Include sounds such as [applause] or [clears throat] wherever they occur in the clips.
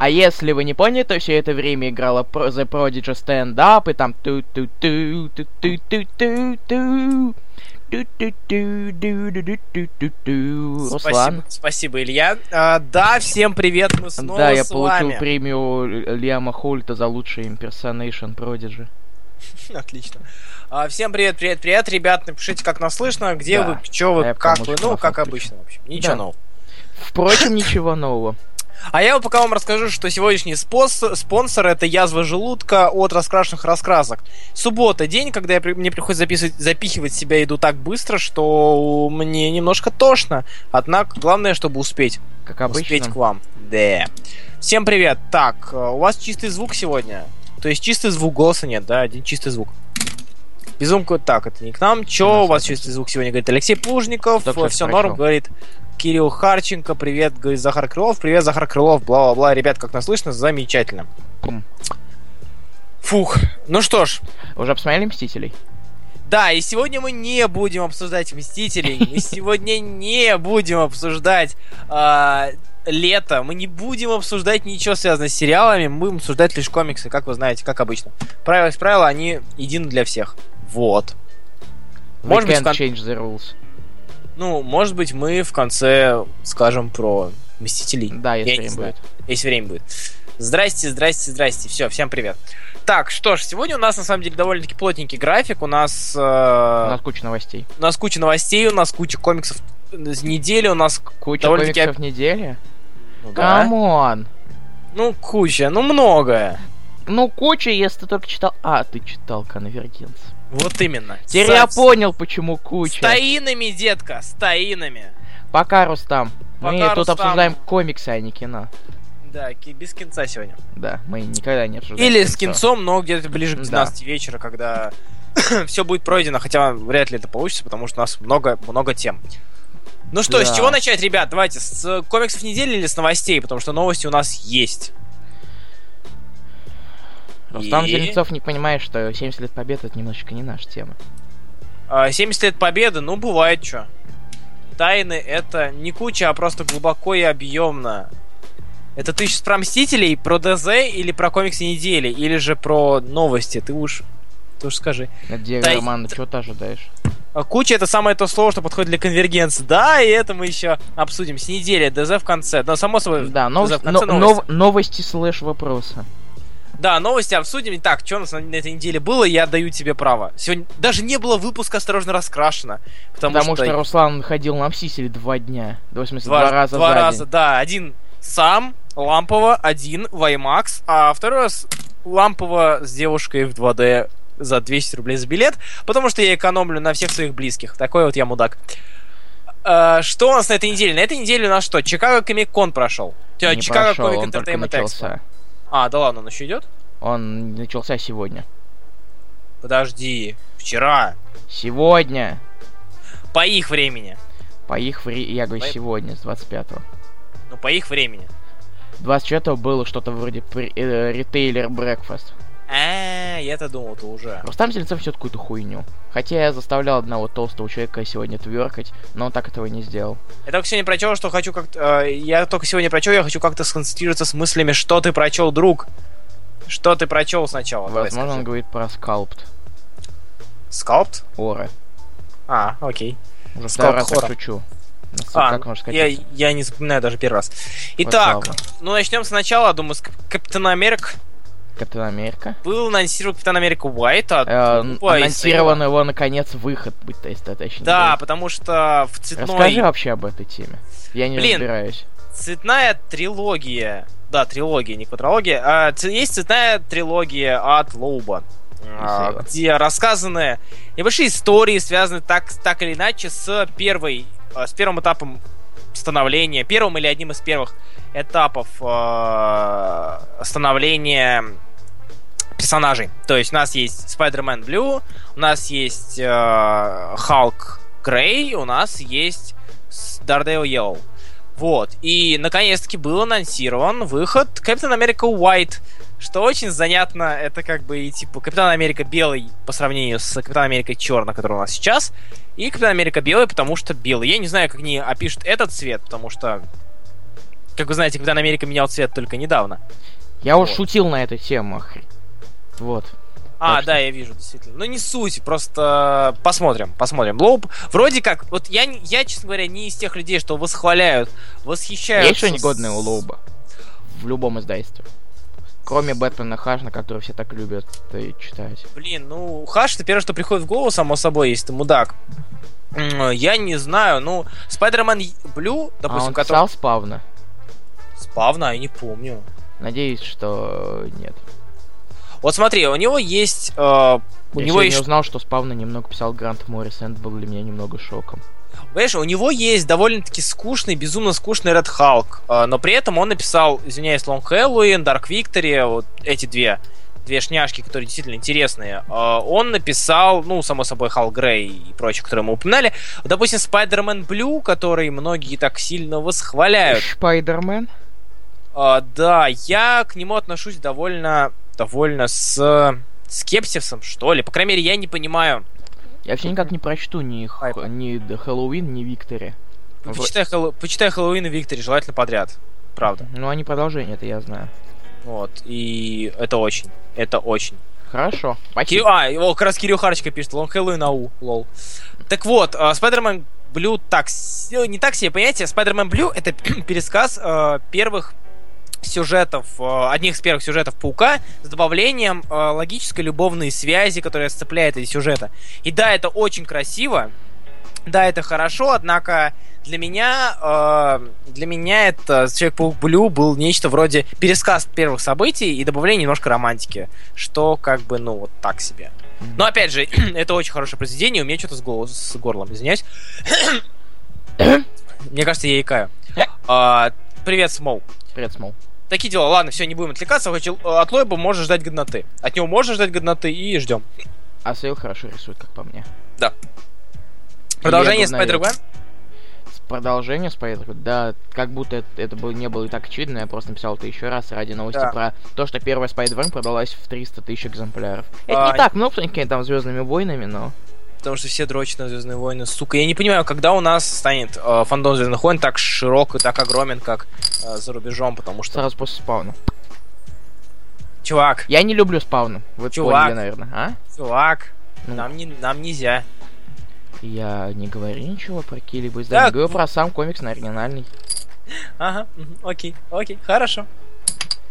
А если вы не поняли, то все это время играла The Prodigy Stand Up, и там ту ту ту ту ту ту ту ту Руслан. Спасибо, спасибо Илья. А, да, всем привет, мы снова Да, я получил вами. премию Лиама Хольта за лучший имперсонейшн Prodigy. Отлично. А, всем привет, привет, привет, ребят, напишите, как нас слышно, где Да. вы, что вы, как вы, ну, как обычно, в общем, ничего Да. нового. Впрочем, ничего нового. А я пока вам расскажу, что сегодняшний спос- спонсор это язва желудка от раскрашенных раскрасок. Суббота, день, когда я мне приходится записывать, запихивать себя еду так быстро, что мне немножко тошно. Однако, главное, чтобы успеть. Как Успеть обычно. к вам. Да. Всем привет. Так, э, у вас чистый звук сегодня? То есть чистый звук голоса нет, да? Один чистый звук. Безумка, так, это не к нам. Чё у вас чистый звук сегодня? Говорит Алексей Плужников. Что Все норм, говорит Кирилл Харченко. Привет, говорит Захар Крылов. Привет, Захар Крылов. Бла-бла-бла. Ребят, как нас слышно? Замечательно. Фух. Ну что ж, Уже посмотрели Мстителей? да, и сегодня мы не будем обсуждать Мстителей. Мы сегодня не будем обсуждать а, лето. Мы не будем обсуждать ничего связанное с сериалами. Мы будем обсуждать лишь комиксы, как вы знаете, как обычно. Правила есть правила, они едины для всех. Вот. Может We быть, в can't кон- change the rules. Ну, может быть, мы в конце скажем про Мстителей. Да, если Я время будет. Если время будет. Здрасте, здрасте, здрасте. Все, всем привет. Так, что ж, сегодня у нас на самом деле довольно-таки плотненький график. У нас, э, У нас куча новостей. у нас куча новостей, у нас куча комиксов недели, у нас Куча довольно-таки... комиксов недели? Ну, да. Come on! Ну, куча, ну многое. Ну, куча, если ты только читал... А, ты читал Convergence. Вот именно. Теперь С- я понял, почему куча. С tie-in ами, детка, с таинами. Пока, Рустам. Мы Пока, тут Рустам. обсуждаем комиксы, а не кино. Да, без кинца сегодня. Да, мы никогда не обсуждаем Или с кинцо. кинцом, но где-то ближе к Да. 12 вечера, когда [coughs] все будет пройдено, хотя вряд ли это получится, потому что у нас много, много тем. Ну что, с Да. чего начать, ребят? Давайте, с э, комиксов недели или с новостей? Потому что новости у нас есть. Рустам И- Зеленцов не понимает, что 70 лет победы это немножечко не наша тема. А, 70 лет победы, ну бывает что. Тайны это не куча, а просто глубоко и объемно. Это ты сейчас про Мстителей, про ДЗ или про комиксы недели, или же про новости? Ты уж, ты уж скажи. Где, и- Роман, чего ты ожидаешь? А Куча это самое то слово, что подходит для конвергенции. Да, и это мы еще обсудим с недели, ДЗ в конце. Но само собой, Да, новости, в конце но- новости. нов- новости слэш вопроса. Да, новости обсудим. Итак, что у нас на, на этой неделе было, я даю тебе право. Сегодня даже не было выпуска «Осторожно раскрашено». Потому, Потому что, что Руслан ходил на Мстители два дня. В смысле, два, два, раза два за раза, день. да. Один сам, Лампова, один Ваймакс, а второй раз Лампова с девушкой в 2D за 200 рублей за билет, потому что я экономлю на всех своих близких. Такой вот я мудак. А, что у нас на этой неделе? На этой неделе у нас что? Чикаго Комик Кон прошел. Не Чикаго прошел, Комик Expo. начался. А, да ладно, он еще идет? Он начался сегодня. Подожди, вчера. Сегодня. По их времени. По их времени, я говорю, По- сегодня, с 25-го. Ну, по их времени. 24-го было что-то вроде при- э, ритейлер брекфаст. А, я-то думал, ты уже. Рустам Зеленцов все какую-то хуйню. Хотя я заставлял одного толстого человека сегодня тверкать, но он так этого не сделал. Я только сегодня прочел, что хочу как-то... э, я только сегодня прочел, я хочу как-то сконцентрироваться с мыслями, что ты прочел, друг. Что ты прочел сначала? Возможно, он говорит про скалпт. Скалпт? Ора. А, окей. Уже второй раз Хора. шучу. Ну, А, как можно сказать? я, я не запоминаю даже первый раз. Итак, слава. ну начнем сначала, думаю, с Кап- Капитана Америка. Капитан Америка. Был анонсирован Капитан Америка Уайт от Э, анонсирован его, наконец, выход, быть то точно. Да, потому что в цветной... Расскажи вообще об этой теме. Я не Блин, разбираюсь. цветная трилогия. Да, трилогия, не квадрология. А, есть цветная трилогия от Лоуба. а, где рассказаны небольшие истории, связанные так, так или иначе с первой, а, с первым этапом становления, первым или одним из первых этапов а, становления персонажей. То есть у нас есть Spider-Man Blue, у нас есть э, Халк Грей, у нас есть Daredevil Yellow. Вот. И наконец-таки был анонсирован выход Капитан Америка White. Что очень занятно, это как бы и типа Капитан Америка белый по сравнению с Капитан Америкой черный, который у нас сейчас. И Капитан Америка белый, потому что белый. Я не знаю, как они опишут этот цвет, потому что Как вы знаете, Капитан Америка менял цвет только недавно. Я уж Вот. шутил на эту тему. Вот. А, Так что- да, я вижу, действительно. Ну, не суть, просто посмотрим, посмотрим. Лоуп, вроде как, вот я, я, честно говоря, не из тех людей, что восхваляют, восхищаются... Есть что-нибудь с- годное у Лоуба? В любом издательстве. Кроме Бэтмена Хажна, который все так любят э, читать. Блин, ну, Хаш, это первое, что приходит в голову, само собой, если ты мудак. Я не знаю, ну, Спайдермен Блю, а допустим, он который... спавна. Спавна, я не помню. Надеюсь, что э, нет. Вот смотри, у него есть... э, у Я него есть... узнал, что спавна немного писал Грант Моррис, это был для меня немного шоком. Понимаешь, у него есть довольно-таки скучный, безумно скучный Red Hulk, э, но при этом он написал, извиняюсь, Long Halloween, Dark Victory, вот эти две, две шняшки, которые действительно интересные. Э, Он написал, ну, само собой, Хал Грей и прочее, которые мы упоминали. Допустим, Spider-Man Blue, который многие так сильно восхваляют. Спайдермен? А, да, я к нему отношусь довольно, довольно с скепсисом, что ли. По крайней мере, я не понимаю. Я вообще никак не прочту ни, х- ни Хэллоуин, ни Виктори. Вро- Почитай, Хэлло- почитай Хэллоуин и Виктори, желательно подряд. Правда. Ну, они продолжение, это я знаю. Вот. И это очень. Это очень. Хорошо. Спасибо. а, его как раз Кирилл Харченко пишет, Long Halloween ау, лол. Так вот, а, Spider-Man Blue так, ну, не так себе понятие. Spider-Man Blue это [clears throat] пересказ э, первых сюжетов, э, одних из первых сюжетов Паука с добавлением э, логической любовной связи, которая сцепляет эти сюжеты. И да, это очень красиво, да, это хорошо, однако для меня, э, для меня это Человек-паук Блю был нечто вроде пересказ первых событий и добавление немножко романтики, что как бы, ну, вот так себе. Но опять же, [clears throat] это очень хорошее произведение, у меня что-то с, голос, с горлом, извиняюсь. [coughs] Мне кажется, я икаю. А, привет, Смол. Привет, Смол. Такие дела. Ладно, все, не будем отвлекаться. Хоть, э, От Лойба можно ждать годноты. От него можно ждать годноты и ждем. А Сейл хорошо рисует, как по мне. Продолжение Лего, наверное. Spider-Man. С- Продолжение Спайдер, да, как будто это, это было, не было и так очевидно, я просто написал это еще раз ради новости Да. про то, что первая Спайдермен продалась в 300 тысяч экземпляров. Это А, не так много, с какими там Звездными войнами, но... Потому что все дрочат на Звездные войны. Сука, я не понимаю, когда у нас станет э, фандом Звездных войн так широк и так огромен, как э, за рубежом, потому что. Сразу после спауна. Чувак, Я не люблю спауна. Вы Чувак. поняли, наверное, а? чувак, Ну. нам, не, нам нельзя. Я не говорю ничего про какие-либо Да, издания. говорю ну- про сам комикс на оригинальный. Ага, окей, окей, хорошо.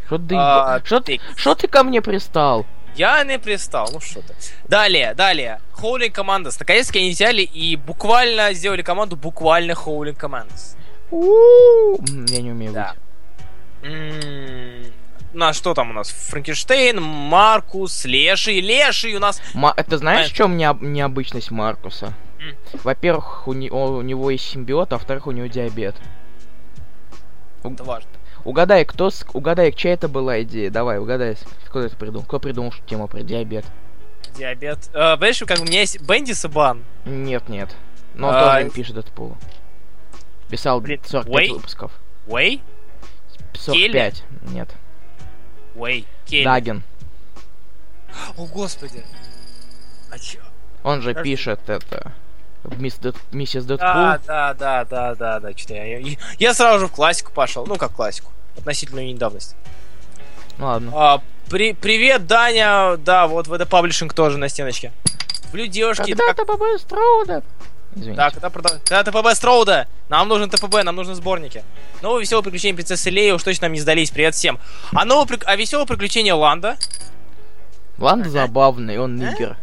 Что ты... А, Что ты... Что ты ко мне пристал? Я не пристал, ну что ты. Далее, далее. Holding Commandos. Наконец-таки они взяли и буквально сделали команду буквально Holding Commandos. Я не умею Да. На что там у нас? Франкенштейн, Маркус, Леший. Леший у нас... Ма- Ты знаешь, в чем необ- необычность Маркуса? Во-первых, у, не- о- у него есть симбиот, а во-вторых, у него диабет. Это важно. Угадай, кто с... Угадай, чья это была идея? Давай, угадай, кто это придумал? Кто придумал ш- тему про диабет? Диабет. Э, Понимаешь, как у меня есть Бенди Сабан. Нет, нет. Но он А, тоже не пишет Дэдпула. Писал Блин, 45 Уэй? выпусков. Уэй? 45. Нет. Уэй. Келли. Дагин. О, господи. А чё? Он же Подожди. пишет это... Мисс Дэд- Миссис Дэдпул. Да, да, да, да, да, да, что-то я, я, я сразу же в классику пошел. Ну, как классику. Относительную недавность. Ну ладно. А, при, привет, Даня. Да, вот в это паблишинг тоже на стеночке. Блю, девушки, Когда так, то ПБ Строуда? Извините. да, когда, прода- когда ТПБ Строуда, нам нужен ТПБ, нам нужны сборники. Новые веселые приключения принцессы Леи уж точно нам не сдались, привет всем. А, новое, а веселое приключение Ланда, Ланд забавный, он нигер.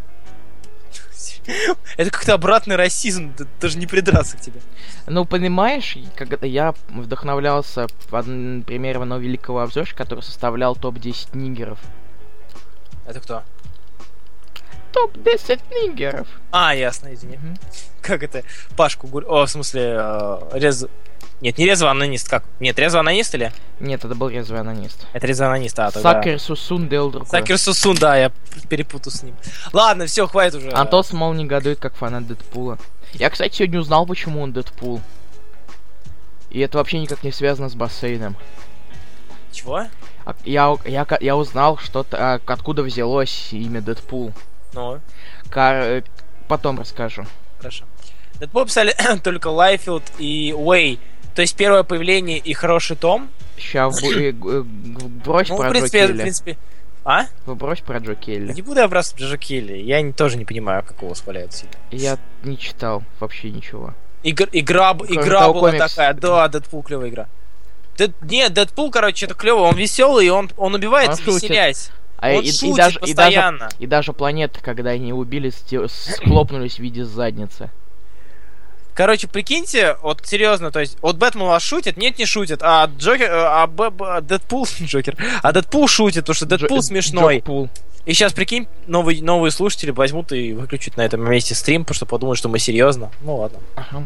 [laughs] это как-то обратный расизм, даже не придраться к тебе. Ну, понимаешь, когда я вдохновлялся примере одного великого обзорщика, который составлял топ-10 нигеров. Это кто? Топ-10 нигеров. А, ясно, извини. Как это? Пашку Гуль... О, в смысле, э, рез... Нет, не резвый анонист, как? Нет, резвый анонист или? Нет, это был резвый анонист. Это резвый анонист, а, тогда... Сакер Сусун Дел другой. Сакер Сусун, да, я перепутал с ним. Ладно, все, хватит уже. Антон Смол негодует, как фанат Дэдпула. Я, кстати, сегодня узнал, почему он Дэдпул. И это вообще никак не связано с бассейном. Чего? А Я, я, я узнал, что то откуда взялось имя Дэдпул. Ну, Кар- э, Потом расскажу. хорошо. Дэдпул писали [clears throat] только Лайфилд и Уэй. То есть первое появление и хороший том. Сейчас брось Ну, в про Джо принципе, в принципе... А? Брось про Джо Келли. Не буду я браться Джо Келли. Я не- тоже не понимаю, как его воспаляют сильно. Я не читал вообще ничего. Игр- игра, Кроме игра того, была комикс. такая, да, Дэдпул клевая игра. Дэд- Нет, Дэдпул, короче, это клево, он веселый, и он, он убивает, Он веселясь. А он и, и шутит даже, и, даже, постоянно. и даже планеты, когда они убили, схлопнулись в виде задницы. Короче, прикиньте, вот серьезно, то есть, вот Бэтмен вас шутит, нет, не шутит, а Джокер, э, а Б- Б- Дэдпул, [laughs] Джокер, а Дэдпул шутит, потому что Дэдпул Джо- смешной. Джокпул. И сейчас, прикинь, новые, новые слушатели возьмут и выключат на этом месте стрим, потому что подумают, что мы серьезно. Ну ладно. Ага.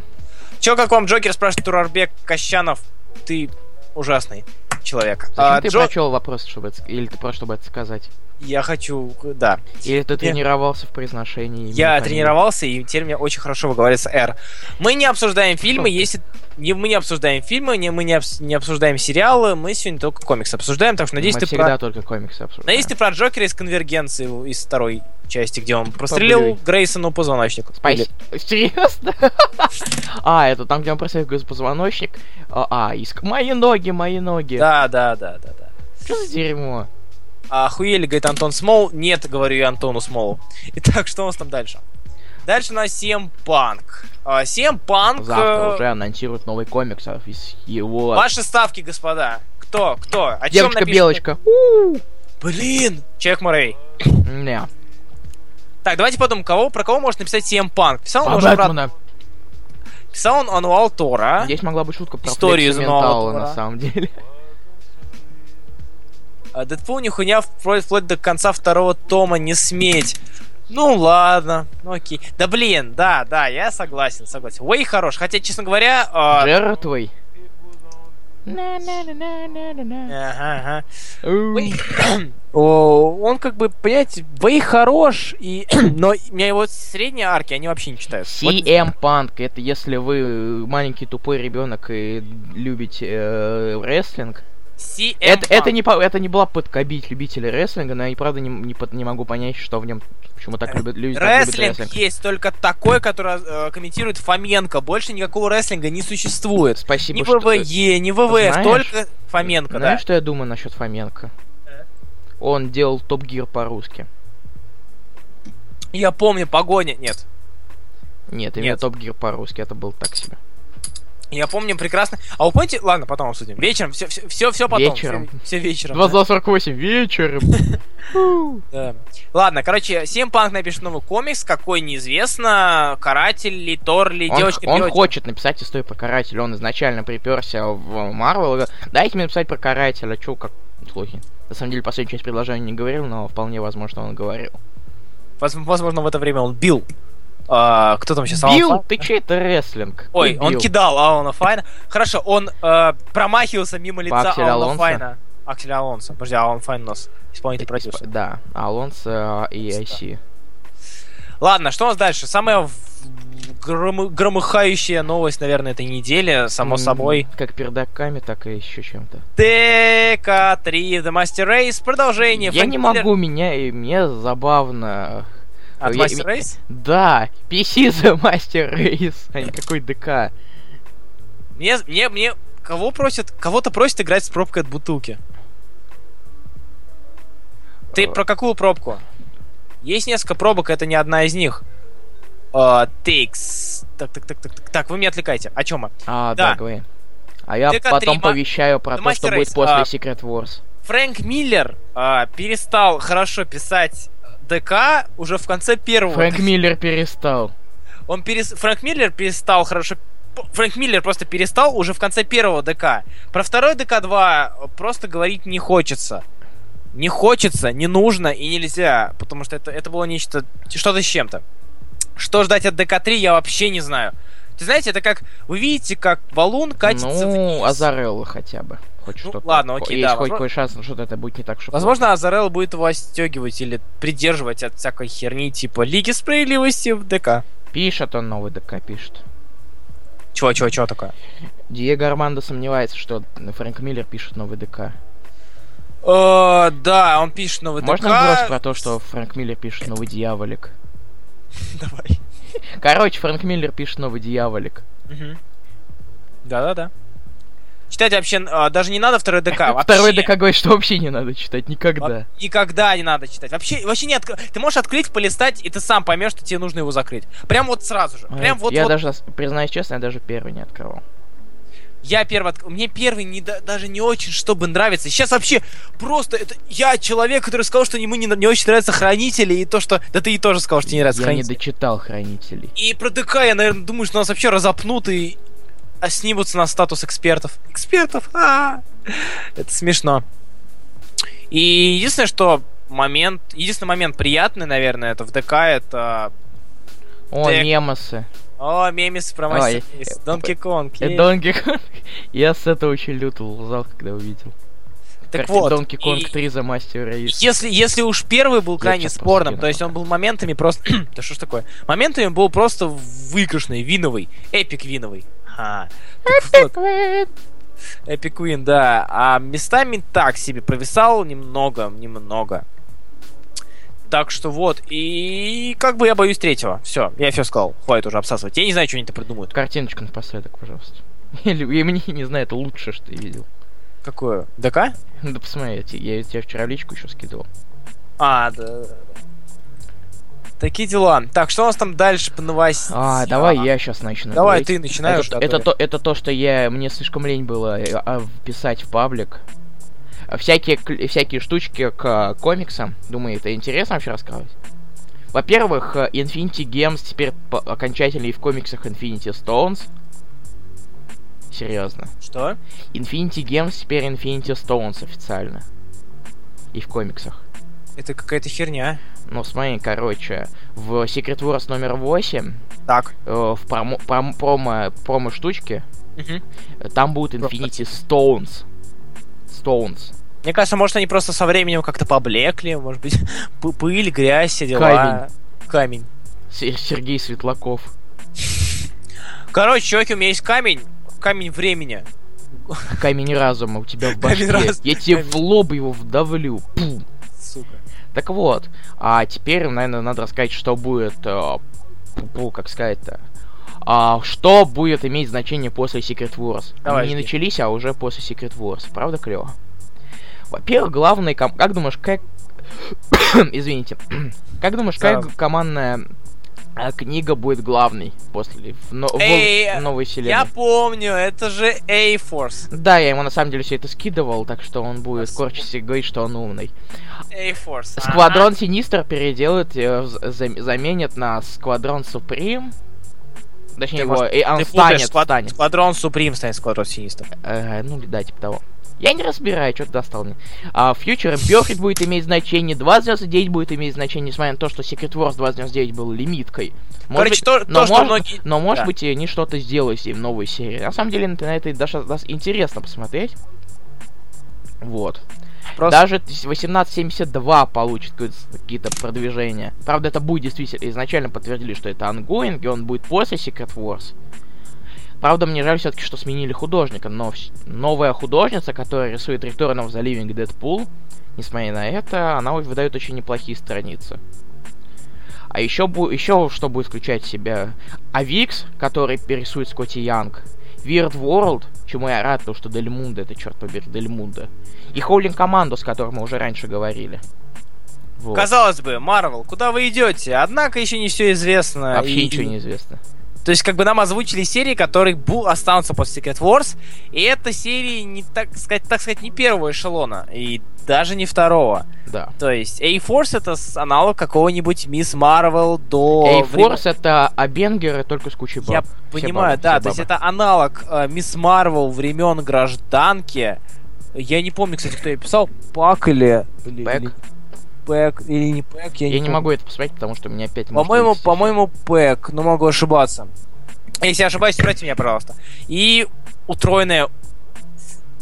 Чё, как вам Джокер, спрашивает Турарбек Кощанов? Ты ужасный человек. Зачем А, ты Джо- прочел вопрос, чтобы это, или ты просто чтобы это сказать? Я хочу, да. Или ты тренировался в произношении? Я тренировался, и теперь мне очень хорошо выговаривается R. Мы не обсуждаем фильмы, если... Не, мы не обсуждаем фильмы, не, мы не, обс- не обсуждаем сериалы, мы сегодня только комиксы обсуждаем, так что надеюсь, Мы ты всегда про... только комиксы обсуждаем. Надеюсь, ты про Джокера из конвергенции из второй части, где он прострелил Поблюй. Грейсону позвоночник. Спасибо. Серьезно? [laughs] А, это там, где он просил позвоночник. А, а, иск... мои ноги, мои ноги. Да, да, да, да, да. Что за дерьмо? Охуели, говорит Антон Смол. Нет, говорю я Антону Смолу. Итак, что у нас там дальше? Дальше у нас CM Punk. А, CM Punk... Завтра э, уже анонсируют новый комикс а, из его... Ваши ставки, господа. Кто? Кто? О? Девочка-белочка. Блин! Человек Морей. Не. Так, давайте подумаем, кого, про кого может написать CM Punk. Писал он, может, про... Писал он ануал Тора. Здесь могла быть шутка про Историю из Ментала, Тора. на самом деле. А Дэдпул не хуйня вплоть, вплоть до конца второго тома не сметь. Ну ладно, ну окей. Да блин, да, да, я согласен, согласен. Уэй хорош, хотя, честно говоря... а, Жертвой. Ага, ага. Уэй- О, он как бы, понимаете, Вэй хорош, и... [clears throat] но у меня его средние арки, они вообще не читают. CM Punk, это если вы маленький тупой ребенок и любите э, рестлинг. CM Это, это, не, это не была подкобить любителей рестлинга, но я и правда не, не, не могу понять, что в нем, почему так любят люди. Рестлинг рестлинг. есть только такой, который э, комментирует Фоменко. Больше никакого рестлинга не существует. Спасибо, Ни что... ВВЕ, ни ВВФ, Знаешь- только Фоменко, Знаешь, да. что я думаю насчет Фоменко? Он делал Топ Гир по-русски. Я помню, погоня. Нет. Нет, именно Нет. Топ Гир по-русски, это был так себе. Я помню прекрасно. А вы помните? Ладно, потом обсудим. Вечером, все, все, все, все потом. Вечером. Все, вечером. да. 22.48 вечером. Фу. [laughs] Да. Ладно, короче, CM Punk напишет новый комикс, какой неизвестно, каратель ли, Тор ли, Он, девочка он хочет написать историю про карателя. Он изначально приперся в Марвел. Дайте мне написать про карателя. Чё, как слухи. На самом деле, последнюю часть предложения не говорил, но вполне возможно, он говорил. Воз- Возможно, в это время он бил. А, кто там сейчас? Бил? Ты че это рестлинг? Ой, он кидал Алана Файна. Хорошо, он э, промахивался мимо лица Алана Алонсо? Файна. Акселя Алонсо. Подожди, Алан Файн у нас исполнитель продюсер. Да, Алонсо и IC. Ладно, что у нас дальше? Самая гром- громыхающая новость, наверное, этой недели, само собой. Как пердаками, так и еще чем-то. ТК-3 The Master Race, продолжение. Я Фрэнк не Миллер- могу, меня и мне забавно. От Я- Master Race? Да, PC The Master Race, а не какой ДК. Мне, мне, мне... Кого просят? Кого-то просят играть с пробкой от бутылки. Ты Э. про какую пробку? Есть несколько пробок, это не одна из них. А, Takes. Так, так, так, так, так. Так, вы меня отвлекаете. О чем мы? А, Да. да, говори. А я ТК-3 потом ма- повещаю про The то, что будет после а, Secret Wars. Фрэнк Миллер а, перестал хорошо писать ДК уже в конце первого. Фрэнк Миллер перестал. Он перес... Фрэнк Миллер перестал хорошо... Фрэнк Миллер просто перестал уже в конце первого ДК. Про второй ДК-2 просто говорить не хочется. Не хочется, не нужно и нельзя, потому что это, это было нечто... Что-то с чем-то. Что ждать от ДК-3, я вообще не знаю. Ты знаете, это как... Вы видите, как валун катится Ну, вниз. Азарелло хотя бы. Хоть Ну, что-то. ладно, окей, Есть да, хоть возможно- какой шанс, что это будет не так, что Возможно, Азарелло будет его отстегивать или придерживать от всякой херни типа Лиги Справедливости в ДК. Пишет он новый ДК, пишет. Чего, чего, чего такое? Диего Армандо сомневается, что Фрэнк Миллер пишет новый ДК. Э, да, он пишет новый Можно ДК. вброс про то, что Фрэнк Миллер пишет новый Дьяволик? [laughs] Давай. Короче, Фрэнк Миллер пишет новый Дьяволик. Да-да-да. Читать вообще а, даже не надо второй ДК. [laughs] Второй. ДК говорит, что вообще не надо читать никогда. Во- Никогда не надо читать. Вообще, вообще не открыть. Ты можешь открыть, полистать, и ты сам поймешь, что тебе нужно его закрыть. Прям вот сразу же. Прям вот, я вот. даже, признаюсь честно, я даже первый не открывал. Я первый отк- Мне первый не да- даже не очень, чтобы нравится. Сейчас вообще просто это я человек, который сказал, что ему не, не очень нравятся хранители, и то, что. Да ты и тоже сказал, что тебе не нравятся Я не хранители. дочитал Хранителей. И про ДК я, наверное, думаю, что нас вообще разопнут и а, снимутся на статус экспертов. Экспертов! а Это смешно. И единственное, что момент, единственный момент приятный, наверное, это в ДК, это... О, Так. мемосы. О, мемис про Мастер э, Донки Конг. Э, е. Донки Конг. [laughs] Я с этого очень люто лзал, когда увидел. Так Картин вот, Донки Конг 3 за Мастер Рейс. Если, если уж первый был крайне спорным, то есть он был моментами просто... [clears throat] да что ж такое? Моментами был просто выигрышный, виновый, эпик виновый. А, так вот, Epic Win, да. А местами так себе провисал немного, немного. Так что вот, и как бы я боюсь третьего. Все, я все сказал. Хватит уже обсасывать. Я не знаю, что они-то придумают. Картиночку напоследок, пожалуйста. [laughs] Или мне, не знаю, это лучшее, что я видел. Какую? ДК? Ну, Да посмотрите, я тебе вчера личку еще скидывал. А, да. Такие дела. Так, что у нас там дальше по новостям? А, давай я сейчас начну. Давай, говорить. ты начинаешь. Это, это, то, это то, что я мне слишком лень было э, а, писать в паблик. А Всякие, всякие штучки к комиксам. Думаю, это интересно вообще рассказывать. Во-первых, э, Infinity Games теперь окончательно и в комиксах Infinity Stones. Серьезно. Что? Infinity Games теперь Infinity Stones официально. И в комиксах. Это какая-то херня. Ну, смотри, короче, в Secret Wars номер 8, Так. э, в промо, пром- промо, промо-штучке, Мгм. э, там будут Infinity Stones. Stones. Мне кажется, может, они просто со временем как-то поблекли, может быть, [laughs] пы- пыль, грязь, все дела. Камень. Камень. Се- Сергей Светлаков. Короче, чуваки, у меня есть камень. Камень времени. Камень разума у тебя в башке. Камень разума. Я тебе в Камень. лоб его вдавлю. Пум. Сука. Так вот, а теперь, наверное, надо рассказать, что будет, э, как сказать-то, а, что будет иметь значение после Secret Wars. Давай, Они не начались, а уже после Secret Wars. Правда клево? Во-первых, главный... ком- Как думаешь, как... [coughs] Извините. [coughs] как думаешь, как командная а, книга будет главной после в, но- в Эй, новой вселенной? Я помню, это же A-Force. Да, я ему на самом деле все это скидывал, так что он будет Спасибо. корчиться и говорить, что он умный. A-Force. Сквадрон Синистр переделают, э, заменят на Сквадрон Суприм. Точнее, Ты, его, может, и он путаешь, станет, станет. Сквадрон Суприм станет Сквадрон Синистр. Э, ну, да, типа того. Я не разбираю, что ты достал мне. А Future Imperfect будет иметь значение, 2.99 будет иметь значение, несмотря на то, что Secret Wars 2.99 был лимиткой. Может Короче, быть, то, но то, что может- многие... Но, может Да. быть, они что-то сделают с ним в новой серии. На самом деле, на это даже даст интересно посмотреть. Вот. Просто... Даже 1872 получит какие-то продвижения. Правда, это будет действительно... Изначально подтвердили, что это ongoing, и он будет после Secret Wars. Правда, мне жаль все-таки, что сменили художника, но новая художница, которая рисует Return of the Living Deadpool, несмотря на это, она выдает очень неплохие страницы. А еще, бу- еще что будет включать в себя Авикс, который перерисует Скотти Янг, Weird World, чему я рад, потому что Дель Мунда, это, черт побери, Дель Мунда. И Хоулинг Команду, с которым мы уже раньше говорили. Вот. Казалось бы, Марвел, куда вы идете? Однако еще не все известно. Вообще и- ничего не известно. То есть, как бы нам озвучили серии, которые бу- останутся после Secret Wars. И это серии, не так сказать, так сказать, не первого эшелона. И даже не второго. Да. То есть, A-Force это аналог какого-нибудь Мисс Марвел до... A-Force это Абенгеры только с кучей баб. Я Все понимаю, бабы, да, то есть это аналог э, Мисс Марвел времен гражданки. Я не помню, кстати, кто ее писал. Пак или... или- Пэк? или Пэк или не Пэк, я, Я не помню. могу это посмотреть, потому что у меня опять... По-моему, по-моему, Пэк, но могу ошибаться. Если я ошибаюсь, спросите меня, пожалуйста. И утроенная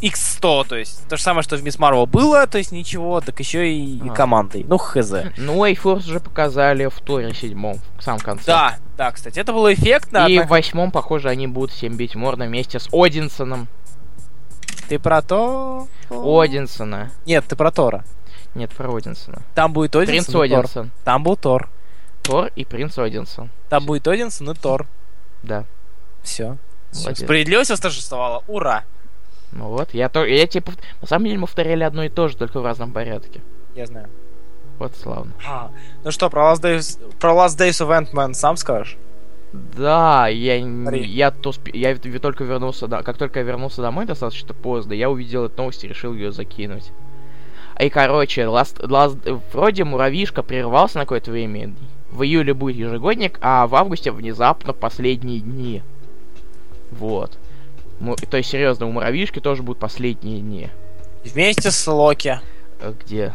X100, то есть то же самое, что в Мисс Марвел было, то есть ничего, так еще и А. командой. Ну, хз. Ну, A-Force уже показали в туре седьмом, в самом конце. Да, да, кстати, это было эффектно. И в однако- восьмом, похоже, они будут всем бить морда вместе с Одинсоном. Ты про то... Одинсона. Нет, ты про Тора. Нет, про Одинсона. Там будет Одинсон Принц и Тор. Одинсон. Там был Тор. Тор и принц Одинсон. Там будет Одинсон и Тор. Да. Все. Молодец. Справедливость восторжествовала. Ура! Ну вот, я, то, я пов- На самом деле мы повторяли одно и то же, только в разном порядке. Я знаю. Вот славно. А, ну что, про Last Days, про Last Days of Ant-Man сам скажешь? Да, я, я, то, я только вернулся, да, как только я вернулся домой достаточно поздно, я увидел эту новость и решил ее закинуть. И, короче, Last, Last- вроде муравьишка прервался на какое-то время. В июле будет ежегодник, а в августе внезапно последние дни. Вот. Му- то есть, серьезно, у муравьишки тоже будут последние дни. Вместе с Локи. Э, Где?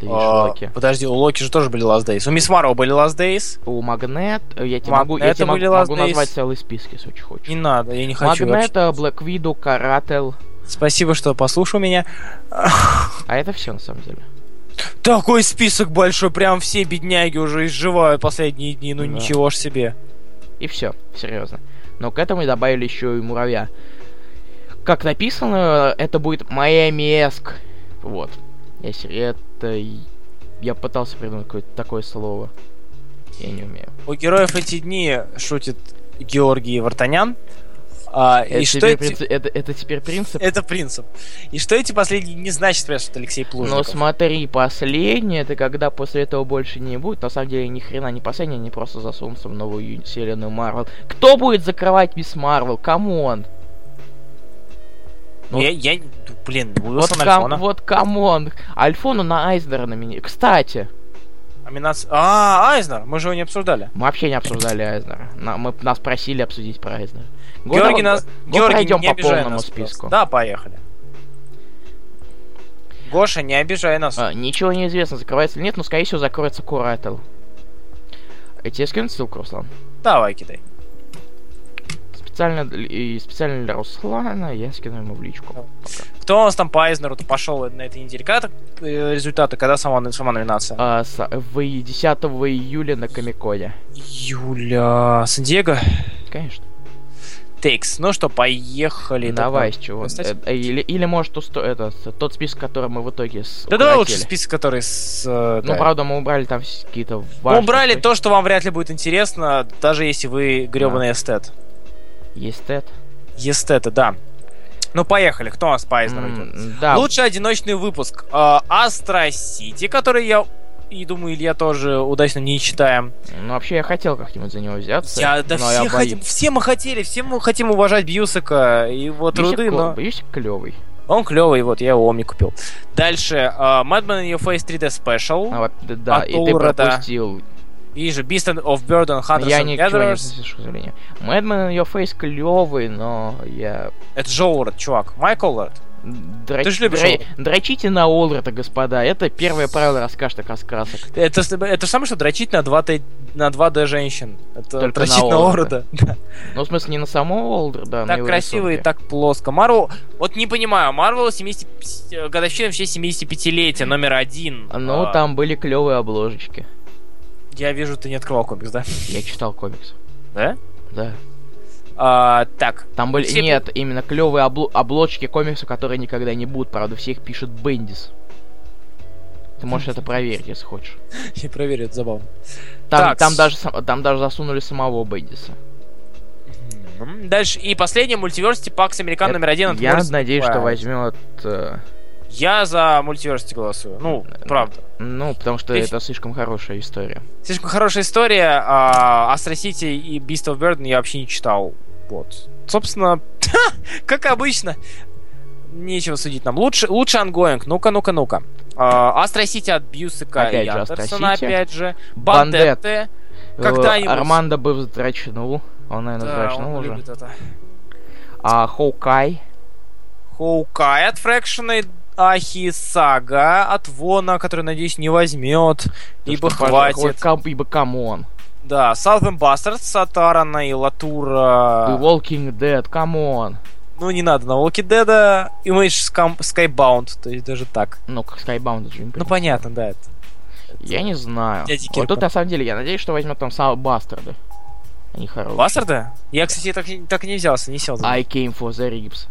Ты А, Локи. Подожди, у Локи же тоже были Last Days. У Мисс Марвел были Last Days. У Магнет, э, я тебе могу, я тебе могу, назвать целый список, если очень хочешь. Не надо, я не хочу. Магнета, Блэк Виду, Карател. Спасибо, что послушал меня. А это все на самом деле. Такой список большой, прям все бедняги уже изживают последние дни, ну Да. ничего ж себе. И все, серьезно. Но к этому добавили еще и муравья. Как написано, это будет Майами-эск. Вот. Я это... Я пытался придумать какое-то такое слово. Я не умею. У героев эти дни шутит Георгий Вартанян. А, Это, и что эти... принцип- это, это теперь принцип? Это принцип. И что эти последние дни значит, спрашивает Алексей Плужников. смотри, последнее, это когда после этого больше не будет. На самом деле, ни хрена не последнее, они просто засунутся в новую вселенную Марвел. Кто будет закрывать Мисс Марвел? Come on! Ну, я, я... Блин, Вот, Уилсон come- Альфона. вот come on. Альфону на Айзнера намени... Кстати, Номинация- А, Айзнер, мы же его не обсуждали. мы вообще не обсуждали Айзнера. На- мы, нас просили обсудить про Айзнера. Год- Георгий нас... год Георгий, пройдем не по полному нас, списку. пожалуйста. Да, поехали. Гоша, не обижай нас. А, ничего не известно, закрывается или нет, но скорее всего закроется Курател. Я тебе скину ссылку, Руслан? Давай, кидай. Специально, и специально для Руслана я скину ему в личку. Да. Пока. Кто у нас там по Айзнеру пошел на этой неделе? Когда э, результаты? Когда сама, сама номинация? А, с- в и- 10 июля на Комиконе. Юля... Сан-Диего? Конечно. Текс. Ну что, поехали. Давай, с чего. Кстати- Э, Или, или может усто- это, с- тот список, который мы в итоге с- Да давай лучше список, который с... э, Ну, да. правда, мы убрали там какие-то Мы важные... убрали то... то, что вам вряд ли будет интересно, даже если вы гребаный эстет. Есть это. Естеты, да. Ну, поехали. Кто у нас по Айзнеру идет? М, Да, Лучший одиночный выпуск. Астра Сити, который я и думаю, Илья тоже удачно не читаем. ну вообще я хотел как-нибудь за него взяться. Я, да но все, я хотим, все мы хотели, все мы хотим уважать Бьюсака и его труды, но Боюсь клевый. он клевый, вот я его Омни купил. Дальше, э, Madman in Your Face 3D Special. А вот, да, От и ты Улрата. пропустил. И же Beast of Burden, Hunters я and ничего не Gatherers. слышу, к сожалению. Madman Your Face клевый, но я... Это же Олред, чувак. Майк Олред. Драч- Ты ж любишь дра-. Дрочите на Олрата, господа. Это первое правило расскажет раскрасок. Это, это же самое, что дрочить на 2D, на 2D женщин. Это Только дрочить на на. [laughs] Да. Ну, в смысле, не на самого Олдрата, а на Так красиво и так плоско. Марвел, вот не понимаю, Марвел 70, э, годовщина в честь 75-летия, номер один. Ну, А, там были клевые обложечки. Я вижу, ты не открывал комикс, да? Я читал комикс. Да? Да. А, так, Там были... Все- Нет, именно клевые обло- обложки комиксов, которые никогда не будут. Правда, все их пишет Бендис. Ты можешь это проверить, если хочешь. [laughs] я проверю, это забавно. Там, там, даже, там даже засунули самого Бендиса. Дальше, и последний мультиверсити Пакс Американ номер один. Я надеюсь, что возьмет... Я за мультиверсити голосую. Ну, правда. ну, потому что Ты- это слишком хорошая история. Слишком хорошая история. А Astro City и Beast of Burden я вообще не читал. Вот. Собственно, [laughs] как обычно, нечего судить нам. Лучше, лучше Ongoing. Ну-ка, ну-ка, ну-ка. А, Astro City от Бьюсика Опять и же, Astro Андерсона, опять же. Бандет. Бандетте. Когда-нибудь. Э, Армандо бы вздрачнул. Он, наверное, Да, вздрачнул он уже. А Хоукай. Хоукай от Фрэкшена Ахи Сага от Вона, который, надеюсь, не возьмет. Ибо Что, хватит. come- Ибо come on. Да, Southern Bastards от Аарона и Латура. The Walking Dead, come on. Ну, не надо на Walking Dead, Image Scam- Skybound, то есть даже так. Ну, как Skybound же не Ну, понятно, да. Это. Я не знаю. Вот тут, на самом деле, я надеюсь, что возьмет там Southern Bastards. Они хорошие. Бастарда? Я, кстати, так, так и не взялся, не сел. за I came for the ribs.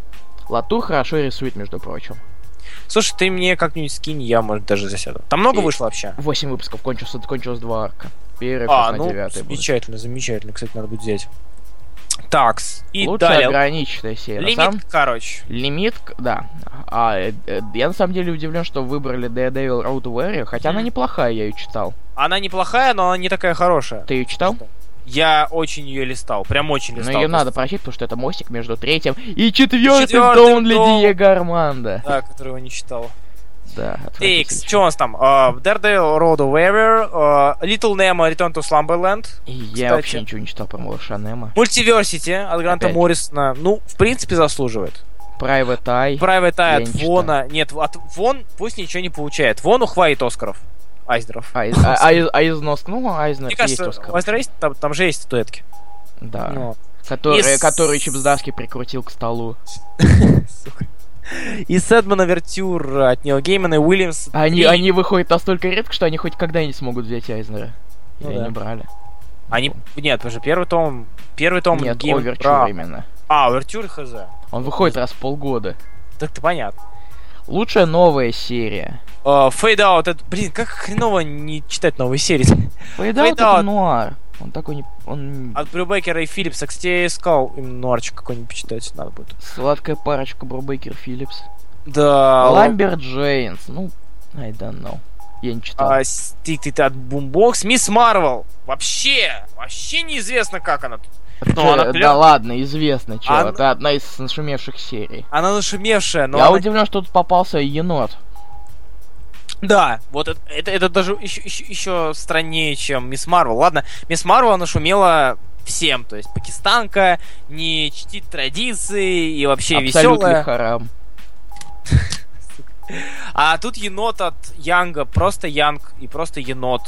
Латур хорошо рисует, между прочим. Слушай, ты мне как-нибудь скинь, я, может, даже засяду. Там много И- вышло вообще? Восемь выпусков кончился, кончилось два арка. Первый, А, ну, девятый будет. замечательно, замечательно. Кстати, надо будет взять. Такс. И Лучшая далее. ограниченная серия. Лимит, самом- короче. Лимит, да. А, э, э, я на самом деле удивлен, что выбрали Daredevil Road Warrior, хотя она Мгм. неплохая, я ее читал. Она неплохая, но она не такая хорошая. Ты ее читал? Я очень ее листал. Прям очень Но листал. ее просто. надо прочесть, потому что это мостик между третьим и четвертым Четвёртым томом для. Диего Армандо. Да, которого не читал. Да, отвратительно. что у нас там? А, Daredevil, Road of Warrior, а, Little Nemo, Return to Slumberland, И Я вообще ничего не читал про малыша Немо. Multiversity от Гранта Опять. Моррисона. Ну, в принципе, заслуживает. Private Eye. Private Eye Я от не Вона. Нет, от Вон пусть ничего не получает. Вону хватит Оскаров. Айзнеров. А, из- а- а а нос, ну, Айзнер Мне есть кажется, Оскар. у Айзнера есть, там, там же есть статуэтки. Да. Ну. Который, Из- который Чипсдарский прикрутил к столу. [laughs] Сука. И Sandman Overture от Нила Геймана и Уильямс. Они, И они выходят настолько редко, что они хоть когда-нибудь смогут взять Айзнера. Ну Или да. не брали. Они... Нет, уже первый том... Первый том Нет, Гейм- Overture Бра- именно. А, Overture хз. Он выходит раз в полгода. Так-то понятно. Лучшая новая серия. Fade Out, это, блин, как хреново не читать новые серии. Out это нуар. Он такой не... Он... От Брюбекера и Филлипса, кстати, я искал им нуарчик какой-нибудь почитать, надо будет. Сладкая парочка Брубейкер Филлипс. Да, Lumberjanes. Ну, I don't know. Я не читал. а, стик ты от Boom Box. Мисс Марвел. Вообще, вообще неизвестно, как она тут. Ну, Чё, она да клёв- ладно, известно, чё. Она- Это одна из нашумевших серий. Она нашумевшая, но Я она- удивлен, что тут попался енот. Да, вот это, это, это даже еще, еще, еще страннее, чем Мисс Марвел. Ладно, Мисс Марвел, она шумела всем, то есть пакистанка, не чтит традиции и вообще Абсолютно веселая. харам. [laughs] А тут енот от Янга, просто Янг и просто енот.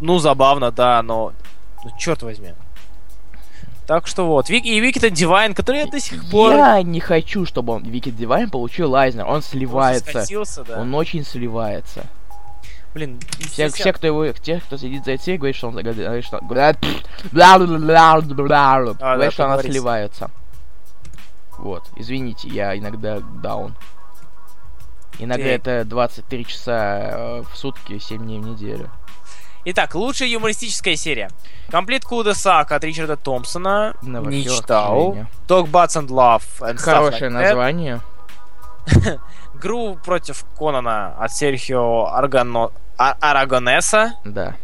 Ну, забавно, да, но... Ну, черт возьми. Так что вот. И Wicked Divine, который я до сих пор... Я не хочу, чтобы он Wicked Divine получил Айзнер. Он сливается. скатился, да. Он очень сливается. Блин, Все, все, кто его, те, кто следит за этим, говорит, что он говорит, что, А, да, говорит, что она сливается. Вот, извините, я иногда даун. Иногда Так. это 23 часа э, в сутки, 7 дней в неделю. Итак, лучшая юмористическая серия. Комплит Куда Сак от Ричарда Томпсона. Не читал. Dog Butts and Love and Хорошее Like название. [laughs] Гру против Конана от Серхио Аргано... А- Арагонеса, Да.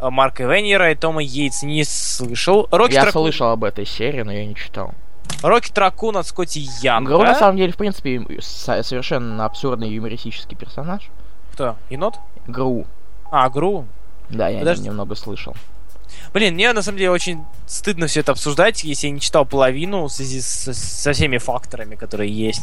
э, Марка Венера и Тома Йейтс не слышал. Рокки я Тракун- слышал об этой серии, но я не читал. Рокки Тракун от Скотти Янга. Гру, на самом деле, в принципе, совершенно абсурдный юмористический персонаж. Кто? Енот? Гру. А, Гру. Да, я Подожди. немного слышал. Блин, мне на самом деле очень стыдно все это обсуждать, если я не читал половину в связи с- со всеми факторами, которые есть.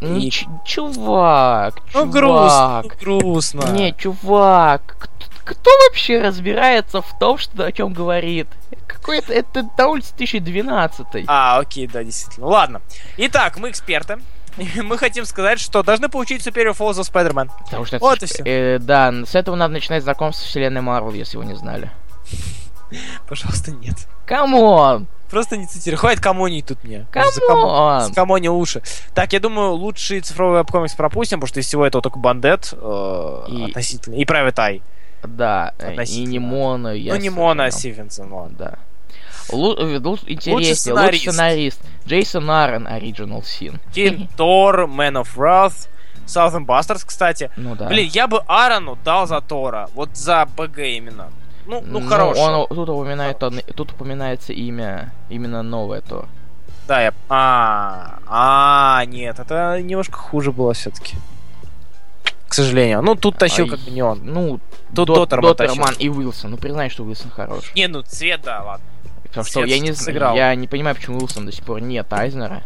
И- ч- чувак, Ну, чувак. грустно, ну, грустно. Не, чувак, кто, кто вообще разбирается в том, что о чем говорит? Какой-то это на улице 2012. А, окей, да, действительно. Ладно. Итак, мы эксперты. [laughs] Мы хотим сказать, что должны получить Superior Foes of Spider-Man. Потому что это Вот ж- и всё. э, да, с этого надо начинать знакомство с вселенной Марвел, если вы не знали. [laughs] Пожалуйста, нет. Come on! Просто не цитируй. Хватит камонить тут мне. За Камон! Камони уши. Так, я думаю, лучший цифровой веб-комикс пропустим, потому что из всего этого только Бандет э, И- относительно. И Private Eye. Да, э, и не Мона. я ну, не Мона, а Стивенсон, ладно. Да. Лу- э, лу- интереснее, лучший сценарист. сценарист. Джейсон Аарон, Original Sin. Кин Тор, Man of Wrath, Southern Bastards, кстати. Ну да. Блин, я бы Аарону дал за Тора. Вот за БГ именно. Ну, ну, Ну, хороший. он- тут, упоминает, он- тут упоминается имя, именно новое то. Да, я... А, а, нет, это немножко хуже было все-таки. К сожалению. Ну, тут тащил Ай, как бы не он. Ну, Тут Дот- Доттерман. Доттерман и Уилсон. Ну, признай, что Уилсон хорош. Не, ну, цвет, да, ладно. Потому что я не сыграл. я не понимаю, почему Уилсон до сих пор нет Айзнера.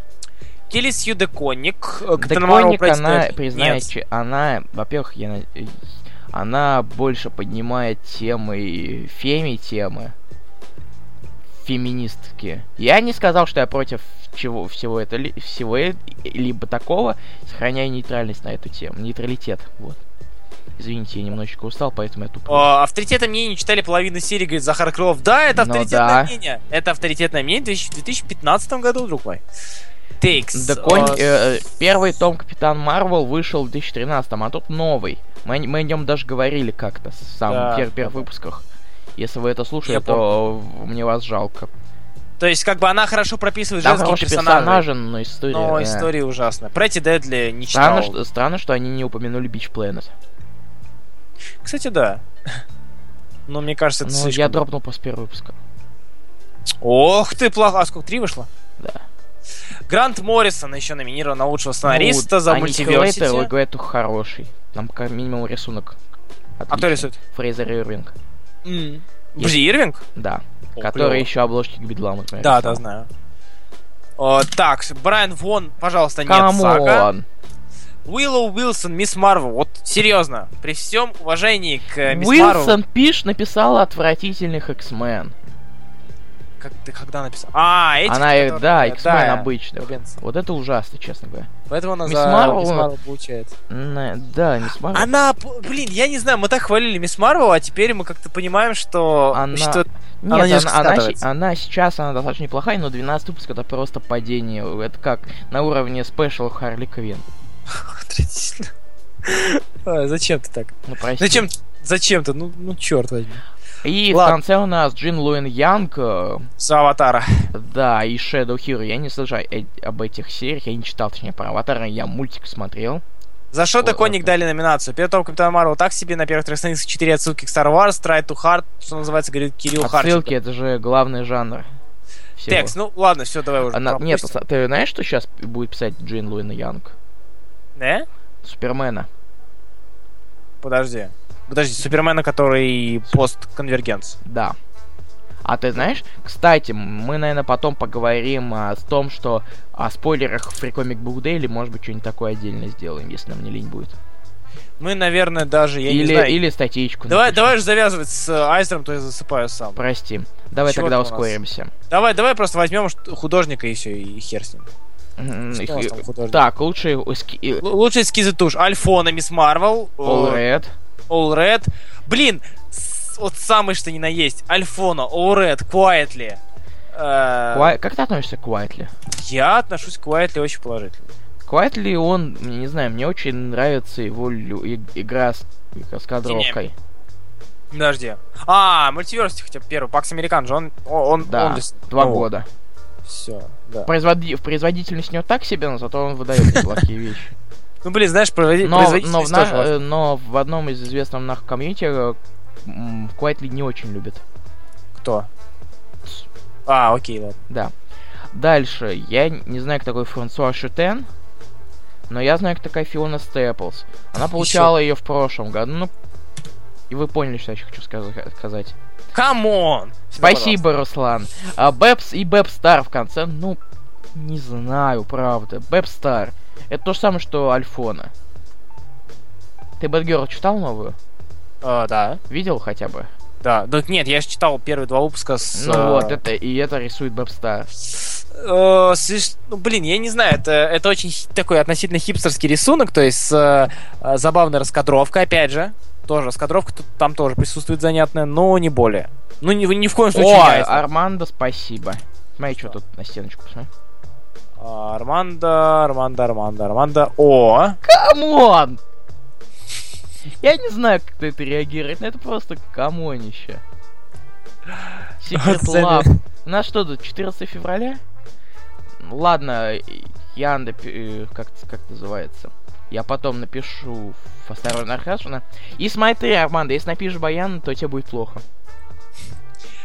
Келли Сью Деконник. Марвел она, признает, Нет. она, во-первых, я, э, она больше поднимает темы, феми темы, феминистки. Я не сказал, что я против чего всего это всего либо такого, сохраняя нейтральность на эту тему, нейтралитет, вот. Извините, я немножечко устал, поэтому я тупой. О, авторитетное мнение не читали половину серии, говорит Захар Крылов. Да, это Ну авторитетное да. мнение. Это авторитетное мнение в 2000 2015 году, друг мой. Тейкс. Деконь- О, э, первый том Капитан Марвел вышел в 2013, а тут новый. Мы, о- мы о нем даже говорили как-то в самых Да, пер- да, первых да. выпусках. Если вы это слушали, Я то мне вас жалко. То есть, как бы она хорошо прописывает Там женских персонажей. персонажи, но история... Но да. история ужасная. Претти Дедли не Странно читал. что, странно, что они не упомянули Beach Planet. Кстати, да. Но мне кажется, это Ну, слишком... я дропнул после первого выпуска. Ох ты, плохо. А сколько, три вышло? Да. Грант Моррисон еще номинирован на лучшего сценариста Ну, за мультиверсити. Легуэту хороший. Там как минимум рисунок. А кто отличный. рисует? Фрейзер Ирвинг. М. Подожди, Ирвинг? Да. О, который клёво. еще обложки к Bedlam, например. Да, рисовал. да, знаю. О, так, Брайан Вон, пожалуйста, нет, Сага. Come on! Уиллоу Уилсон, Мисс Марвел. Вот серьезно, при всем уважении к э, Мисс Марвел. Уилсон Пиш написала отвратительных X-Men. Как ты когда написал? А, эти, Она, которые- да, X-Men да. обычных. Робинсон. Вот это ужасно, честно говоря. Поэтому она Мисс за Марвел- Мисс Марвел получает. На- Да, не смогу. Она, блин, я не знаю, мы так хвалили Мисс Марвел, а теперь мы как-то понимаем, что... Она- что... Нет, она она, она, она сейчас она достаточно неплохая, но 12 выпуск это просто падение. Это как на уровне special Харли Квин. Отвратительно. [laughs] А, Зачем ты так? Ну, прости. Зачем? Зачем ты? Ну, ну черт возьми. И в Ладно. конце у нас Джин Луин Янг, э, С Аватара. да, и Shadow Hero. Я не слышал э- об этих сериях, я не читал, точнее, про Аватара, я мультик смотрел. За что О, Коник дали номинацию? Первый том Капитан Марвел так себе, на первых трех страницах 4 отсылки к Star Wars, Try to Hard, что называется, говорит Кирилл Отсылки, Харченко. это же главный жанр. всего. Текст, ну ладно, все, давай уже. Она- нет, пропустим. ты знаешь, что сейчас будет писать Джин Луин Янг? Не? Супермена. Подожди. Подожди, Супермена, который постконвергенц. Да. А ты знаешь, кстати, мы, наверное, потом поговорим а, о том, что о спойлерах в Comic Book или, может быть, что-нибудь такое отдельно сделаем, если нам не лень будет. Мы, наверное, даже, я или, не знаю... или статейку. Давай, напишем. давай же завязывать с э, Айзером, то я засыпаю сам. Прости. Давай Чего тогда ускоримся. Давай, давай просто возьмем художника и все, и хер с ним. Что их- у нас там художник? Так, лучшие эски- и- Л- Лучшие эскизы туш. Альфона, Мисс Марвел. All Red. All Red. Блин, вот самый что ни на есть. Альфона, All Red, Quietly. Э, Как ты относишься к Куайтли? Я отношусь к Quietly очень положительно. Куайтли, он, не знаю, мне очень нравится его лю- игра с, с кадровкой. Подожди. А, Multiversity хотя бы первый. Pax Americana же, он... Он, Да, он два ну, года. Все, да. Производи... В производительность у него так себе, но зато он выдает [laughs] неплохие вещи. Ну, блин, знаешь, проводи... Но, но, в производительность на- э, но в одном из известном нах комьюнити э, Куайтли не очень любят. Кто? А, окей, ладно. Да. Дальше. Я не знаю, кто такой Франсуа Шутен, но я знаю, кто такая Фиона Степлс. Она [laughs] получала ее в прошлом году. Ну, и вы поняли, что я еще хочу сказ- сказать. Come on! Спасибо, Руслан. А Бэбс и Бэбс Тарр в конце, ну, не знаю, правда. Бэбс Тарр. Это то же самое, что Альфона. Ты Бэтгерл читал новую? А, да. Видел хотя бы? Да. Да нет, я же читал первые два выпуска с... Ну э, вот, это и это рисует Бэбс Тарр. э, с- ну, блин, я не знаю, это, это очень такой относительно хипстерский рисунок, то есть с э, забавной раскадровкой, опять же. Тоже раскадровка тут, там тоже присутствует занятная, но не более. Ну, ни, ни в коем случае О, не. Армандо, спасибо. Смотри, что тут на стеночку посмотри. А, Армандо, Армандо, Армандо, Армандо. О! Come on! Я не знаю, как на это реагировать, но это просто камонище. Оцениваю. Love. У нас что тут, 14 февраля? Ладно, я напи- э, как, как называется? Я потом напишу осторожно Аркашина. И смотри, Армандо, если напишешь Баян, то тебе будет плохо.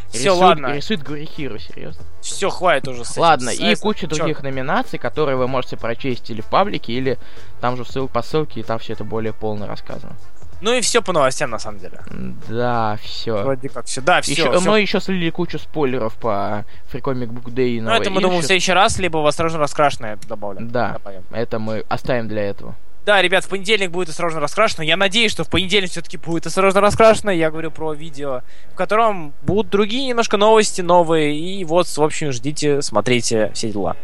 Все, Рисует- ладно. Рисует Гурихиру, серьезно. Все, хватит уже с этим. Ладно, С и Айзеком. куча Чё? других номинаций, которые вы можете прочесть или в паблике, или там же ссыл по ссылке, и там все это более полно рассказано. Ну и все по новостям, на самом деле. Да, все. Вроде как все. Да, все. Еще, мы еще слили кучу спойлеров по Free Comic Book Day Ну, это мы, думаем, в следующий раз, либо в «Осторожно, раскрашенное» добавим. Да. Добавим. Это мы оставим для этого. Да, ребят, в понедельник будет «Осторожно, раскрашено». Я надеюсь, что в понедельник все-таки будет «Осторожно, раскрашено». Я говорю про видео, в котором будут другие немножко новости новые. И вот, в общем, ждите, смотрите, все дела.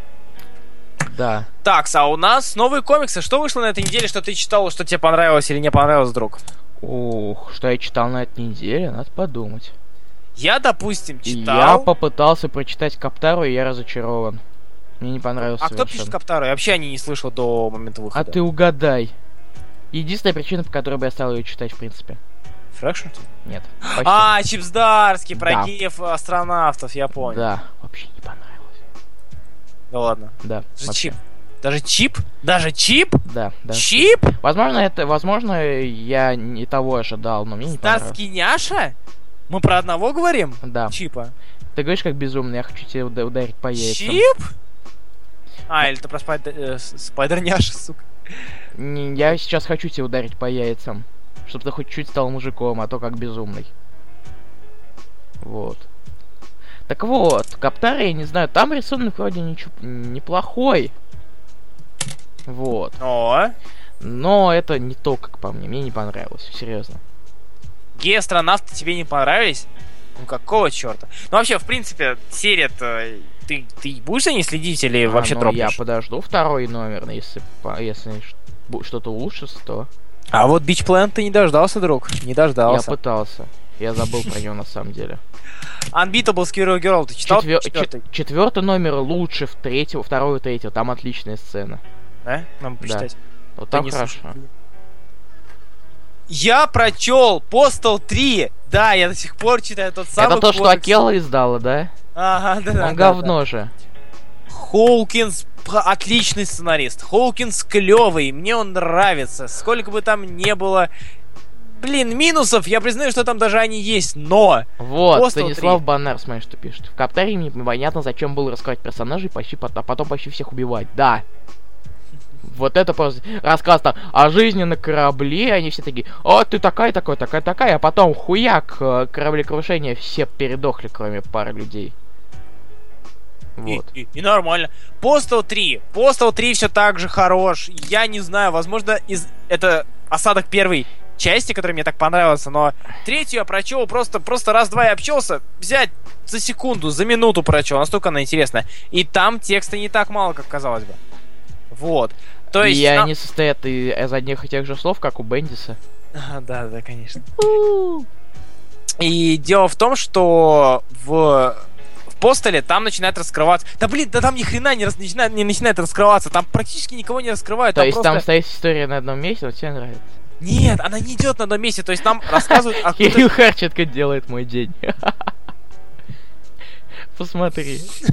Да. Так, а у нас новые комиксы. Что вышло на этой неделе, что ты читал, что тебе понравилось или не понравилось, друг? Ух, что я читал на этой неделе, надо подумать. Я, допустим, Я читал... попытался прочитать Каптару, и я разочарован. Мне не понравилось А кто пишет совершенно. Каптару? Я вообще о ней не слышал до момента А выхода. ты угадай. Единственная причина, по которой бы я стал ее читать, в принципе. Фрэкшн? Нет. Почти. А, Чипсдарский, про Да. геев астронавтов, я понял. Да, вообще не понравилось. Да ладно. Да. Даже вообще. чип. Даже чип? Даже чип? Да, да. Чип? Возможно, это, возможно, я не того ожидал, но мне не понравилось. Старский няша? Мы про одного говорим? Да. Чипа. Ты говоришь как безумный, я хочу тебе уда- ударить по яйцам. Чип? А, или ты про спайдер, э, спайдер няша, сука. Не, Я сейчас хочу тебе ударить по яйцам. Чтобы ты хоть чуть стал мужиком, а то как безумный. Вот. Так вот, Каптар, я не знаю, там рисунок вроде ничего, неплохой. Вот. О, Но это не то, как по мне. Мне не понравилось, серьезно. геостронавты тебе не понравились? Ну какого черта? Ну вообще, в принципе, серия-то... Ты, ты будешь за ней следить или А, вообще ну, дропнешь? Я подожду второй номер, но если, если что-то улучшится, то А вот Beach Planet ты не дождался, друг. Не я дождался. пытался. Я забыл про него на самом деле. Unbeatable Squirrel Girl, ты читал Четвер- четвертый? чет- четвертый номер лучше в третьего, второго и третьего. Там отличная сцена. Да? Нам почитать. Вот Да там не хорошо. Я прочел Postal 3. Да, я до сих пор читаю тот самый Это то, что комикс. Акела издала, да? Ага, да, да, Он да, говно же. да. Хоукинс п- отличный сценарист. Хоукинс клевый, мне он нравится. Сколько бы там не было... Блин, минусов, я признаю, что там даже они есть, но... Вот, Postal Станислав 3. Баннер, смотри, что пишет. В Каптаре мне непонятно, зачем было раскрывать персонажей, почти а потом почти всех убивать. Да. [laughs] Вот это просто рассказ там о жизни на корабле, они все такие, о, ты такая, такой, такая, такая, а потом хуяк, э, кораблекрушение, все передохли, кроме пары людей. И, Вот. и- и нормально. Postal 3. Postal 3 все так же хорош. Я не знаю, возможно, из это осадок первой части, которая мне так понравился, но третью я прочел просто, просто раз-два и обчелся. Взять за секунду, за минуту прочел. Настолько она интересная. И там текста не так мало, как казалось бы. Вот. То есть... и на- они состоят и- из одних и тех же слов, как у Бендиса. А, [laughs] Да, да, конечно. И дело в том, что в постеле там начинает раскрываться. Да блин, да там ни хрена не, рас- начинает, не начинает раскрываться. Там практически никого не раскрывают. То там есть просто... там стоит история на одном месте, вот тебе нравится. Нет, она не идет на одном месте. То есть нам рассказывают о какой-то- Кирилл Харченко делает мой день. [laughs] Посмотри. [laughs]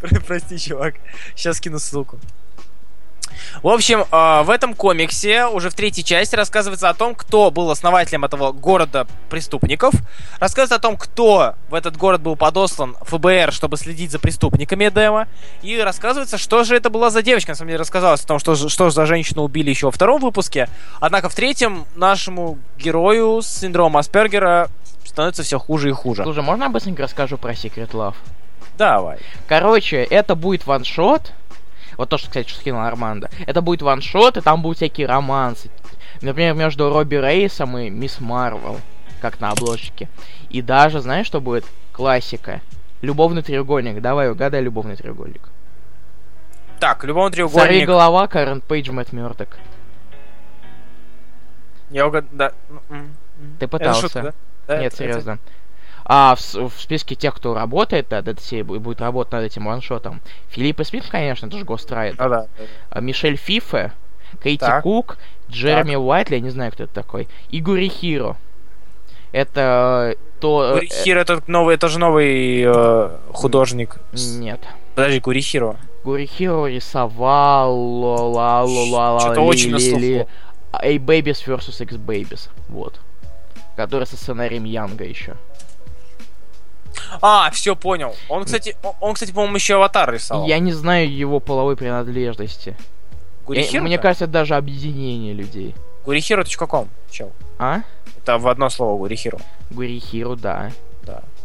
Про- Прости, чувак. Сейчас кину ссылку. В общем, э, в этом комиксе уже в третьей части рассказывается о том, кто был основателем этого города преступников. Рассказывается о том, кто в этот город был подослан ФБР, чтобы следить за преступниками Эдема. И рассказывается, что же это была за девочка. На самом деле рассказалось о том, что, что за женщину убили еще во втором выпуске. Однако в третьем нашему герою с синдромом Аспергера становится все хуже и хуже. Слушай, можно я быстренько расскажу про Secret Love? Давай. Короче, это будет ваншот. Вот то, что, кстати, что скинул Армандо. Это будет ваншот, и там будут всякие романсы. Например, между Робби Рейсом и Мисс Марвел. Как на обложке. И даже, знаешь, что будет? Классика. Любовный треугольник. Давай, угадай любовный треугольник. Так, любовный Сорви треугольник. голова, Карен Пейдж, Мэтт Мёрдок. Я угадал, да. Ну. Ты Это пытался. шутка, да? Да, Нет, это- серьезно. А в, в списке тех, кто работает над этой серией, бу- будет работать над этим ваншотом, Филипп Смит, конечно, тоже Гострайдер. А, да. А Мишель Фифе, Кейти Так. Кук, Джереми Уайтли, я не знаю, кто это такой, и Гури Хиро. Это э, то... э, Гурихиро это новый, это же новый э, художник. э, нет. Подожди, Гурихиро. Гури Хиро рисовал... ла- ла- ла- ла- Что-то очень ли- слуху. ли- A-Babies vs. X-Babies. Вот. Который со сценарием Янга еще. А, все понял. Он, кстати, он, кстати, по-моему, еще аватар рисовал. Я не знаю его половой принадлежности. Я- мне кажется, это даже объединение людей. Каком? Чел. А? Это в одно слово Гурихиро. Гурихиру, да.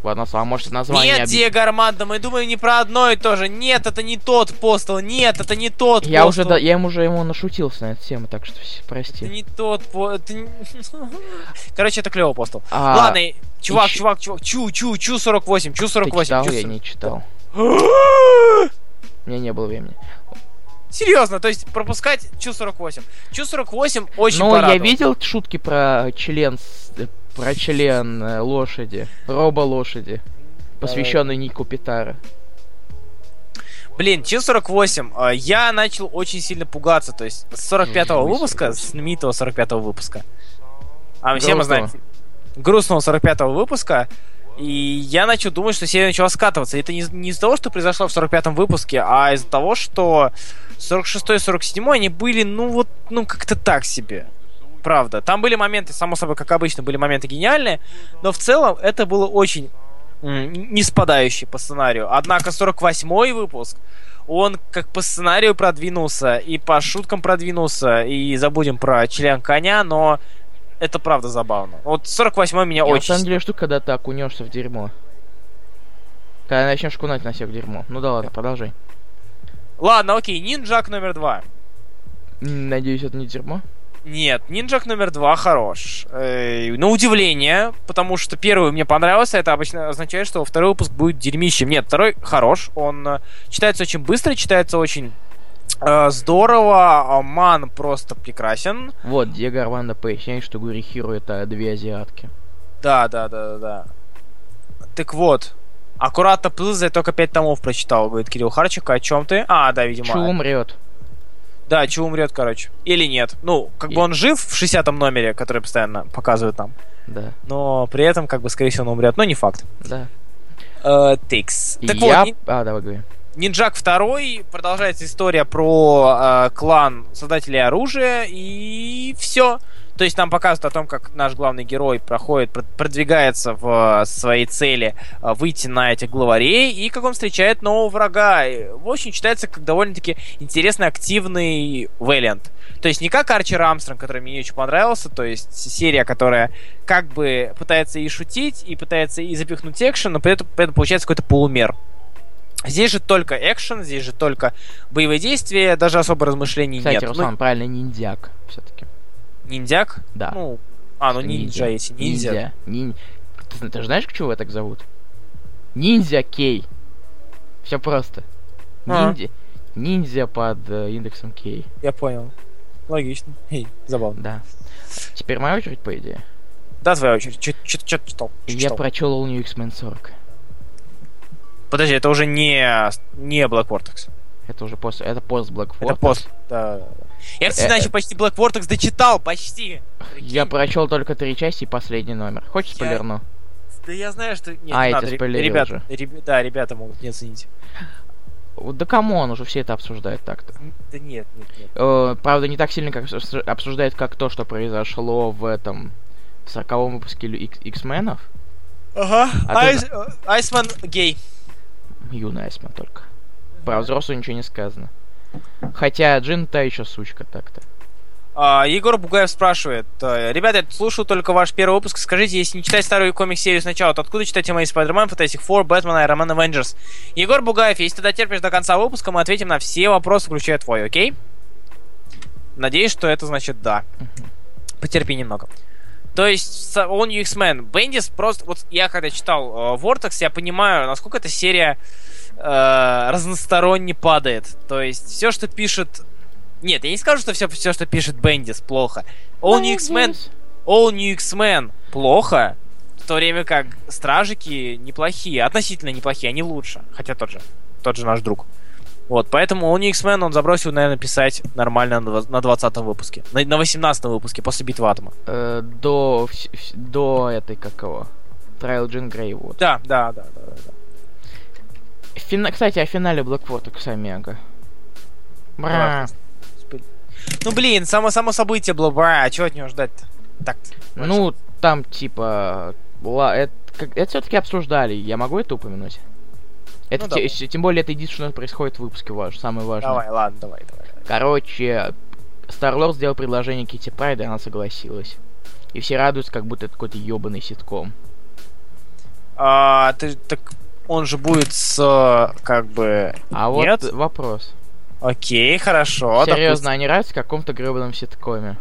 Да. Ладно, а может название... Нет, объ- Диего Армандо, мы думаем не про одно и то же. Нет, это не тот постол. Нет, это не тот Я уже, постол. да, я ему уже ему нашутился на эту тему, так что вс- Это прости. не тот по... это [laughs] Короче, это клево постол. А, Ладно, чувак, ещё- чувак, чувак, чу, чу, чу 48, чу ты 48. читал? чу Я 40. не читал. [gasps] У меня не было времени. Серьезно, то есть пропускать Чу 48. Чу 48 очень Ну, я видел шутки про член, с- э, про член э, лошади, роба лошади, посвященный Нику Питара. Блин, Чу 48, э, я начал очень сильно пугаться, то есть с 45-го Жусь, выпуска, с знаменитого 45-го выпуска. А все мы знаем Грустного. грустного 45-го выпуска. И я начал думать, что серия начала скатываться. И это не, не из-за того, что произошло в 45-м выпуске, а из-за того, что 46 и 47 они были, ну вот, ну как-то так себе. Правда. Там были моменты, само собой, как обычно, были моменты гениальные, но в целом это было очень не спадающий по сценарию. Однако 48-й выпуск, он как по сценарию продвинулся, и по шуткам продвинулся, и забудем про член коня, но это правда забавно. Вот 48-й меня Я, на очень... самом деле штука, когда ты окунешься в дерьмо. Когда начнешь кунать на всех дерьмо. Ну да ладно, продолжай. Ладно, окей, Нинджак номер два. Надеюсь, это не дерьмо. Нет, Нинджак номер два хорош. Э, на удивление, потому что первый мне понравился, это обычно означает, что второй выпуск будет дерьмищем. Нет, второй хорош, он э, читается очень быстро, читается очень э, здорово, а Ман просто прекрасен. Вот, Диего Армандо поясняет, что Гури Хиро это две азиатки. Да, да, да, да, да. Так вот, аккуратно плызай, только пять томов прочитал, говорит Кирилл Харчик. О чем ты? А, да, видимо. Чу умрет. Да, Чу умрет, короче. Или нет. Ну, как И- бы он жив в 60-м номере, который постоянно показывают нам. Да, Но при этом, как бы, скорее всего, он умрет. Но не факт. да. Э, Тикс. Так Я... вот, Нин- А, давай говори. Нинджак 2 продолжается история про э, клан создателей оружия, и все. То есть нам показывают о том, как наш главный герой проходит, пр- продвигается в э, своей цели э, выйти на этих главарей, и как он встречает нового врага. И, В общем, читается как довольно-таки интересный, активный Вэлиант. То есть не как Арчер Армстронг, который мне очень понравился, то есть серия, которая как бы пытается и шутить, и пытается и запихнуть экшен, но при этом, при этом получается какой-то полумер. Здесь же только экшен, здесь же только боевые действия, даже особо размышлений Кстати, нет. Руслан, правильно, ниндзяк все-таки. Ниндзяк? Да. Ну, а, ну ниндзя, если ниндзя. Нин- Ты, ты же знаешь, чего его так зовут? Ниндзя Кей. Все просто. А. Ниндзя. Ниндзя под э, индексом Кей. Я понял. Логично. Эй, забавно. Да. Теперь моя очередь, по идее. Да, твоя очередь. Чё ты читал? Я читал? прочел All New X-Men 40. Подожди, это уже не, не Black Vortex. Это уже после... Это пост Black Это Vortex. пост. Да, да, да. Я, кстати, Э, значит, почти Black Vortex дочитал, почти. Я прочел только три части и последний номер. Хочешь Я- спойлерну? Да я знаю, что... Нет, А, надо, ре- спойлерил ребят, уже. реб- Да, ребята могут не оценить. Да come on, уже все это обсуждают так-то. Да нет, нет, нет. Э, правда, не так сильно, как обсуж- обсуждают, как то, что произошло в этом... 40 выпуске X-Men ов. Ага. А Айс, э, Айсман гей. Юный Айсман только. Про взрослую ничего не сказано. Хотя Джин та еще сучка так-то. А, Егор Бугаев спрашивает. э, Ребята, я слушал только ваш первый выпуск. Скажите, если не читать старую комик-серию сначала, то откуда читать мои Spider-Man, Fantastic Four, Бэтмена, Iron Man, Avengers? Егор Бугаев, если ты дотерпишь до конца выпуска, мы ответим на все вопросы, включая твой, окей? Надеюсь, что это значит да. Потерпи немного. То есть, New X-Men. Бендис просто... Вот я когда читал э, Vortex, я понимаю, насколько эта серия э, разносторонне падает. То есть, все, что пишет... Нет, я не скажу, что все, все что пишет Бендис, плохо. All New X-Men... All New X-Men плохо, в то время как Стражики неплохие, относительно неплохие, они лучше. Хотя тот же, тот же наш друг. Вот, поэтому All New X-Men он забросил, наверное, писать нормально на дв- на 20 выпуске. На, на 18 выпуске, после битвы Атома. Э, до, до этой, как его, Трайл Джин Грей, вот. Да, да, да, да, да. Фина- Кстати, о финале Black Vortex Омега. Бра. Спи- Ну, блин, само, само событие было, бра, а чего от него ждать-то? Так. Ну, там типа... ла- это, как- это все-таки обсуждали. Я могу это упомянуть? Это Ну, те- давай. тем более это единственное, что происходит в выпуске ваш, самое важное. Давай, ладно, давай, давай. давай. Короче, Старлорд сделал предложение Кити Прайд, и она согласилась. И все радуются, как будто это какой-то ебаный ситком. А, ты, так он же будет с, как бы... А вот Нет? вопрос. Окей, хорошо. Серьезно, они нравятся в каком-то гребаном ситкоме?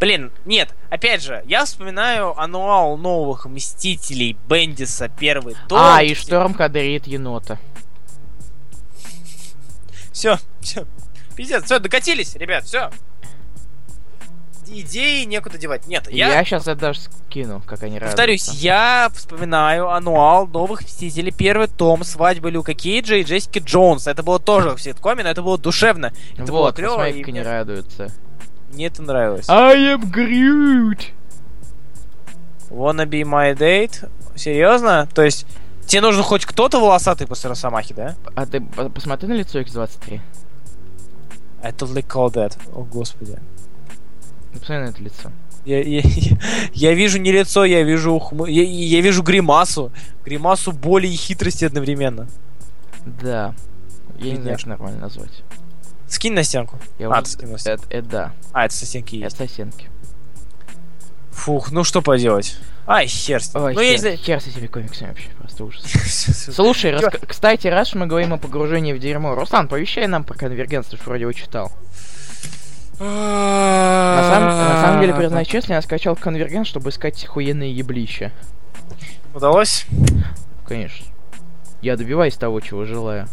Блин, нет, опять же, я вспоминаю ануал новых Мстителей Бендиса, первый том. а, и Шторм кадрит енота. Все, все. Пиздец, все, докатились, ребят, все. Идеи некуда девать. Нет, я, Я, сейчас это даже скину, как они повторюсь, радуются. я вспоминаю ануал новых Мстителей, первый том свадьбы Люка Кейджа и Джессики Джонс. Это было тоже в ситкоме, но это было душевно. Это было Вот, клево, посмотри, и как они мне, радуются. мне это нравилось. I am Groot! Wanna be my date? Серьезно? То есть, тебе нужен хоть кто-то волосатый после Росомахи, да? А ты по- посмотри на лицо X23. I totally call that. О, господи. Посмотри на это лицо. Я, я, [laughs] я- вижу не лицо, я вижу ухмы... я, я вижу гримасу. Гримасу боли и хитрости одновременно. Да. Я не знаю, как нормально назвать. Скинь на стенку. Я А, уже- ты скинул. Это, это да. А, это со стенки есть. Это стенки. Фух, ну что поделать. Ай, хер с ним. Ой, Ну, хер, если... хер с этими комиксами вообще, просто ужас. [laughs] Слушай, кстати, раз мы говорим о погружении в дерьмо, Руслан, повещай нам про конвергенцию, ж вроде его читал. На самом, на самом деле, признаюсь честно, я скачал конвергент, чтобы искать охуенные еблища. Удалось? Конечно. Я добиваюсь того, чего желаю.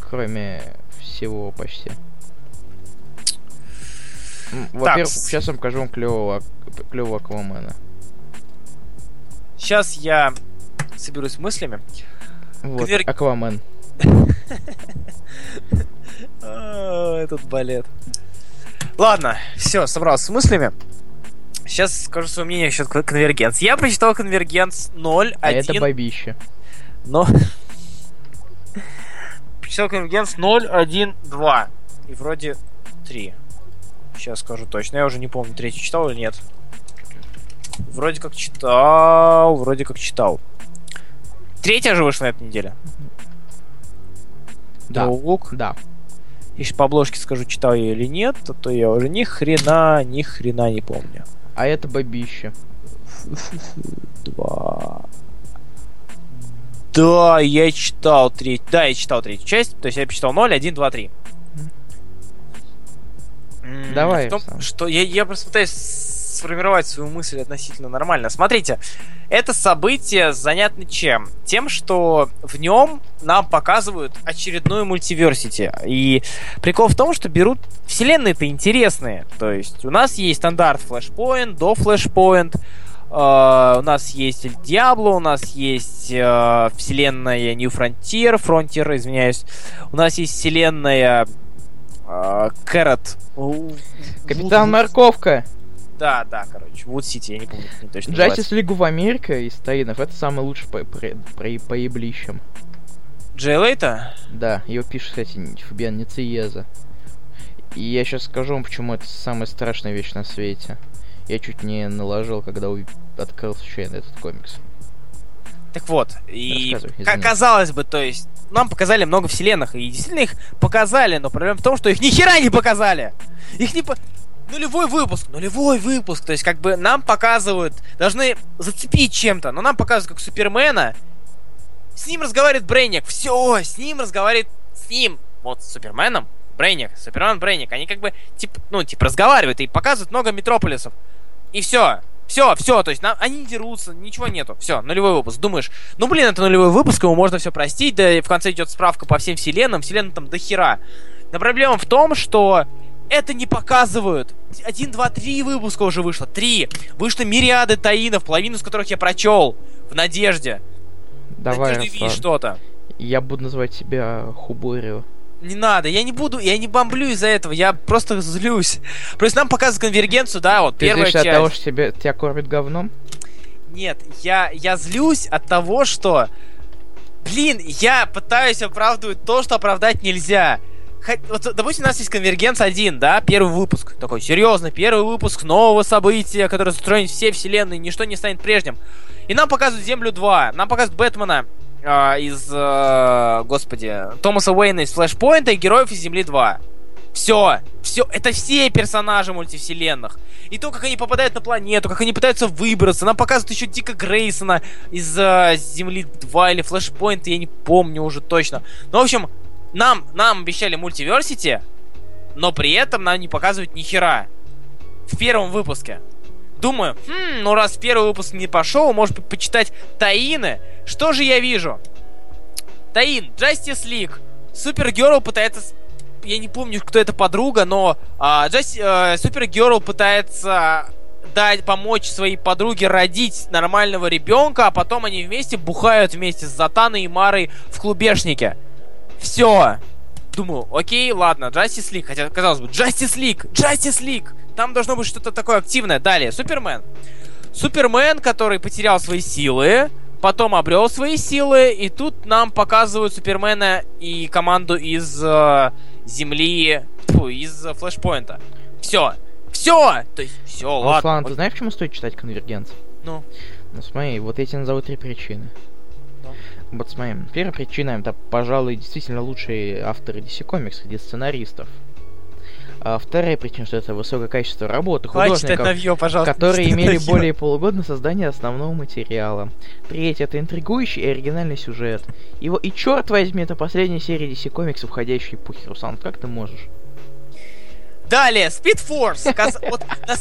Кроме всего почти. Во-первых, сейчас я покажу вам клевого, клевого Аквамена. Сейчас я соберусь с мыслями. Вот, Конвер- Аквамен. [laughs] Этот балет. Ладно, все, собрался с мыслями. Сейчас скажу свое мнение насчет кон- конвергенс. Я прочитал конвергенс 0, А это 1, бабище. но... [laughs] Прочитал конвергенс 0, 1, 2. И вроде 3. Сейчас скажу точно. Я уже не помню, третий читал или нет. Вроде как читал, вроде как читал. Третья же вышла на этой неделе. Да. Дроулук. Да. Если по обложке скажу, читал я или нет, то, то я уже ни хрена, ни хрена не помню. А это бабище. Два. Да, я читал треть. Да, я читал третью часть. То есть я почитал 0, 1, 2, 3. М, Давай, в том, что я, я просто пытаюсь сформировать свою мысль относительно нормально. Смотрите, это событие занятно чем? Тем, что в нем нам показывают очередную мультиверсити. И прикол в том, что берут вселенные-то интересные. То есть у нас есть стандарт Flashpoint, до Flashpoint, Uh, у нас есть Эль Диабло, у нас есть э, вселенная New Frontier, Frontier, извиняюсь. У нас есть вселенная э, Кэрот. У- Капитан Морковка. Да, да, короче, Вуд Сити, я не помню, как точно Justice League в Америка из Таинов. Это самый лучший по, по, по, по еблищам. Джей Лейта? Да, его пишет, кстати, Фабиан Нициеза. И я сейчас скажу вам, почему это самая страшная вещь на свете. Я чуть не наложил, когда открыл случайно этот комикс. Так вот, и казалось бы, то есть, нам показали много вселенных, и действительно их показали, но проблема в том, что их ни хера не показали! Их не по... Нулевой выпуск, нулевой выпуск, то есть, как бы, нам показывают, должны зацепить чем-то, но нам показывают как Супермена, с ним разговаривает Брейник, все, с ним разговаривает, с ним, вот, с Суперменом, Брейник, Супермен, Брейник, они как бы, типа, ну, типа, разговаривают и показывают много метрополисов, и все. Все, все, то есть нам, они дерутся, ничего нету. Все, нулевой выпуск. Думаешь, ну блин, это нулевой выпуск, ему можно все простить, да и в конце идет справка по всем вселенным, вселенным там до хера. Но проблема в том, что это не показывают. Один, два, три выпуска уже вышло. Три. Вышло мириады таинов, половину из которых я прочел. В надежде. Давай, Надежде что-то. Я буду называть тебя Хуборио. Не надо, я не буду, я не бомблю из-за этого, я просто злюсь. Просто нам показывают конвергенцию, да, вот Ты первая часть. от того, что тебя, тебя кормят говном? Нет, я, я злюсь от того, что... Блин, я пытаюсь оправдывать то, что оправдать нельзя. Вот, допустим, у нас есть Конвергенс 1, да, первый выпуск. Такой, серьезно, первый выпуск нового события, которое застроит все вселенные, ничто не станет прежним. И нам показывают Землю 2, нам показывают Бэтмена а, из, э, господи, Томаса Уэйна из Флэшпоинта и героев из Земли 2. Все, все, это все персонажи мультивселенных. И то, как они попадают на планету, как они пытаются выбраться. Нам показывают еще Дика Грейсона из э, Земли 2 или Флэшпоинта, я не помню уже точно. Ну, в общем, нам, нам обещали мультиверсити, но при этом нам не показывают ни хера. В первом выпуске. Думаю, хм, ну раз первый выпуск не пошел, может быть, почитать Таины. Что же я вижу? Таин, Justice League. Супергерл пытается... Я не помню, кто это подруга, но а, Джасти- э, Супергерл пытается дать, помочь своей подруге родить нормального ребенка, а потом они вместе бухают вместе с Затаной и Марой в клубешнике. Все. Думаю, окей, ладно, Justice League, хотя, казалось бы, Justice League, Justice League, там должно быть что-то такое активное. Далее, Супермен. Супермен, который потерял свои силы, потом обрел свои силы, и тут нам показывают Супермена и команду из э, Земли, фу, из э, Флешпоинта. Все, все, то есть все, ладно. Руслан, ты знаешь, почему стоит читать конвергенц? Ну. Ну смотри, вот я тебе назову три причины. Смотри, первая причина, это, пожалуй, действительно лучшие авторы DC Comics среди сценаристов. А вторая причина, что это высокое качество работы Хватит художников, навье, пожалуйста. которые имели навье. более полугода на создание основного материала. Третье, это интригующий и оригинальный сюжет. Его и черт возьми, это последняя серия DC Comics входящей эпохи, Руслан, как ты можешь? Далее, Speed Force. Каз- [laughs] вот на,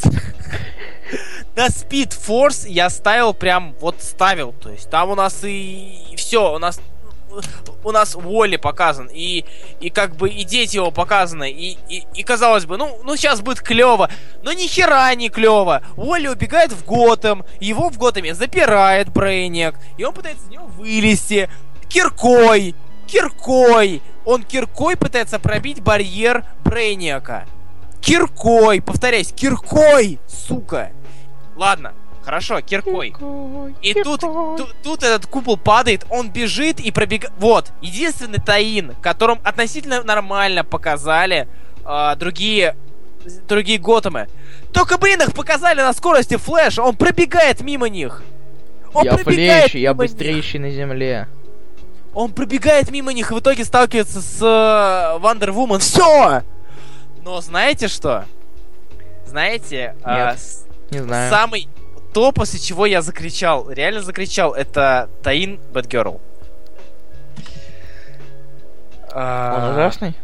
[laughs] на Speed Force я ставил прям, вот ставил. То есть там у нас и, все, у нас у нас Уолли показан, и, и как бы и дети его показаны, и, и, и казалось бы, ну, ну сейчас будет клево, но ни хера не клево. Уолли убегает в Готэм, его в Готэме запирает Брейниак, и он пытается из него вылезти киркой, киркой. Он киркой пытается пробить барьер Брейниака. Киркой, повторяюсь, киркой, сука. Ладно, хорошо, киркой. И тут, тут, тут этот купол падает, он бежит и пробегает. Вот, единственный таин, которым относительно нормально показали а, другие другие Готэмы. Только, блин, их показали на скорости флэша, он пробегает мимо них. Он я пробегает флещ, я мимо них. быстрейший на земле. Он пробегает мимо них и в итоге сталкивается с э, Вандервумен. Все! Но знаете что? Знаете, а, Нет. с- Не знаю. самый то, после чего я закричал, реально закричал, это Таин Бэтгерл. Он ужасный?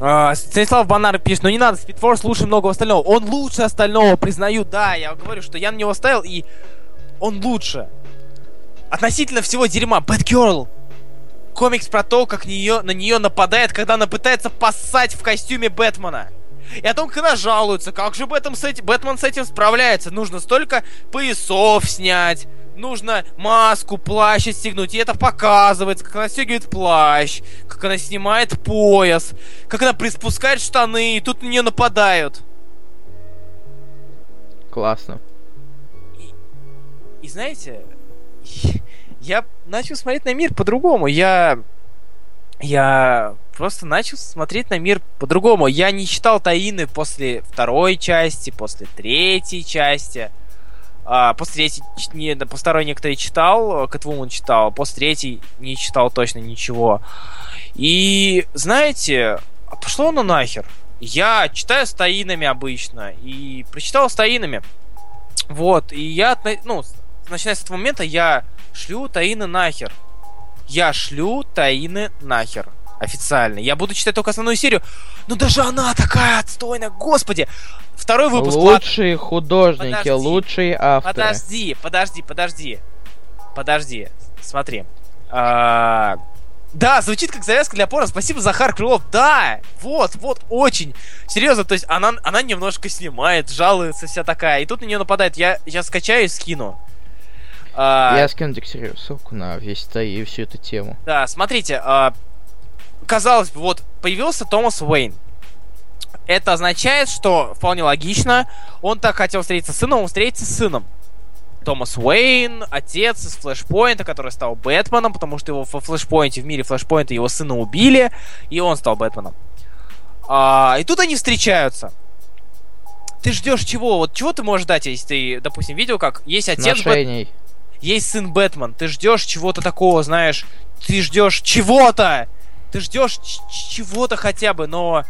А, Станислав Банар пишет, ну не надо, Спидфорс лучше многого остального. Он лучше остального, признаю, да, я говорю, что я на него ставил, и он лучше. Относительно всего дерьма, Бэтгерл. Комикс про то, как нее, на нее нападает, когда она пытается поссать в костюме Бэтмена. И о том, как она жалуется, как же Бэтмен с, этим, Бэтмен с этим справляется. Нужно столько поясов снять, нужно маску, плащ отстегнуть. И это показывается, как она стегивает плащ, как она снимает пояс, как она приспускает штаны, и тут на нее нападают. Классно. И знаете, я начал смотреть на мир по-другому. Я... Я просто начал смотреть на мир по-другому. Я не читал Таины после второй части, после третьей части. А, после третьей, не, да, по второй некоторые читал, Кэтвумен читал, после третьей не читал точно ничего. И, знаете, а пошло оно нахер. Я читаю с таинами обычно, и прочитал с таинами. Вот, и я, ну, начиная с этого момента, я шлю таины нахер. Я шлю таины нахер. Официально. Я буду читать только основную серию. Но даже она такая отстойная, господи! Второй выпуск. Лучшие художники, Подожди. лучшие авторы. Подожди, подожди, подожди. Подожди, смотри. А, Да, звучит как завязка для порно. Спасибо, Захар Крылов. Да, вот, вот, очень. Серьезно, то есть она, она немножко снимает, жалуется вся такая. И тут на нее нападает. Я, я скачаю и скину. А, Я скину тебе серию ссылку на весь это и всю эту тему. Да, смотрите, а, казалось бы, вот появился Томас Уэйн. Это означает, что вполне логично, он так хотел встретиться с сыном, он встретится с сыном. Томас Уэйн, отец из Флэшпоинта, который стал Бэтменом, потому что его во Флэшпоинте, в мире Флэшпоинта его сына убили, и он стал Бэтменом. А, и тут они встречаются. Ты ждешь чего? Вот чего ты можешь дать, если ты, допустим, видел, как есть отец Бэт- Отношений. есть сын Бэтмен, ты ждешь чего-то такого, знаешь, ты ждешь чего-то, ты ждешь чего-то хотя бы, но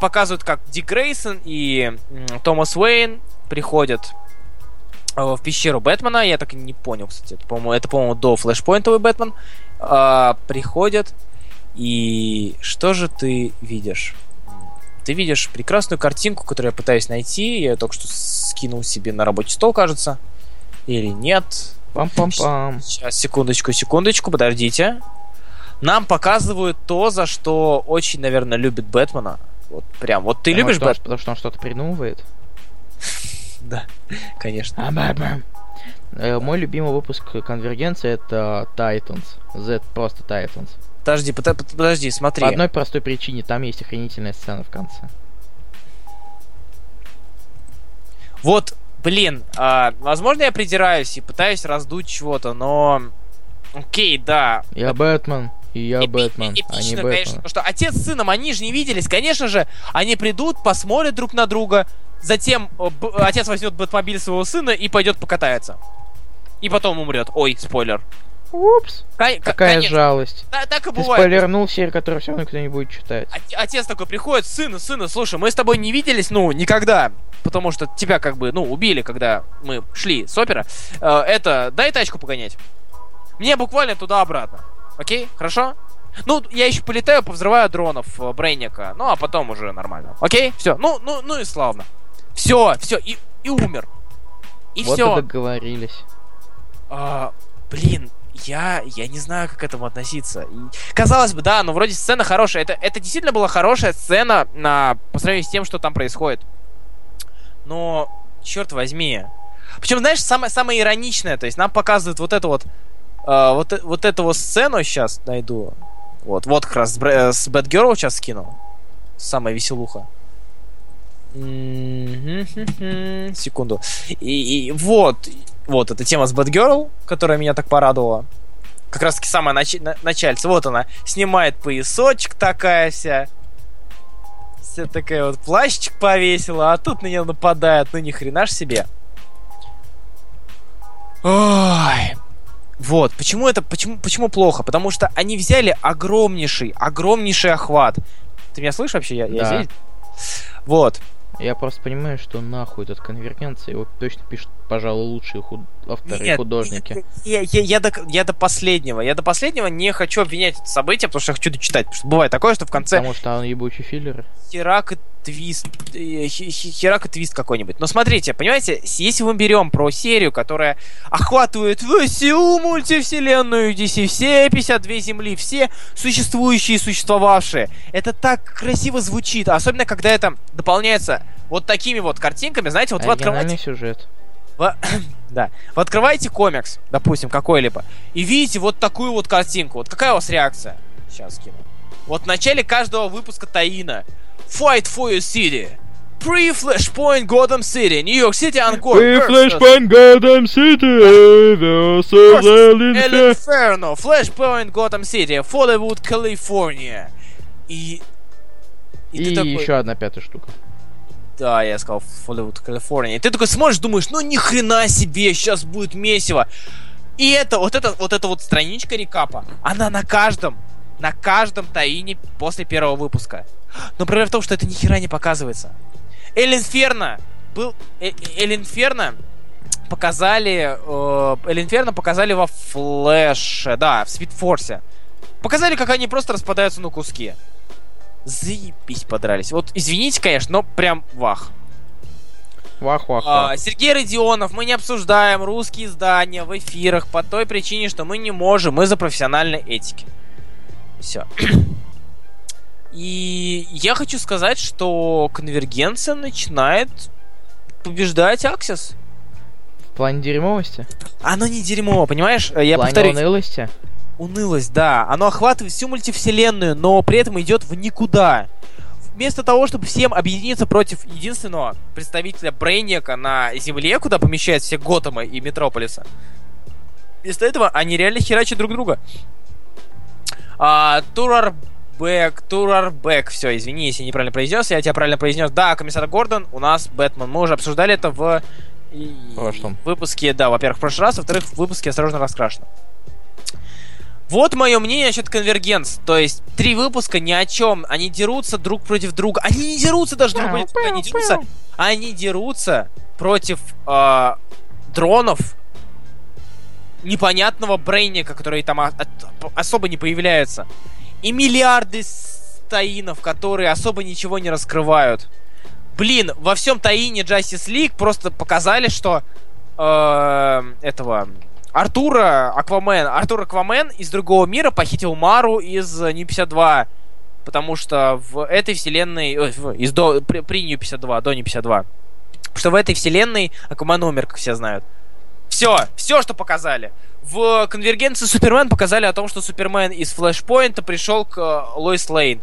показывают, как Дик Грейсон и Томас Уэйн приходят э, в пещеру Бэтмена, я так и не понял, кстати, это, по-моему, это, по-моему, до флешпоинтовый Бэтмен, а, приходят, и что же ты видишь? Ты видишь прекрасную картинку, которую я пытаюсь найти, я ее только что скинул себе на рабочий стол, кажется, или нет, Пам-пам-пам. Сейчас, секундочку, секундочку, подождите. Нам показывают то, за что очень, наверное, любит Бэтмена. Вот прям. Вот ты Потому любишь Бэтмена? Потому что он что-то придумывает. [laughs] Да, конечно. А, Бэтмен. Э, Мой любимый выпуск конвергенции это Titans. Z просто Titans. Подожди, подожди, смотри. По одной простой причине, там есть охренительная сцена в конце. Вот Блин, а, возможно, я придираюсь и пытаюсь раздуть чего-то, но... Окей, да. Я Бэтмен. И я Эпи- Бэтмен, эпично, а не конечно, Бэтмен. потому что отец с сыном, они же не виделись. Конечно же, они придут, посмотрят друг на друга, затем э, б- отец возьмет бэтмобиль своего сына и пойдет покатается. И потом умрет. Ой, спойлер. Упс, Ка- к- какая конечно. жалость. Да, так и Ты бывает. спойлернул серию, которую все равно никто не будет читать. От- Отец такой приходит, сына, сына, слушай, мы с тобой не виделись, ну, никогда. Потому что тебя как бы, ну, убили, когда мы шли с опера. Э, это, дай тачку погонять. Мне буквально туда-обратно. Окей? Хорошо? Ну, я еще полетаю, повзрываю дронов э, Брейника. Ну, а потом уже нормально. Окей? Все. Ну, ну, ну и славно. Все, все, и, и умер. И вот все. и договорились. А, блин, я, я не знаю, как к этому относиться. И, казалось бы, да, но вроде сцена хорошая. Это, это действительно была хорошая сцена на, по сравнению с тем, что там происходит. Но, черт возьми. Причем, знаешь, самое, самое ироничное, то есть нам показывают вот эту вот, э, вот, э- вот эту вот сцену сейчас найду. Вот, вот как раз с, Бр- э, с сейчас скинул. Самая веселуха. Секунду. И, и вот, вот эта тема с Бэтгерл, которая меня так порадовала. Как раз таки самая нач... на- начальца. Вот она. Снимает поясочек такая вся. Вся такая вот плащик повесила, а тут на нее нападает. Ну ни хрена ж себе. Ой. Вот, почему это, почему, почему плохо? Потому что они взяли огромнейший, огромнейший охват. Ты меня слышишь вообще? Я, я Да. здесь? Вот. Я просто понимаю, что нахуй этот конвергенция, его точно пишут, пожалуй, лучшие худ... авторы Нет, художники. Я, я, я, до, я до последнего. Я до последнего не хочу обвинять это событие, потому что я хочу дочитать. Потому что бывает такое, что в конце Потому что он ебучий филлер. херак и твист. э, хе- хе- Херак и твист какой-нибудь. Но смотрите, понимаете, если мы берем про серию, которая охватывает всю мультивселенную DC, все 52 земли, все существующие и существовавшие, это так красиво звучит. Особенно, когда это дополняется вот такими вот картинками. Знаете, вот вы открываете сюжет. Вы- [coughs] да. Вы открываете комикс, допустим, какой-либо, и видите вот такую вот картинку. Вот какая у вас реакция? Сейчас скину. Вот в начале каждого выпуска Таина. Fight for your city. Pre-Flashpoint Gotham City. New York City Encore. versus Flashpoint Gotham City versus El Inferno. Flashpoint Gotham City. Hollywood, California. И... И, ты такой, еще одна пятая штука. Да, я сказал Hollywood, Калифорния. Ты такой смотришь, думаешь, ну ни хрена себе, сейчас будет месиво. И это, вот это, вот эта вот страничка рекапа, она на каждом, на каждом таине после первого выпуска. Но проблема в том, что это ни хера не показывается. Эль Инферно был... Э- Эль Инферно показали... э, Эль Инферно показали во Флэше, да, в Спидфорсе. Показали, как они просто распадаются на куски. Заебись подрались. Вот, извините, конечно, но прям вах. Вах, вах, А, вах. Сергей Родионов, мы не обсуждаем русские издания в эфирах по той причине, что мы не можем, мы за профессиональной этики. Все. [clears throat] И я хочу сказать, что конвергенция начинает побеждать Аксис. В плане дерьмовости? Оно не дерьмо, понимаешь? Я в плане унылости? Унылость, да. Оно охватывает всю мультивселенную, но при этом идет в никуда. Вместо того, чтобы всем объединиться против единственного представителя Брейника на Земле, куда помещают все Готэма и Метрополиса, вместо этого они реально херачат друг друга. А, Турарбек, Турарбек, все, извини, если неправильно произнес, я тебя правильно произнес. Да, комиссар Гордон, у нас Бэтмен. Мы уже обсуждали это в прошлом. выпуске, да, во-первых, в прошлый раз, во-вторых, в выпуске «Осторожно, раскрашено». Вот мое мнение насчет конвергенс. То есть, три выпуска ни о чем. Они дерутся друг против друга. Они не дерутся даже друг против друга. Они дерутся, они дерутся против э, дронов непонятного брейника, который там о- от- особо не появляется. И миллиарды таинов, которые особо ничего не раскрывают. Блин, во всем таине Justice League просто показали, что э, этого Артура Аквамен, Артур Аквамен из другого мира похитил Мару из э, Нью 52. Потому что в этой вселенной... ой, в- из до, при, при Нью 52, до Нью 52. Потому что в этой вселенной Аквамен умер, как все знают. Все, все, что показали. В конвергенции Супермен показали о том, что Супермен из Флэшпоинта пришел к э, Лоис Лейн.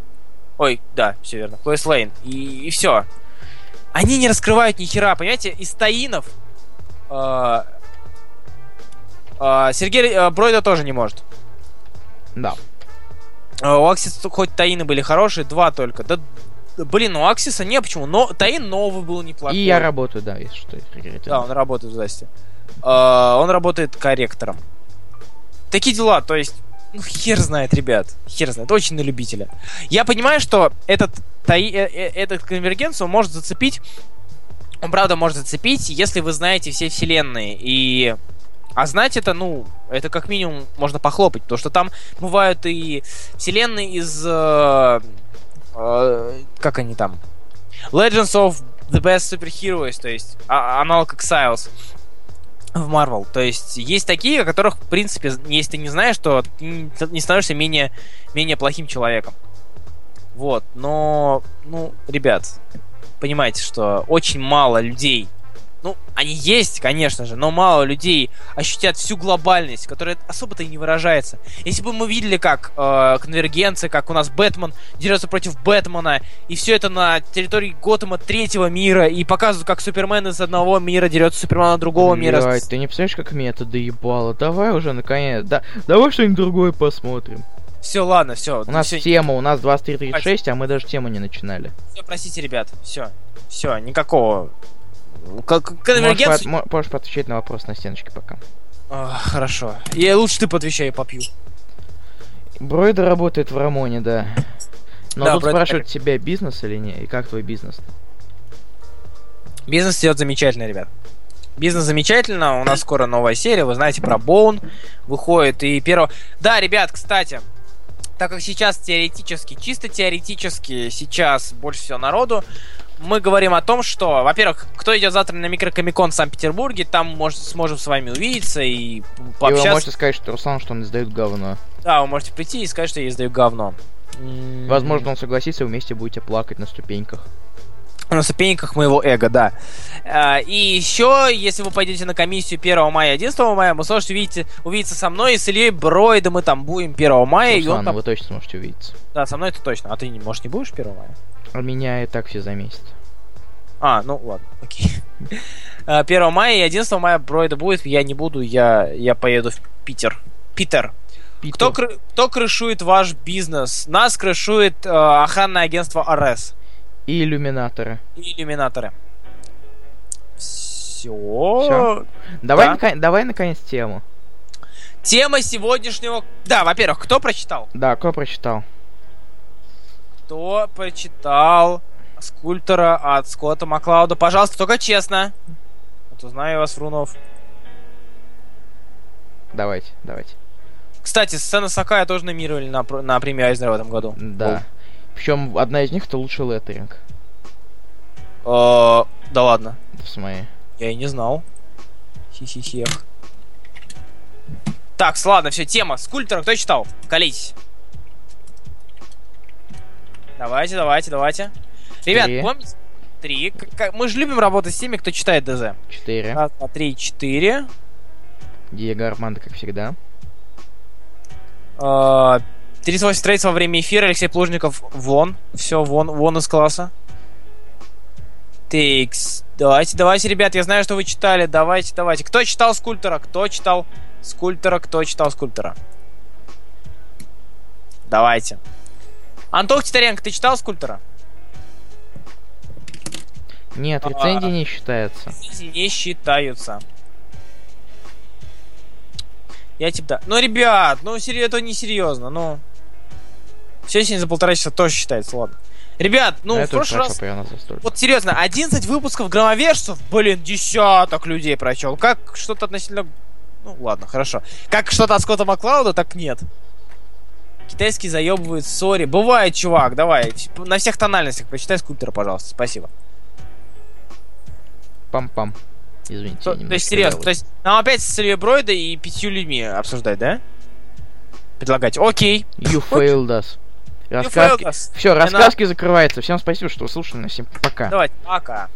Ой, да, все верно, к Лоис Лейн. И, и все. Они не раскрывают ни хера, понимаете? Из таинов Э, э, Сергей э, Бройда тоже не может. Да. Э, У Аксиса хоть таины были хорошие, два только. Да, блин, у Аксиса не, почему? Но таин новый был неплохой. И я работаю, да, если что. Да, он работает в Засте. Э, Он работает корректором. Такие дела, то есть, ну, хер знает, ребят. Хер знает, очень на любителя. Я понимаю, что этот, таи, э, этот конвергенцию может зацепить. Он, правда, может зацепить, если вы знаете все вселенные. И... А знать это, ну, это как минимум можно похлопать. Потому что там бывают и вселенные из... э, э, как они там? Legends of the Best Superheroes, то есть а- аналог Exiles в Marvel. То есть есть такие, о которых, в принципе, если ты не знаешь, то не становишься менее, менее плохим человеком. Вот, но, ну, ребят, понимаете, что очень мало людей, ну, они есть, конечно же, но мало людей ощутят всю глобальность, которая особо-то и не выражается. Если бы мы видели, как э, конвергенция, как у нас Бэтмен дерется против Бэтмена, и все это на территории Готэма третьего мира, и показывают, как Супермен из одного мира дерется с Супермена другого мира. Блядь, ты не представляешь, как меня это доебало. Давай уже, наконец. Да, давай что-нибудь другое посмотрим. Все, ладно, все. У нас тема, у нас 23.36, а мы даже тему не начинали. Все, простите, ребят. Все. Все, никакого. Как Можешь, конвергенцию. по- мо- можешь поотвечать на вопрос на стеночке пока. А, хорошо. Я лучше ты поотвечай, попью. Бройда работает в Рамоне, да. Но Да, тут Бройда- спрашивают тебя, бизнес или не, и как твой бизнес? Бизнес идет замечательно, ребят. Бизнес замечательно. У нас скоро новая серия. Вы знаете про Боун выходит. И первого... Да, ребят, кстати, так как сейчас теоретически, чисто теоретически сейчас больше всего народу, мы говорим о том, что, во-первых, кто идет завтра на микрокомикон в Санкт-Петербурге, там может, сможем с вами увидеться и И вы пообщаться. можете сказать, что Руслан, что он издает говно. Да, вы можете прийти и сказать, что я издаю говно. Возможно, он согласится, и вместе будете плакать на ступеньках. на ступеньках моего эго, да. А, И еще, если вы пойдете на комиссию 1 мая и 11 мая, вы сможете увидеть, увидеться со мной и с Ильей Бройдом, мы там будем 1 мая, и он Руслан, там... вы точно сможете увидеться. Да, со мной это точно. А ты, может, не будешь 1 мая? А меня и так все заметят. А, ну ладно, окей. А, 1 мая и 11 мая Бройда будет, я не буду, я, я поеду в Питер. Питер. Кто, кры- кто крышует ваш бизнес? Нас крышует э, охранное агентство АРС И иллюминаторы. и иллюминаторы. Все. Давай, Да. нака- давай наконец тему. Тема сегодняшнего... Да, во-первых, кто прочитал? Да, кто прочитал? Кто прочитал скульптора от Скотта Маклауда? Пожалуйста, только честно. Вот узнаю вас, Фрунов. Давайте, давайте. Кстати, сцена Сакая тоже номинировали на, на премию Айзнера в этом году. Да. Причем одна из них это лучший леттеринг. О, да ладно. В смысле. Я и не знал. Хи-хи-хех. Так, ладно, все, тема. Скульптора кто читал? Колитесь. Давайте, давайте, давайте. Ребят, Три. помните? Три. Мы же любим работать с теми, кто читает ДЗ. Четыре. Раз, два, три, четыре. Диего Армандо, как всегда. А, 38 строится во время эфира. Алексей Плужников вон. Все, вон, вон из класса. Тейкс. Давайте, давайте, ребят, я знаю, что вы читали. Давайте, давайте. Кто читал скульптора? Кто читал скульптора? Кто читал скульптора? Давайте. Антох Титаренко, ты читал скульптора? Нет, А. рецензии не считается. Не считаются. Я типа да. Ну, ребят, ну серьезно, это не серьезно, ну. Все сегодня за полтора часа тоже считается, ладно. Ребят, ну, А я в прошлый раз... Вот серьезно, 11 выпусков громовержцев, блин, десяток людей прочел. Как что-то относительно... Ну, ладно, хорошо. Как что-то от Скотта Маклауда, так нет. Китайский заебывает, сори. Бывает, чувак, давай. На всех тональностях прочитай скульптора, пожалуйста. Спасибо. Пам-пам. Извините, То, то есть, серьезно, то есть нам опять с Ильей Бройда и пятью людьми обсуждать, да? Предлагать. Окей. You failed us. You Рассказки... failed us. Все, рассказки закрываются. Всем спасибо, что вы слушали. Всем пока. Давай, пока.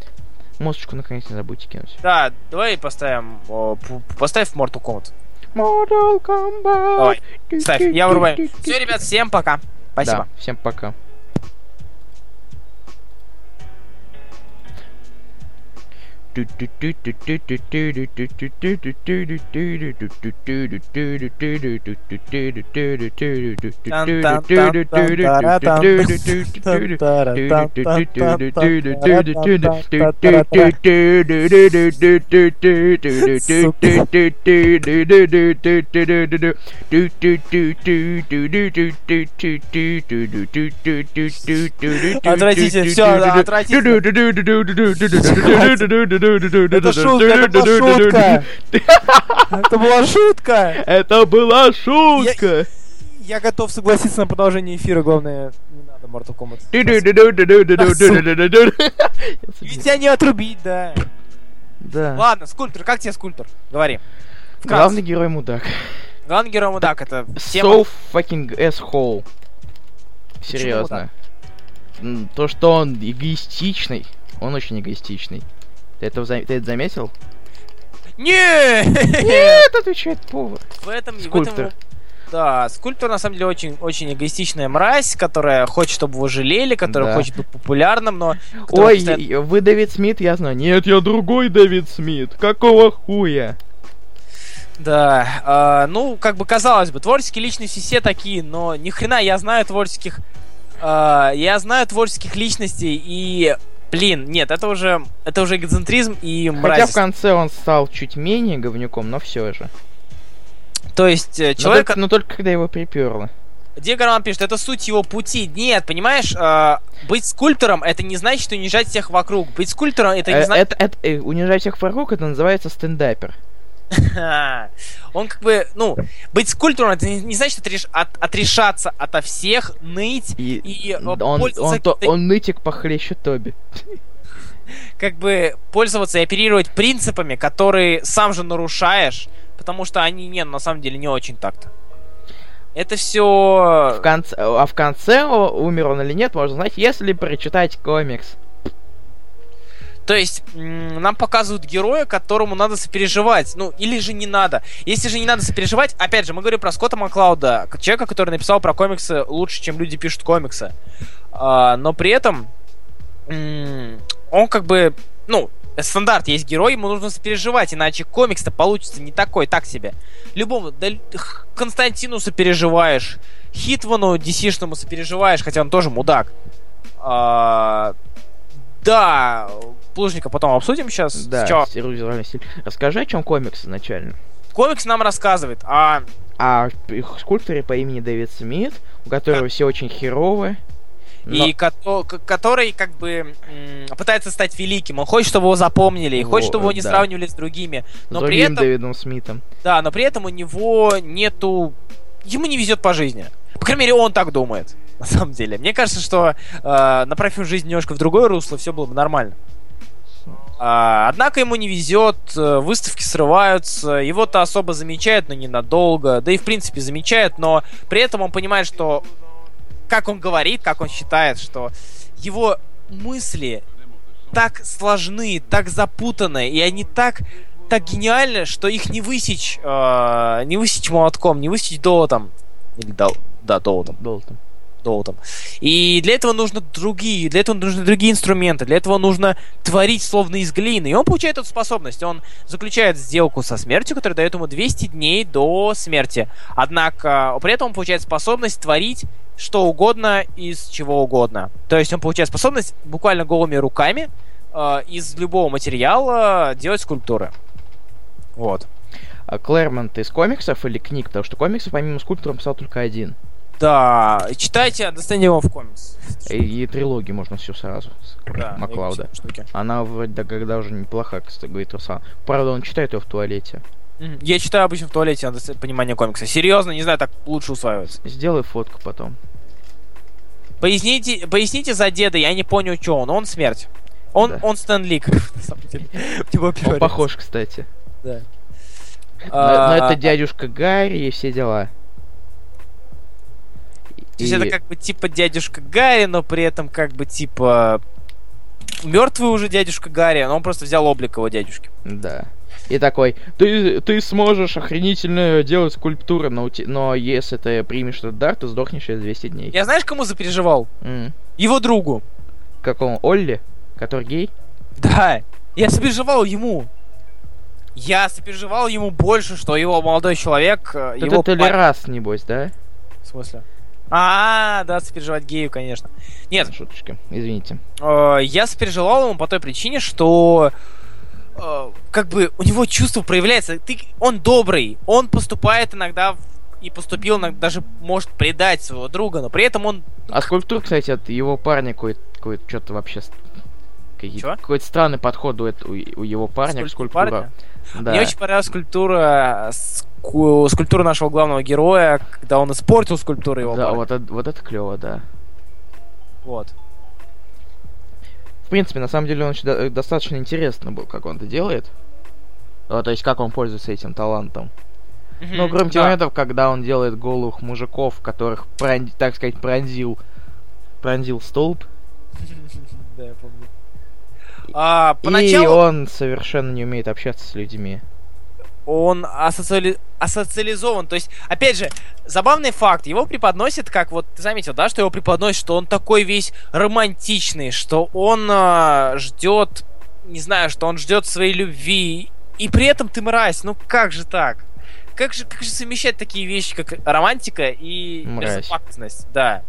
Музычку наконец не забудьте кинуть. Да, давай поставим... о, поставь Mortal Kombat. Mortal Kombat. Давай, Ставь, я вырубаю. Все, ребят, всем пока. Спасибо. Да, всем пока. Отвратительно, всё, отвратительно. [laughs] Это шутка, это была шутка. Это была шутка! Я готов согласиться на продолжение эфира, главное, не надо Mortal Kombat. Ведь тебя не отрубить, да. Да. Ладно, скульптор, как тебе скульптор? Говори. Главный герой мудак. Главный герой мудак, это. So fucking asshole. Серьезно. То, что он эгоистичный, он очень эгоистичный. Ты это, за- ты это заметил? Нет! Нет, отвечает повар. В этом... в Скульптор. этом- Да, скульптор на самом деле очень, очень эгоистичная мразь, которая хочет, чтобы его жалели, которая Да. хочет быть популярным, но... Ой, постоянно- вы Дэвид Смит, я знаю. Нет, я другой Дэвид Смит. Какого хуя? Да, а, ну, как бы казалось бы, творческие личности все такие, но ни хрена я знаю творческих... а, я знаю творческих личностей и... Блин, нет, это уже, это уже эгоцентризм и Хотя мразь. в конце он стал чуть менее говнюком, но все же. То есть э, Но человек, только, но только когда его приперло. Диего пишет, это суть его пути. Нет, понимаешь, а, быть скульптором это не значит унижать всех вокруг. Быть скульптором это не Э, значит... это, это, э, унижать всех вокруг, это называется стендапер. [laughs] Он как бы, ну, быть скульптором это не, не значит отреш- от- отрешаться ото всех, ныть И, и э, он, он, пользоваться то- каким-то- он нытик похлеще Тоби. как бы пользоваться и оперировать принципами, которые сам же нарушаешь, потому что они не, на самом деле не очень так-то. Это В все... конце, а в конце, умер он или нет, можно знать, если прочитать комикс. То есть нам показывают героя, которому надо сопереживать. Ну, или же не надо. Если же не надо сопереживать, опять же, мы говорим про Скотта Маклауда, человека, который написал про комиксы лучше, чем люди пишут комиксы. А, но при этом он как бы, ну, стандарт, есть герой, ему нужно сопереживать, иначе комикс-то получится не такой, так себе. Любому, да, Константину сопереживаешь, Хитвану DC-шному сопереживаешь, хотя он тоже мудак. А, да, Плужника потом обсудим сейчас. Да, визуальный стиль. Расскажи, о чем комикс изначально. комикс нам рассказывает, а А в скульпторе по имени Дэвид Смит, у которого все очень херово. но- и кото- к- который как бы пытается стать великим. Он хочет, чтобы его запомнили, и хочет, чтобы его не да. сравнивали с другими. с Но при другим этом, Дэвидом Смитом. да, но при этом у него нету, ему не везет по жизни. По крайней мере, он так думает. [laughs] На самом деле, мне кажется, что э, направив жизнь немножко в другое русло, все было бы нормально. А, однако ему не везет, э, выставки срываются, его-то особо замечают, но ненадолго, да и в принципе замечают, но при этом он понимает, что как он говорит, как он считает, что его мысли так сложны, так запутаны, и они так так гениальны, что их не высечь, э, не высечь молотком, не высечь долотом. Или дол, да, долотом Долтон. Долларом. И для этого нужны другие, для этого нужны другие инструменты, для этого нужно творить словно из глины. И он получает эту способность. Он заключает сделку со смертью, которая дает ему 200 дней до смерти. Однако при этом он получает способность творить что угодно из чего угодно. То есть он получает способность буквально голыми руками э, из любого материала делать скульптуры. Вот. А Клэрмонт из комиксов или книг? Потому что комиксов помимо скульптора писал только один. Да, читайте «Достань его в комикс». И, и трилогию можно всю сразу. с Да, Маклауда. Она вроде да, когда уже неплоха, кстати, говорит Руслан. Правда, он читает ее в туалете. Я читаю обычно в туалете, надо понимание комикса. Серьезно, не знаю, так лучше усваивается. Сделай фотку потом. Поясните, поясните за деда, я не понял, что он. Он смерть. Он, Да. он Стэн Ли, как [laughs] на самом деле. В него Он похож, кстати. Да. Но, А, но это дядюшка Гарри и все дела. То есть это как бы типа дядюшка Гарри, но при этом как бы типа мертвый уже дядюшка Гарри, но он просто взял облик его дядюшки. Да. И такой, ты, ты сможешь охренительно делать скульптуры, но, но если ты примешь этот дар, ты сдохнешь через 200 дней. Я знаешь, кому запереживал? М. Его другу. Какому? Олли? Который гей? Да. Я сопереживал ему. Я сопереживал ему больше, что его молодой человек... э, его ты ли парень- раз, небось, да? В смысле? А, да, сопереживать гею, конечно. Нет, Шуточка, извините. э, я сопереживал ему по той причине, что э, как бы у него чувство проявляется. Ты, он добрый, он поступает иногда в- и поступил даже может предать своего друга, но при этом он А скульптур, кстати, от его парня какой-то, какой что-то вообще... Какой-то странный подход у, у, у его парня к скульптура. парня? Да. Мне очень понравилась скульптура, ску- скульптура нашего главного героя, когда он испортил скульптуру его. Да, парня. вот это, вот это клево, да. вот. В принципе, на самом деле, он очень достаточно интересно был, как он это делает. А, то есть, как он пользуется этим талантом. Ну, кроме Да. моментов, когда он делает голых мужиков, которых, прон- так сказать, пронзил, пронзил столб. [laughs] Да, я помню. А, И поначалу он совершенно не умеет общаться с людьми. он асоциали- асоциализован. То есть, опять же, забавный факт. Его преподносит, как вот ты заметил, да, что его преподносит, что он такой весь романтичный, что он ждет, не знаю, что он ждет своей любви. И при этом ты мразь. Ну как же так? Как же, как же совмещать такие вещи, как романтика и Мразь. Да.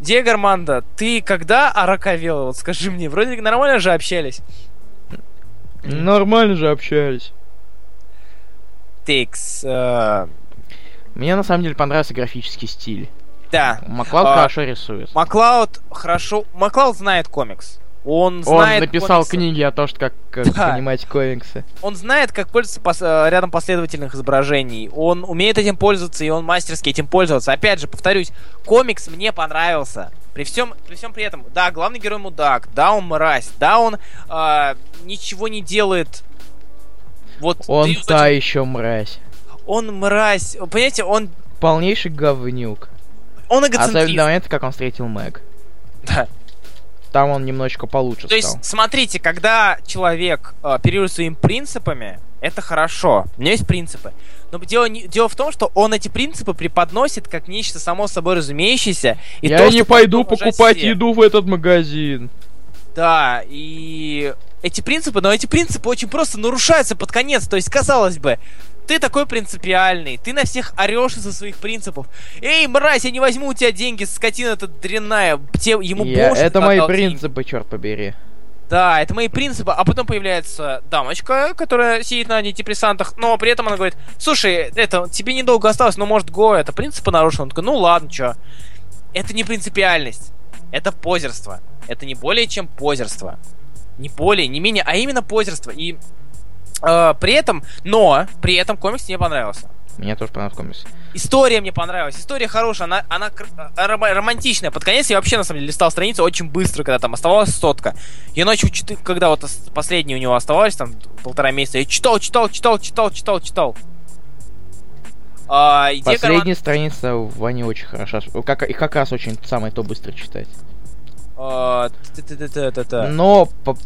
Диего Армандо, ты когда ороковел? Вот скажи мне, вроде нормально же общались. Нормально же общались. Текс. э, Мне на самом деле понравился графический стиль. Да. Маклауд А, хорошо рисует. Маклауд хорошо... Маклауд знает комикс. Он Он знает написал комиксы. книги о том, что как, как Да. понимать комиксы. Он знает, как пользоваться пос- э, рядом последовательных изображений. Он умеет этим пользоваться, и он мастерски этим пользоваться. Опять же, повторюсь, комикс мне понравился. При всем, при всем при этом, да, главный герой мудак, да, он мразь, да, он э, ничего не делает. Вот Он ты та очень- еще мразь. он мразь. Понимаете, он, Полнейший говнюк. он Особенно эгоцентрист. до момента, как он встретил Мэг. Да. Там он немножечко получше То стал. есть, смотрите, когда человек э, оперирует своими принципами, это хорошо. У меня есть принципы. Но дело, не- дело в том, что он эти принципы преподносит как нечто само собой разумеющееся. И Я то, не пойду покупать все. еду в этот магазин. Да, и эти принципы, но эти принципы очень просто нарушаются под конец. То есть, казалось бы, ты такой принципиальный, ты на всех орешь из-за своих принципов. Эй, мразь, я не возьму у тебя деньги, скотина эта дрянная. Те, ему Я- Это мои деньги. принципы, черт побери. Да, это мои принципы. А потом появляется дамочка, которая сидит на антидепрессантах, но при этом она говорит, слушай, это, тебе недолго осталось, но может го, это принципы нарушены. Он такой, ну ладно, чё. Это не принципиальность. Это позерство. Это не более чем позерство. Не более, не менее, а именно позерство. И э, при этом, но, при этом комикс мне понравился. Мне тоже понравился комикс. История мне понравилась. История хорошая, она, она а, рома- романтичная. Под конец я вообще, на самом деле, листал страницу очень быстро, когда там оставалась сотка. Я начал читать, когда вот ос- последние у него оставались, там, полтора месяца, я читал, читал, читал, читал, читал, читал. А, Последняя страница в Ване очень хороша. Как, и как раз очень самое то быстро читать. карман- а. Но по-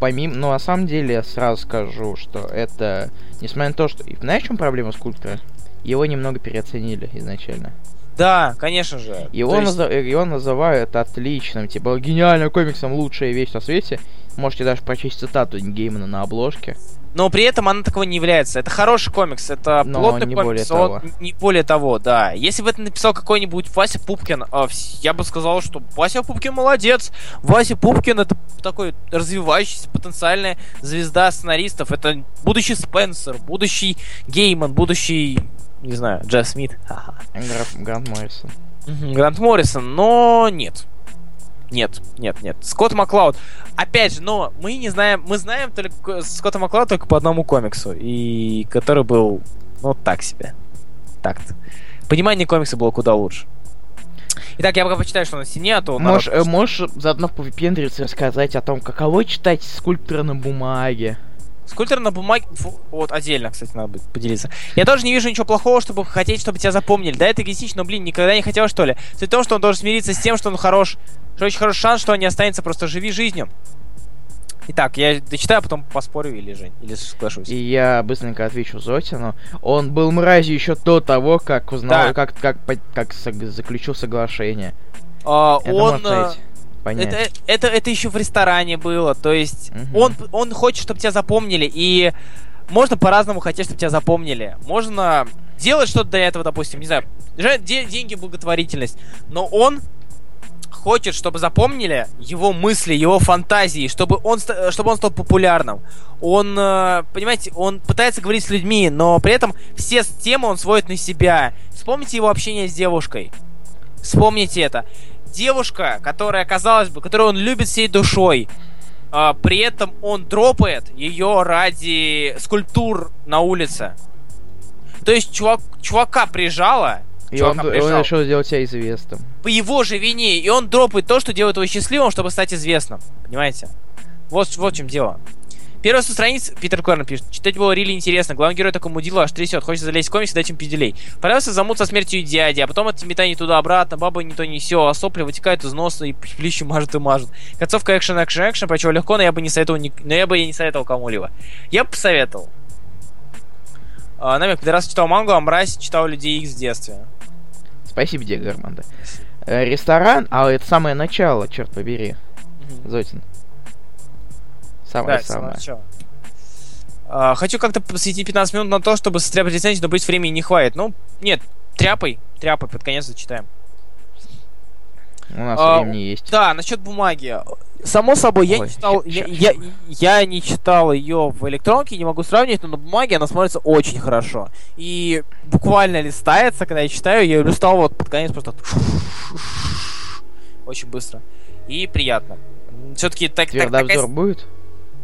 помимо, но на самом деле я сразу скажу, что это, несмотря на то, что, и знаешь, в чем проблема скульптора? Его немного переоценили изначально. Да, конечно же. Его, есть- э, его называют отличным, типа гениальным комиксом, лучшая вещь на свете. Можете даже прочесть цитату Геймана на обложке. Но при этом она такого не является. Это хороший комикс, это Но плотный не комикс, более он того. не более того, да. Если бы это написал какой-нибудь Вася Пупкин, а, я бы сказал, что Вася Пупкин молодец. Вася Пупкин это такой развивающийся потенциальная звезда сценаристов. Это будущий Спенсер, будущий Гейман, будущий, не знаю, Джефф Смит. Грант Моррисон. Грант Моррисон, но нет. Нет, нет, нет. Скотт Маклауд. Опять же, но мы не знаем, мы знаем только Скотта Маклауда только по одному комиксу, и который был, ну, так себе. Так-то. Понимание комикса было куда лучше. Итак, я пока почитаю, что на стене, а то... народ Можешь, э, просто- можешь заодно повыпендриться и рассказать о том, каково читать скульптора на бумаге. Скульптор на бумаге... фу, вот, отдельно, кстати, надо будет поделиться. Я тоже не вижу ничего плохого, чтобы хотеть, чтобы тебя запомнили. Да, это эгоистично, но, блин, никогда не хотел, что ли. Суть в том, что он должен смириться с тем, что он хорош. Что очень хороший шанс, что он не останется, просто живи жизнью. Итак, я дочитаю, а потом поспорю или, Жень, или соглашусь. И я быстренько отвечу Зотину. Он был мразью еще до того, как узнал, Да. как, как, как сог- заключил соглашение. А, Это он... можно Это, это, это еще в ресторане было. То есть Мгм. он, он хочет, чтобы тебя запомнили. И можно по-разному хотеть, чтобы тебя запомнили. Можно делать что-то для этого, допустим, не знаю, деньги, благотворительность. Но он хочет, чтобы запомнили его мысли, его фантазии, чтобы он, чтобы он стал популярным. Он, э, понимаете, он пытается говорить с людьми, но при этом все темы он сводит на себя. Вспомните его общение с девушкой. Вспомните это. Девушка, которая, казалось бы, которую он любит всей душой, а, при этом он дропает ее ради скульптур на улице. То есть чувак, чувака прижало, И он, он решил сделать себя известным. по его же вине, и он дропает то, что делает его счастливым, чтобы стать известным. Понимаете? Вот, вот в чем дело. Первая сто страниц Питер Корн пишет. Читать было рили интересно. Главный герой такой мудила аж трясет. Хочется залезть в комикс и дать им пизделей. Понравился замут со смертью дяди, а потом это метание туда-обратно, баба не то не все, а сопли вытекают из носа и плещи мажут и мажут. Концовка экшен, экшен, экшен, про чего легко, но я бы не советовал, ни- но я бы и не советовал кому-либо. Я бы посоветовал. А, намек, раз читал мангу, а мразь читал Людей Икс в детстве. Спасибо, Диего Армандо. Э, Ресторан, а это самое начало, черт побери. Мгм. Зотин. Да, Самое это с самого самое. начала. А, хочу как-то посвятить 15 минут на то, чтобы состряпать рецензию, но быть времени не хватит. Ну, нет, тряпай, тряпай, под конец зачитаем. У нас А, времени есть. Да, насчет бумаги. Само собой, я Ой, не читал, ща- я, ща- я, я не читал ее в электронке, не могу сравнивать, но на бумаге она смотрится очень хорошо. И буквально листается, когда я читаю, я листал вот под конец просто [sniffs] очень быстро. И приятно. Все-таки так, так, такая обзор будет?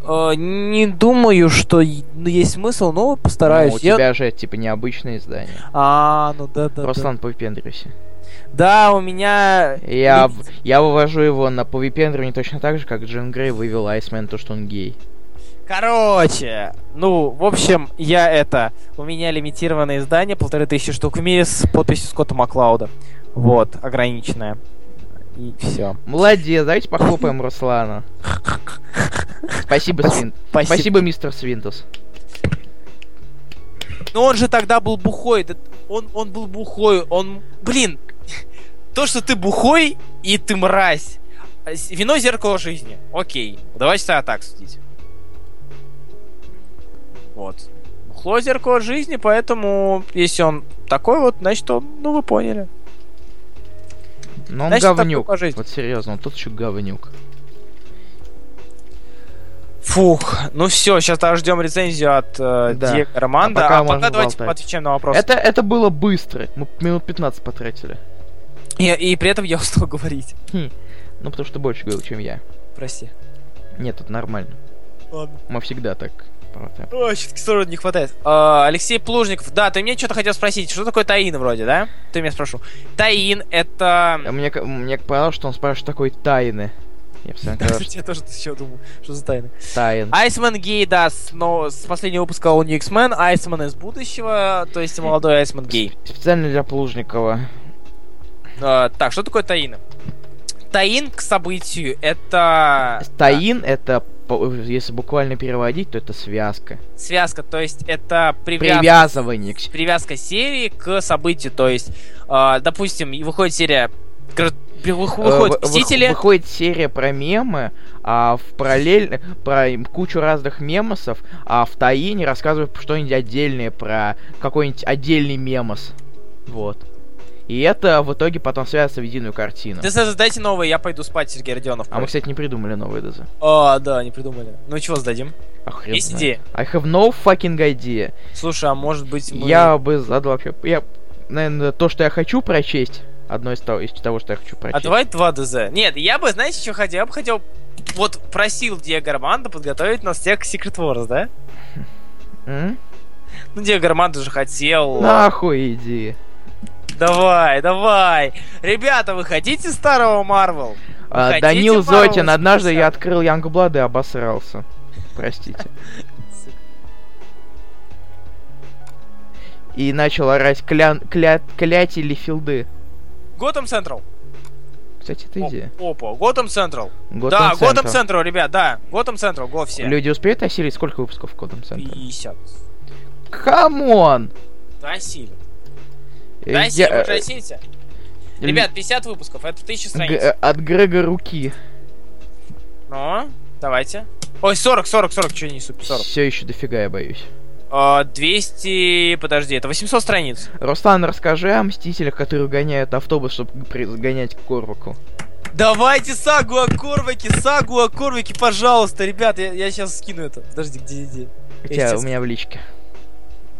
Э, не думаю, что ну, есть смысл, но постараюсь. Ну, у Я- тебя же, типа, необычное издание. А, ну да, да. Руслан, повипендривайся. Да. да, у меня. Я, я вывожу его на повипендривание точно так же, как Джин Грей вывел Айсмен, то, что он гей. Короче, ну, в общем, я это. У меня лимитированное издание, полторы тысячи штук в мире с подписью Скотта Маклауда. Вот, ограниченное. И все. Молодец, давайте похлопаем Руслана. Спасибо, Свин. Спасибо, мистер Свинтус. Но он же тогда был бухой. Он, он был бухой. Он. Блин! То, что ты бухой и ты мразь. Вино зеркало жизни. Окей. Давайте тогда так судить. Вот. Бухло зеркало жизни, поэтому если он такой вот, значит он, ну вы поняли. Но он Значит, говнюк. Вот серьезно, он тут еще говнюк. Фух, ну все, сейчас ждем рецензию от э, Да. Диего Романда. А пока А пока, давайте болтать. отвечаем на вопрос. Это, это было быстро. Мы минут 15 потратили. И, и при этом я [laughs] устал говорить. Хм. Ну, потому что больше говорил, чем я. Прости. Нет, тут нормально. Ладно. Мы всегда так работаем. Ой, все-таки кислорода не хватает. А, Алексей Плужников, да, ты мне что-то хотел спросить. Что такое таин вроде, да? Ты меня спрошу. Таин это... А Мне, мне понравилось, что он спрашивает такой тайны. Я постоянно сказал, что Я тоже еще думаю, что за тайна. тайн. Айсман Гей, да, но с последнего выпуска All New X-Men, Айсман из будущего, то есть молодой Айсман Гей. Специально для Плужникова. А, так, что такое таин? Таин к событию это... Таин это, по- если буквально переводить, то это связка. связка, то есть это привязка, Привязывание привязка серии к событию, то есть, э, допустим, выходит серия, Э, выходят вы- Мстители, Выходит серия про мемы, а в параллель про кучу разных мемосов, а в Таине рассказывают что-нибудь отдельное про какой-нибудь отдельный мемос. Вот. И это в итоге потом связывается в единую картину. Ты сразу дайте новые, я пойду спать, Сергей Родионов. А мы, кстати, не придумали новые ДЗ. А, да, не придумали. Ну чего сдадим? А хрен Есть идея? I have no fucking idea. Слушай, а может быть мы... Я бы задал вообще... Я, наверное, то, что я хочу прочесть, одно из того, из того, что я хочу прочесть. А давай 2 ДЗ. Нет, я бы, знаете, что хотел? Я бы хотел... Вот просил Диего Армандо подготовить нас всех к Secret Wars, да? М? Ну, Диего Армандо же хотел... Нахуй иди. Давай, давай. Ребята, вы хотите старого Марвел? А, Данил Marvel Зотин, однажды 80? я открыл Янгблад и обосрался. Простите. И начал орать кля... кля... клять или филды. Gotham Central. Кстати, это идея. Опа, Gotham Central. Да. Gotham Central, ребят, да. Gotham Central, го все. Люди успеют осилить сколько выпусков в Gotham Central? 50. Come on! Да, осилит. Э, Да, я- осилит, вы же осилите. Ребят, 50 выпусков, это 1000 страниц. Г- от Грега Руки. Ну, давайте. Ой, 40, 40, 40, что я несу? 40. Все еще дофига, я боюсь. А, 200, подожди, это 800 страниц. Руслан, расскажи о Мстителях, которые гоняют автобус, чтобы загонять к Корваку. Давайте сагу о Корваке, сагу о Корваке, пожалуйста, ребят, я, я сейчас скину это. Подожди, где, где? У Я тебя, у меня в личке.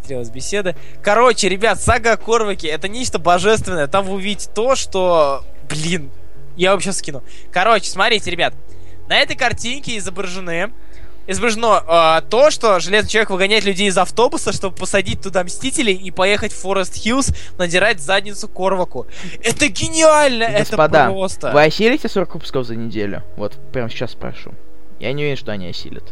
Трелась беседа. Короче, ребят, сага о Корваке это нечто божественное. Там вы увидите то, что... Блин, я вам сейчас скину. Короче, смотрите, ребят. На этой картинке изображены изображено э, то, что Железный Человек выгоняет людей из автобуса, чтобы посадить туда Мстителей и поехать в Форест Хиллз, надирать задницу Корваку. Это гениально! Господа, это просто... вы осилите 40 выпусков за неделю? Вот, прямо сейчас спрошу. Я не уверен, что они осилят.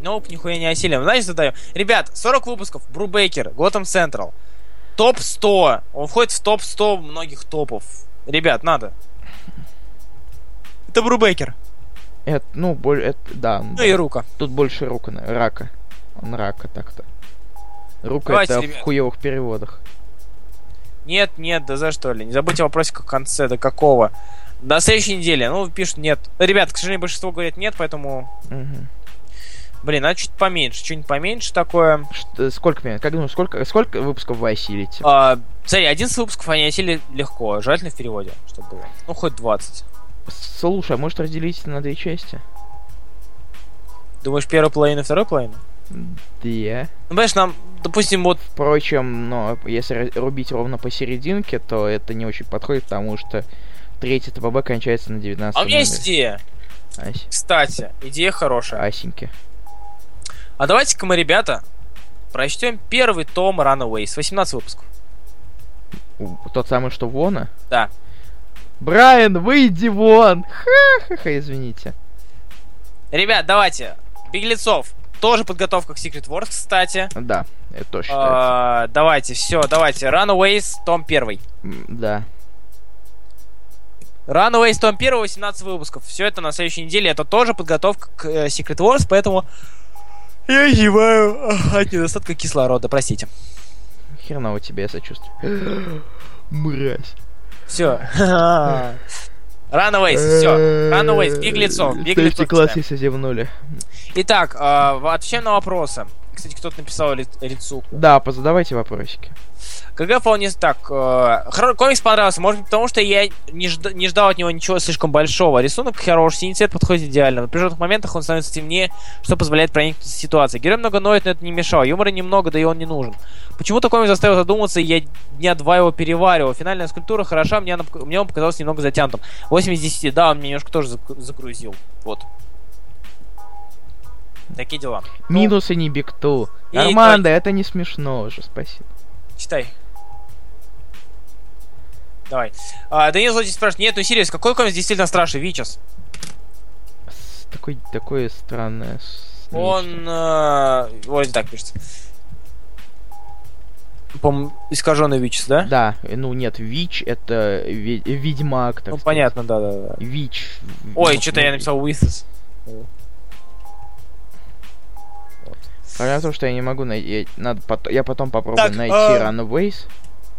Ноп, нихуя не осилим. Знаете, задаю. Ребят, 40 выпусков. Брубейкер, Готэм Централ. Топ 100. Он входит в топ 100 многих топов. Ребят, надо. Это Брубейкер. Это, ну, боль, это, да. Ну да. и рука. Тут больше рука, на- рака. Он рака так-то. Рука Давайте, это ребят. в хуевых переводах. Нет, нет, да за что ли. Не забудьте о вопросе в конце, до какого. До следующей недели. Ну, пишут нет. Ребят, к сожалению, большинство говорят нет, поэтому... Мгм. Блин, надо чуть поменьше. Что-нибудь поменьше такое. Что- сколько меня? Как думаешь, сколько, сколько выпусков вы осилите? А, смотри, 11 выпусков они осили легко. Желательно в переводе, чтобы было. Ну, хоть 20. Слушай, а может разделить на две части? Думаешь, первую половину и вторую половину? Две. Ну, понимаешь, нам, допустим, вот Впрочем, но если рубить ровно посерединке, то это не очень подходит, потому что третий ТПБ кончается на 19 А у меня есть идея. Ась- Кстати, идея хорошая. Асеньки. А давайте-ка мы, ребята, прочтем первый том Runaways. 18 выпусков. Тот самый, что Вона? Да. Брайан, выйди вон! Ха-ха-ха, извините. Ребят, давайте. Беглецов. Тоже подготовка к Secret Wars, кстати. Да, это тоже. А, давайте, все, давайте. Runaways, том первый. Да. Runaways, том первый, 18 выпусков. Все это на следующей неделе. Это тоже подготовка к э, Secret Wars, поэтому я зеваю от недостатка кислорода, простите. Хреново тебе я сочувствую. [gasps] Мразь. Все. [laughs] Runaways, все. Runaways, беглецов, беглецов. Третий класс, читаем. если зевнули. Итак, э, отвечаем на вопросы. Кстати, кто-то написал Ри- Рицуку. Да, позадавайте вопросики. КГ вполне так. Э, комикс понравился, может быть, потому что я не, жд- не ждал от него ничего слишком большого. Рисунок хороший, синий цвет подходит идеально. В напряженных моментах он становится темнее, что позволяет проникнуться в ситуацию. Герой много ноет, но это не мешало. Юмора немного, да и он не нужен. Почему-то комикс заставил задуматься, и я дня два его переваривал. Финальная скульптура хороша, мне, она, мне он показался немного затянутым. 8 из 10, да, он меня немножко тоже загрузил. Вот. Такие дела. Ну, Минусы не бигту. и Армандо, это не смешно уже, спасибо. Читай. Давай. А, Данил Злодей спрашивает, нет, ну серьезно, какой комикс действительно страшный? Вичес. Такой, такое странное. Он... э, вроде так пишется. По-моему, искаженный Вичес, да? Да, ну нет, Вич это ведьмак, Ну, сказать. понятно, да-да-да. Вич. Ой, ну, что-то я ну, написал Withs. Проблема в том, что я не могу найти. Надо пот- Я потом попробую Так, найти а- Runaways.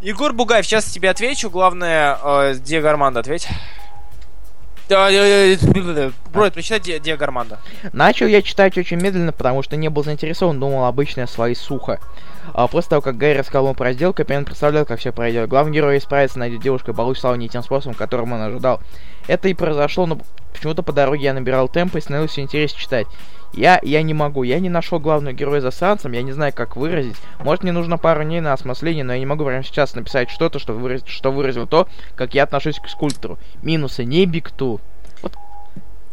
Егор Бугаев, сейчас тебе отвечу. Главное, э, Диего Армандо ответь. Э, э, Бройд, прочитай Ди- Диего Армандо. Начал я читать очень медленно, потому что не был заинтересован, думал обычное слои сухо. А после того, как Гарри рассказал ему про сделку, Пен представлял, как все пройдет. Главный герой исправится, найдет девушку и получит славу не тем способом, которым он ожидал. Это и произошло, но почему-то по дороге я набирал темп и становился интереснее читать. Я, я не могу, я не нашел главного героя засранцем, я не знаю, как выразить. Может, мне нужно пару дней на осмысление, но я не могу прямо сейчас написать что-то, что, выразит, что выразило то, как я отношусь к скульптору. Минусы не бигту. Вот.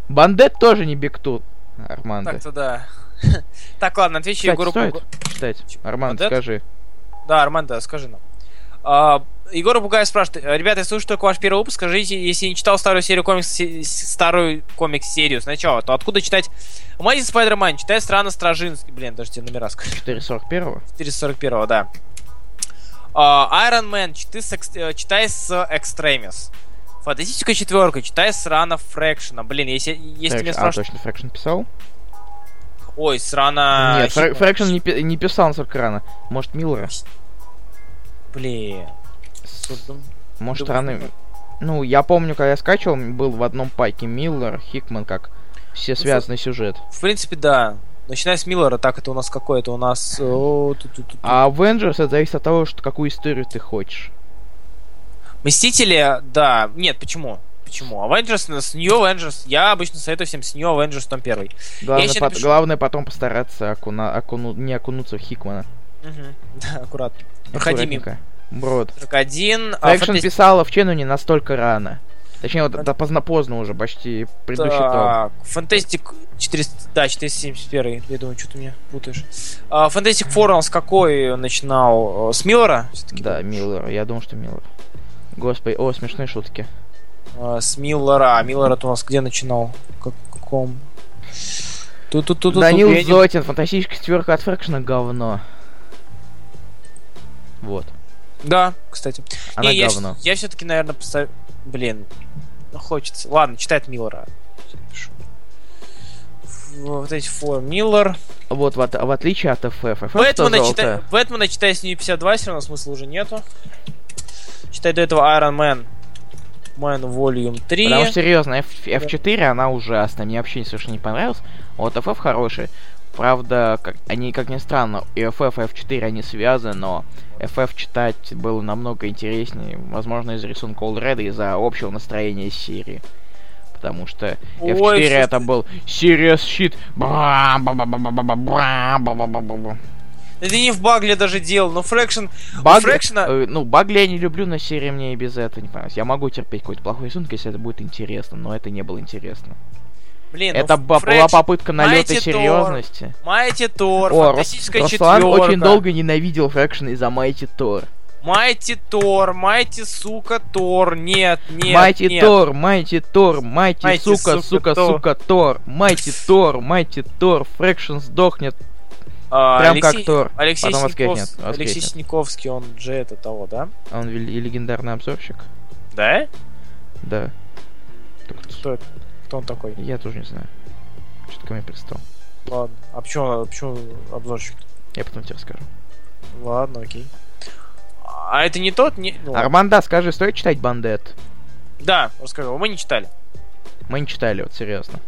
Бандет тоже не бигту. Армандо. Так-то да. [laughs] Так, ладно, отвечу Егору стоит читать? Арман, Бандет? скажи. Да, Армандо, скажи нам. А, Егор Бугаев спрашивает, ребята, я слушаю только ваш первый выпуск, скажите, если не читал старую серию комикс, старую комикс-серию сначала, то откуда читать Amazing Spider-Man? Читай странно Стражинский. Блин, даже тебе номера скажу. 441 441, да. А, Iron Man, читай с, экс- э, читай с Extremis. Фантастическая четверка, читай с run а Фрэкшена. Блин, если, если меня А, спрашивают... точно, Фрэкшн писал? Ой, с run а... Нет, Фрэ-. Фрэкшн не, пи- не писал насколько рано. Может, Миллера? Блин. Ну, Может, Думаю, рано... Ну, я помню, когда я скачивал, был в одном паке Миллер, Хикман, как все связанный сюжет. В принципе, да. Начиная с Миллера, так это у нас какой? Это у нас... о, ту-ту-ту-ту. А Avengers это зависит от того, что какую историю ты хочешь. Мстители, да. Нет, почему? Почему? Avengers, с New Avengers, я обычно советую всем с New Avengers том первый. Главное, пот- напишу. главное потом постараться окуна- окуну- не окунуться в Хикмана. Мгм. [laughs] Да, аккуратно. Проходи мимо. Брод. 41. а, Экшен Fantastic- писала в Чену не настолько рано. Точнее, вот это поздно поздно уже, почти предыдущий том. Так, Fantastic 400, да, 471, я думаю, что ты меня путаешь. А, Fantastic Four он с какой начинал? Э, С Миллера? Да, был? Миллер. Я думал, что Миллер. Господи, о, смешные шутки. А, С Миллера. А Миллер у нас где начинал? Как- каком? тут тут тут Данил Зотин, фантастическая четверка от Фрэкшена говно. Вот. Да, кстати. Она Не, я, говно. я все-таки, наверное, поставлю... Блин, ну хочется. Ладно, читает Миллера. Вот эти фор Миллер. Вот, в, от- в отличие от FF. FF Бэтмена читай. Бэтмена читай с нее 52, все равно смысла уже нету. Читай до этого Iron Man. Man Volume 3. Потому что, серьезно, F- F4, она ужасная. Мне вообще совершенно не понравилась. Вот FF хороший. Правда, как, они, как ни странно, и FF и F4 они связаны, но FF читать было намного интереснее. Возможно, из рисунка Олреда, из-за общего настроения серии. Потому что F4 Ой, это был Serious Shit. Это не в Багле даже делал, но Фрэкшн... Баг- Фрэкшена- э, ну, Багли я не люблю, но серия мне и без этого не понравилась. Я могу терпеть какой-то плохой рисунок, если это будет интересно, но это не было интересно. Блин, ну это ба- Фрэкшн- была попытка налета Mighty серьезности. Майти Тор, О, Фантастическая Руслан четверка. очень долго ненавидел Фрэкшн из-за Майти Тор. Майти Тор, Майти, сука, Тор, нет, нет, Майти нет. Тор, Майти Тор, Майти, Mighty, сука, сука, сука, Тор. сука, Тор, Майти Тор, Майти Тор, Фрэкшн сдохнет. А, Прям Алексей- как Тор. Алексей, Потом Синяков- воскреснет, Алексей. Синяковский, он же это того, да? Он и легендарный обзорщик? Да? Да. Кто это? Кто он такой? Я тоже не знаю. Что-то ко мне пристал. Ладно. А почему, почему обзорщик? Я потом тебе расскажу. Ладно, окей. А это не тот? Не... ну. Арманда, скажи, стоит читать Бандет? Да, расскажи, мы не читали. Мы не читали, вот серьезно.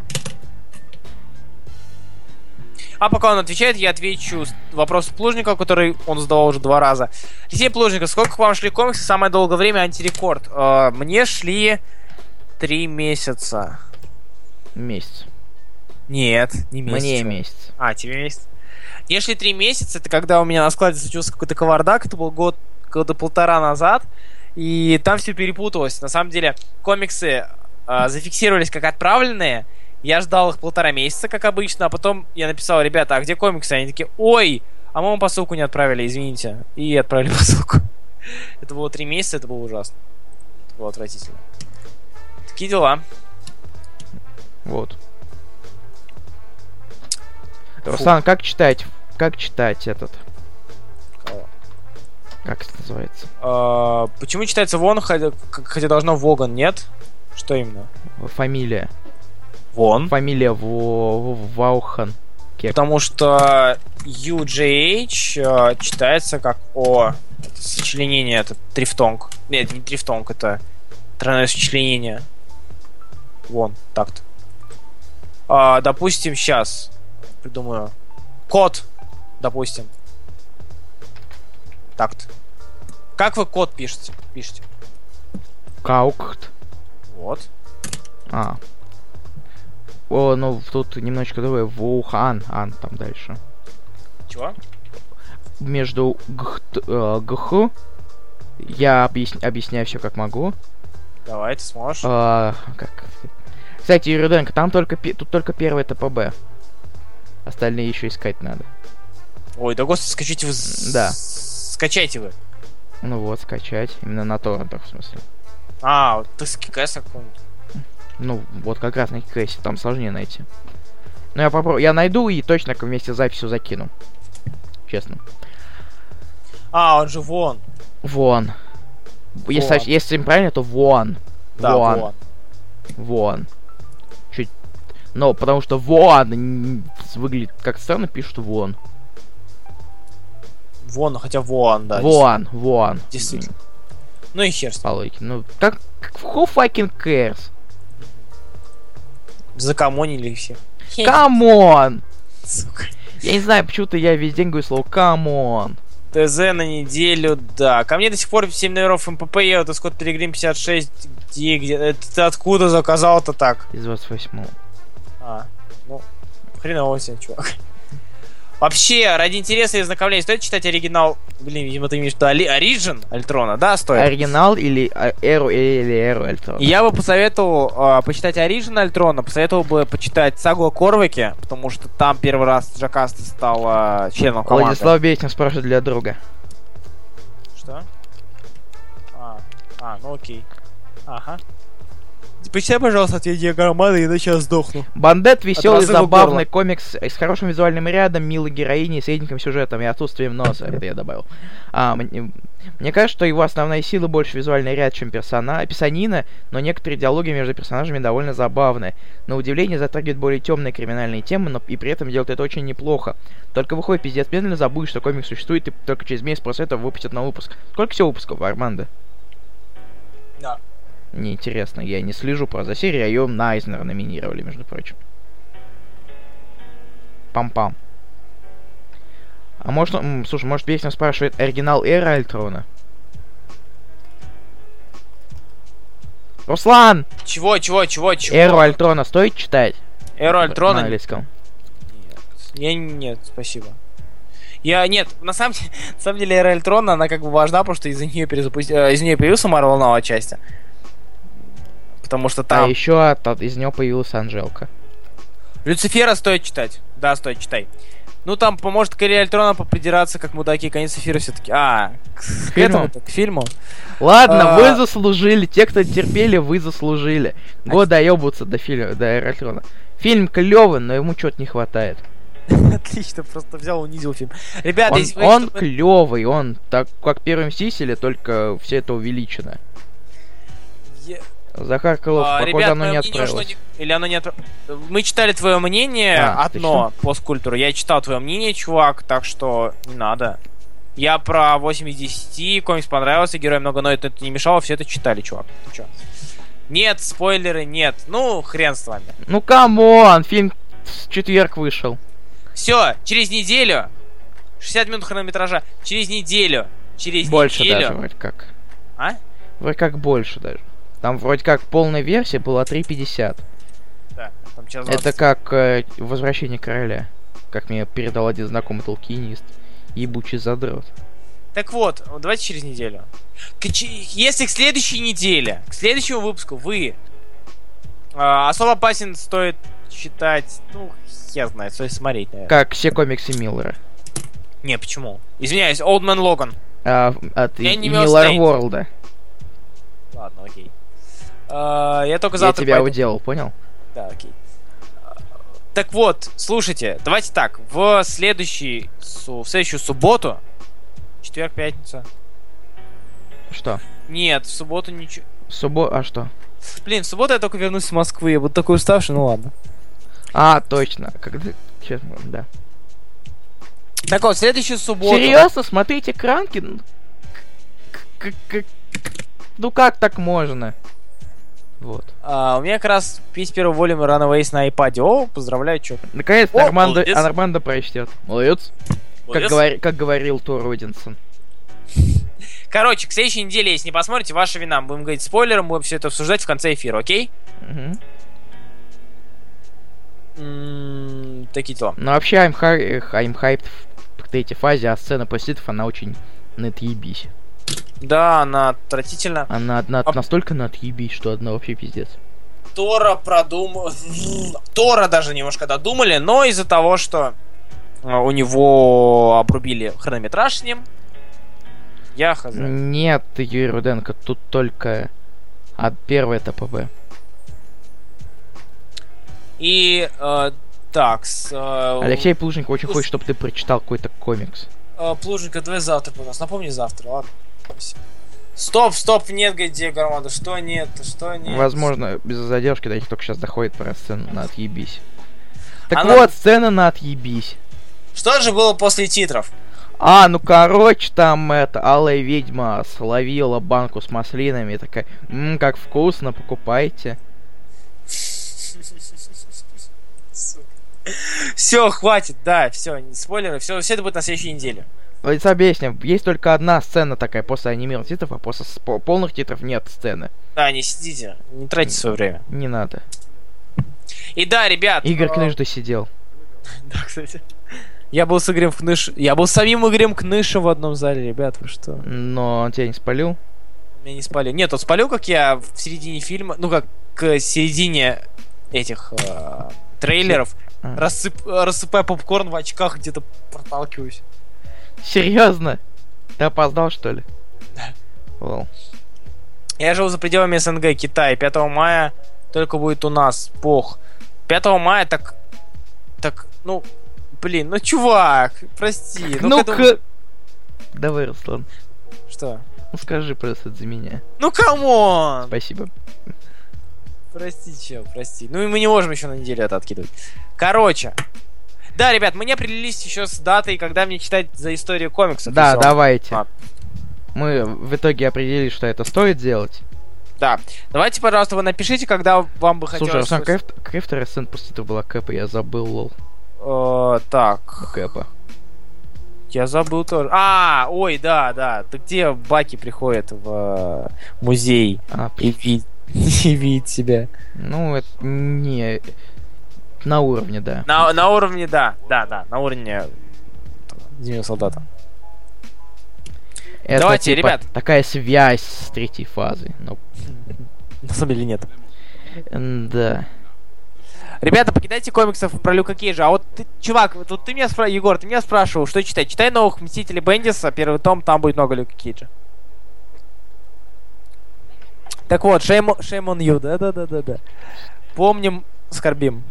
А пока он отвечает, я отвечу вопрос Плужникова, который он задавал уже два раза. Алексей Плужников, сколько к вам шли комиксы? Самое долгое время антирекорд. Э, мне шли три месяца. Месяц. Нет, не месяц. Мне месяц. А, тебе месяц. Мне шли три месяца, это когда у меня на складе случился какой-то кавардак, это был год, года полтора назад, и там все перепуталось. На самом деле, комиксы э, зафиксировались как отправленные, я ждал их полтора месяца, как обычно, а потом я написал, ребята, а где комиксы? Они такие, ой, а мы вам посылку не отправили, извините. И отправили [laughs] посылку. Это было три месяца, это было ужасно. Это было отвратительно. Такие дела. Вот. Руслан, как читать? Как читать этот? Кого? Как это называется? А, почему читается Вон, хотя, хотя должно Воган, нет? Что именно? Фамилия. Вон. Фамилия Во- Во- Ваухан. Кек. Потому что UJH э, читается как О. Это сочленение, это трифтонг. Нет, не трифтонг, это тройное сочленение. Вон, так-то. А, допустим, сейчас придумаю. Код, допустим. Так-то. Как вы код пишете? Пишете. Каукт. Вот. А. О, ну тут немножечко другое. Вухан. Ан там дальше. Чего? Между гх, э, гх я объяс- объясняю все как могу. Давай, ты сможешь. А, как? Кстати, Юриденко, там только тут только первый ТПБ. Остальные еще искать надо. Ой, да господи, скачайте вы. Да. Скачайте вы. Ну вот, скачать. Именно на торрентах, в смысле. А, ты с какой-нибудь. Ну, вот как раз на кейсе, там сложнее найти. Ну, я попробую. Я найду и точно вместе с записью закину. Честно. А, он же вон. Вон. Если, если правильно, то вон. Да, вон. вон. Вон. Но потому что вон выглядит как странно, пишут вон. Вон, хотя вон, да. вон, вон. действительно. Ну и хер с ним. По логике. Ну, как... Who fucking cares? Закомонили все. [laughs] Come on! Сука. Я не знаю, почему-то я весь день говорю слово come on. ТЗ на неделю, да. Ко мне до сих пор 7 номеров МПП едут, Скотт Пилигрим 56. Где, где? Это ты откуда заказал-то так? Из 28 А, ну, хреново себе, чувак. Вообще, ради интереса и ознакомления, стоит читать оригинал? Блин, видимо, ты имеешь в виду Origin Альтрона, да, стоит? Оригинал или а, Эру или Эру Альтрон? Я бы посоветовал а, почитать Origin Альтрона, посоветовал бы почитать сагу о Корвике, потому что там первый раз Джакаста стал а, членом команды. Владислав Беснин спрашивает для друга. Что? А, а, ну окей. Ага. Почитай, пожалуйста, ответ диаграммады, иначе я сдохну. Бандет веселый, забавный горла. комикс с хорошим визуальным рядом, милой героиней, средненьким сюжетом и отсутствием носа. [laughs] Это я добавил. А, мне, мне кажется, что его основная сила больше визуальный ряд, чем персона... писанина, но некоторые диалоги между персонажами довольно забавны. На удивление затрагивает более темные криминальные темы, но и при этом делает это очень неплохо. Только выходит пиздец медленно, забудешь, что комикс существует, и только через месяц после этого выпустят новый выпуск. Сколько всего выпусков, Армандо? Неинтересно, я не слежу про за серию, а ее на Айзнера номинировали, между прочим. Пам-пам. А может, он- слушай, может, Бесин спрашивает оригинал Эра Альтрона? Руслан! Чего, чего, чего, чего? Эру Альтрона стоит читать? Эру Альтрона? На Нет. английском. Я нет, спасибо. Я нет, на самом деле, [laughs] на самом деле Эра Альтрона, она как бы важна, потому что из-за нее перезапусти... э, из нее появился Марвел новая часть. Потому что А там еще от, от- из него появилась Анжелка. Люцифера стоит читать. Да, стоит, читай. Ну, там поможет Кэрри Альтрона попридираться, как мудаки, конец эфира все-таки. А, к, к этому-то, к фильму. Ладно, А. вы заслужили. Те, кто терпели, вы заслужили. Год доебываться до фильма, до Альтрона. Фильм клевый, но ему чего-то не хватает. [laughs] Отлично, просто взял, унизил фильм. Ребята, Он, если вы он что-то- клевый, он так как первый Мстители, только все это увеличено. Захар Крылов, А, похоже, ребят, оно мое не ушло отправилось. не- Или оно не отправ- Мы читали твое мнение, А, одно, посткультуру. Я читал твое мнение, чувак, так что не надо. Я про 8 из 10, комикс понравился, герой много, но это, не мешало, все это читали, чувак. Ты чё? Нет, спойлеры, нет. Ну, хрен с вами. Ну come on, фильм в четверг вышел. Все, через неделю. 60 минут хронометража. Через неделю. Через Больше неделю. даже вроде как. А? Вроде как больше даже. Там вроде как полная версия была 3.50. Да, там час Это 20. как э, Возвращение короля. Как мне передал один знакомый толкинист. Ебучий задрот. Так вот, давайте через неделю. К- ч- Если к следующей неделе, к следующему выпуску вы а, особо опасен стоит читать, ну, я знаю, стоит смотреть, наверное. Как все комиксы Миллера. Не, почему? Извиняюсь, Old Man Logan. А, от Миллер. Ворлда. Ладно, окей. А, я только Я завтра тебя пойду. уделал, понял? Да, окей. Так вот, слушайте, давайте так. В следующий, в следующую субботу, четверг, пятница. Что? Нет, в субботу ничего. Субо... А что? Блин, в субботу я только вернусь из Москвы. Я буду такой уставший, ну ладно. А, точно. Когда... Сейчас, да. Так вот, в следующую субботу. Серьезно, смотрите кранки? Ну, к- к- к- Ну как так можно? Вот. А, у меня как раз весь первый волюм Runaways на iPad. О, поздравляю, чё. Наконец-то О, Армандо, молодец. Армандо прочтет. Молодец. Как, говори- как говорил Тор Родинсон. Короче, к следующей неделе, если не посмотрите, ваша вина. Будем говорить спойлером, будем все это обсуждать в конце эфира, окей? Мгм. М, Такие дела. Ну вообще, I'm, hy- I'm hyped в третьей фазе, а сцена после титров, она очень на отъебись. Да, она отвратительно. Она на- А- настолько на отъебись, что одна вообще пиздец. Тора продумал... Тора даже немножко додумали, но из-за того, что э, у него обрубили хронометраж с ним, я хз. Нет, Юрий Руденко, тут только от первой ТПБ. И э, так, с, э, Алексей Плужников очень Ус- хочет, чтобы ты прочитал какой-то комикс. э, Плужника, давай завтра, пожалуйста. Напомни завтра, ладно? Стоп, стоп, нет, где Гармада? Что нет? Что нет? Возможно, без задержки до них только сейчас доходит про сцену на отъебись. Так Она- вот, сцена на отъебись. Что же было после титров? А, ну короче, там это алая ведьма словила банку с маслинами и такая, ммм, как вкусно, покупайте. Все, хватит, да, все, спойлеры, все, все это будет на следующей неделе. Вот объясню, есть только одна сцена такая после анимированных титров, а после полных титров нет сцены. Да, не сидите, не тратите свое время. Не надо. И да, ребят. Игорь э, Кныжда сидел. [laughs] Да, кстати. Я был с Игорем Кныш... Я был с самим Игорем Кнышем в одном зале, ребят, вы что? Но он тебя не спалил. Меня не спалил. Нет, он спалил, как я в середине фильма, ну как к середине этих э, трейлеров, А. рассып- э, рассыпая попкорн в очках, где-то проталкиваюсь. Серьезно? Ты опоздал, что ли? Да. Лол. Я живу за пределами СНГ, Китай. 5 мая только будет у нас. Пох. 5 мая так... Так, ну... Блин, ну чувак, прости. ну к этому-! Давай, Руслан. Что? Ну скажи просто за меня. Ну come on! Спасибо. Прости, чел, прости. Ну и мы не можем еще на неделю это откидывать. Короче. Да, ребят, мы не определились еще с датой, когда мне читать за историю комиксов. Да, Всё. давайте. А. Мы в итоге определили, что это стоит делать. Да. Давайте, пожалуйста, вы напишите, когда вам бы Слушай, хотелось... Руслан, какая, вт- какая вторая сцена после этого была Кэпа? Я забыл, лол. Э, так, Кэпа. я забыл тоже. А, ой, да, да. Ты где Баки приходит в э, музей А, и видит, [laughs] и видит себя? ну, это не... На уровне, да. На, на уровне, да, да, да, на уровне Зимнего солдата. Это, Давайте, типа, ребят. такая связь с третьей фазой. Ну, На самом деле нет. да. Ребята, покидайте комиксов про Люка Кейджа. А вот ты, чувак, тут ты меня спрашивал, Егор, ты меня спрашивал, что читать? Читай новых Мстителей Бендиса, первый том, там будет много Люка Кейджа. Так вот, shame, shame on you, да-да-да-да-да. Помним, скорбим.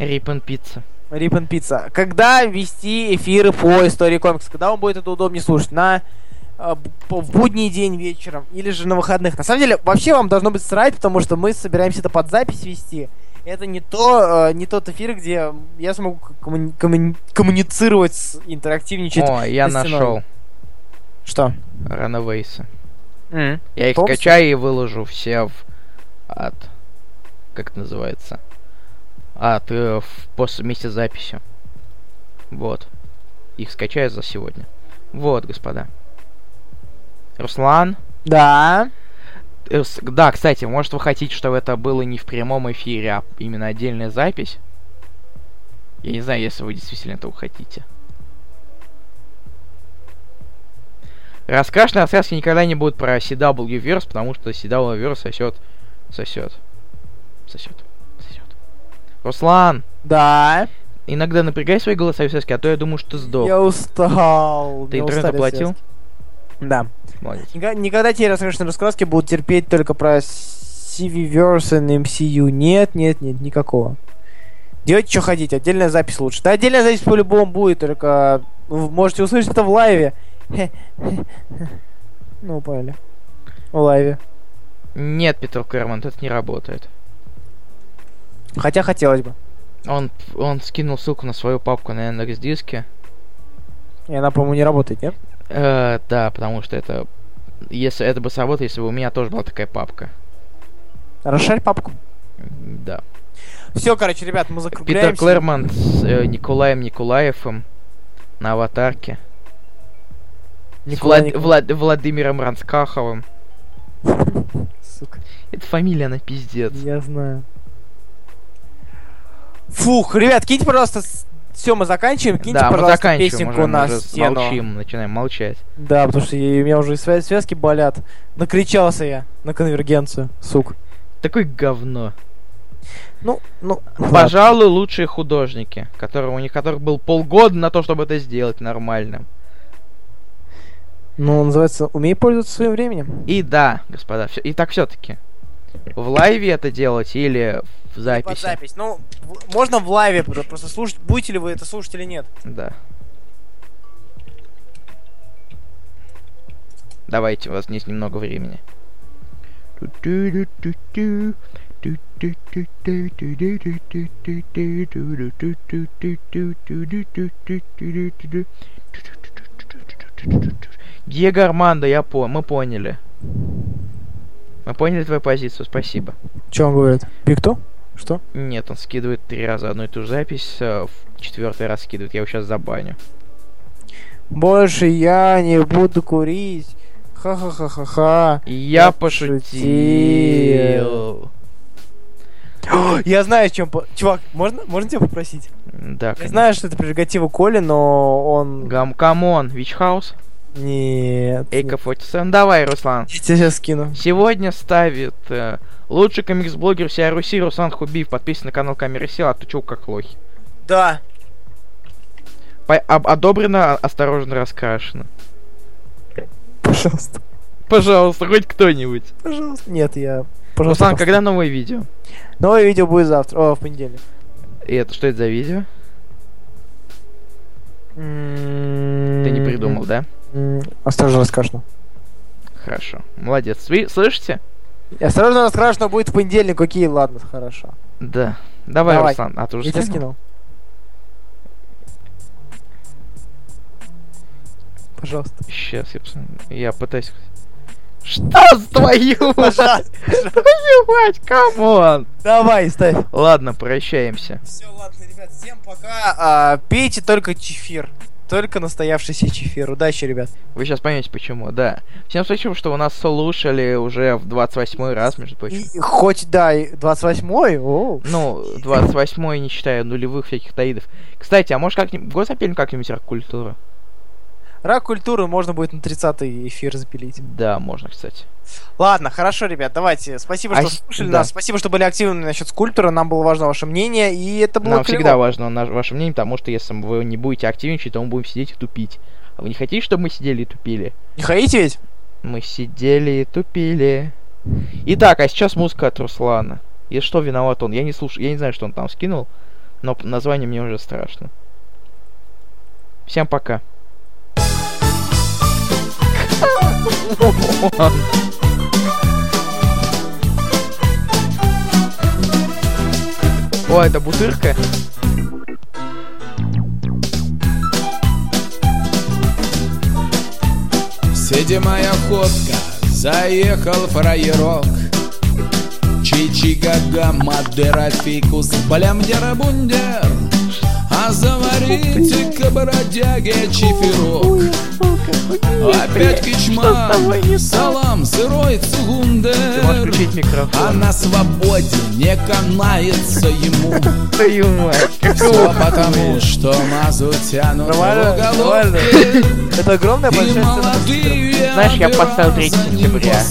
Рипен пицца. Рипен Пицца. Когда вести эфиры по истории комиксов? Когда вам будет это удобнее слушать? На по- в будний день вечером или же на выходных? На самом деле, вообще вам должно быть срать, потому что мы собираемся это под запись вести. Это не то, э, не тот эфир, где я смогу коммуни- коммуни- коммуницировать, с, интерактивничать. О, я нашел Что? Ранавейсы. М. Я их Помните? скачаю и выложу все в... От... Как это называется? От... э, в- после вместе с записью. Вот. Их скачаю за сегодня. Вот, господа. Руслан? Да. Да, кстати, может вы хотите, чтобы это было не в прямом эфире, а именно отдельная запись? Я не знаю, если вы действительно этого хотите. Раскрашенные рассказки никогда не будут про CW Verse, потому что CW Verse сосет, сосет, сосет. Руслан, Да. иногда напрягай свои голосовые связки, а то я думаю, что сдох. Я устал. Ты интернет оплатил? связки. Да. Молодец. Никогда, никогда те раскрашенные раскраски будут терпеть только про CV-verse и MCU. Нет, нет, нет, никакого. Делайте, что хотите, отдельная запись лучше. Да, отдельная запись по-любому будет, только вы можете услышать это в лайве. [laughs] Ну, поняли. В лайве. Нет, Петр Керман, это не работает. Хотя хотелось бы. Он, он скинул ссылку на свою папку на Яндекс Диске. И она, по-моему, не работает, нет? Э, да, потому что это... Если это бы сработало, если бы у меня тоже была такая папка. Расшарь папку. Да. Все, короче, ребят, мы Питер закругляемся. Клэрмонт с э, Николаем Николаевым на аватарке. Николай Влад- Николаев. Влад- Владимиром Ранскаховым. [laughs] Сука, Это фамилия, она пиздец. я знаю. Фух, ребят, киньте, пожалуйста, все, мы заканчиваем. Киньте, да, пожалуйста, заканчиваем песенку уже, мы на уже стену. молчим, начинаем молчать. Да, потому что у меня уже свя- связки болят. Накричался я на конвергенцию, сук. Такое говно. Ну, ну, ладно. Пожалуй, лучшие художники, которые, у них которых был полгода на то, чтобы это сделать нормально. Ну, называется, умей пользоваться своим временем. И да, господа, всё- и так все-таки. В лайве это делать или в Под записи? запись. Ну, в- можно в лайве про- просто слушать, будете ли вы это слушать или нет. Да. Давайте, у вас есть немного времени. Диего Армандо, я по... мы поняли. Мы поняли твою позицию, спасибо. Что он говорит? Биг Что? Нет, он скидывает три раза одну и ту же запись, э, в четвертый раз скидывает. Я его сейчас забаню. Больше я не буду курить. Ха-ха-ха-ха-ха. Я пошутил. [gasps] Я знаю, чем... по- Чувак, можно, можно тебя попросить? Да, Я конечно. знаю, что это прерогатива Коли, но он... Гам, камон, Вичхаус, Нет. Эйка 47. Давай, Руслан. Я тебе сейчас скину. Сегодня ставит э, лучший комикс-блогер всей Руси Руслан Хубиев. Подписан на канал Камеры Сил, а ты чё, как лохи. Да. По- об- одобрено, осторожно раскрашено. Пожалуйста. Пожалуйста, хоть кто-нибудь. Пожалуйста. Нет, я... Пожалуйста. Руслан, когда новое видео? Новое видео будет завтра. О, в понедельник. И это что это за видео? Ты Ты не придумал, да? Осторожно раскрашено. Хорошо. Молодец. Вы слышите? Осторожно раскрашено будет в понедельник. Окей, ладно, хорошо. Да. Давай, Давай. Руслан. А ты уже Я скинул? скинул. Пожалуйста. Сейчас, я. Я пытаюсь... Что с твою мать? Пожалуйста. Твою мать, come on! Давай, ставь. Ладно, прощаемся. Все, ладно, ребят, всем пока. А, пейте только чефир. Только настоявшийся чефир. Удачи, ребят. Вы сейчас поймете почему, да. Всем спасибо, что вы нас слушали уже в 28 раз, между прочим. И хоть, да, и 28-й, о, Ну, 28 не считая нулевых всяких tie-in ов. Кстати, а может как-нибудь... Год запилим как-нибудь рок-культуру? Рак культуры можно будет на 30-й эфир запилить. Да, можно, кстати. Ладно, хорошо, ребят, давайте. Спасибо, А что с- слушали да. нас. Спасибо, что были активны насчет скульптора. Нам было важно ваше мнение, и это было Нам клево. всегда важно наш- ваше мнение, потому что если вы не будете активничать, то мы будем сидеть и тупить. А вы не хотите, чтобы мы сидели и тупили? Не хотите ведь? Мы сидели и тупили. Итак, а сейчас музыка от Руслана. И что виноват он? Я не слушаю, я не знаю, что он там скинул, но название мне уже страшно. Всем пока. О, это бутырка? Седьмая ходка, заехал фраерок Чичи-гага, Мадера, фикус, блям-дера-бундер А заварите-ка, бродяге, чиферок Опять кичма, салам, сырой Ты можешь цугундер включить А на свободе не канается ему. Все потому, что мазу тянут Нормально, в уголовке Это огромная большая Знаешь, я поставил 3 сентября.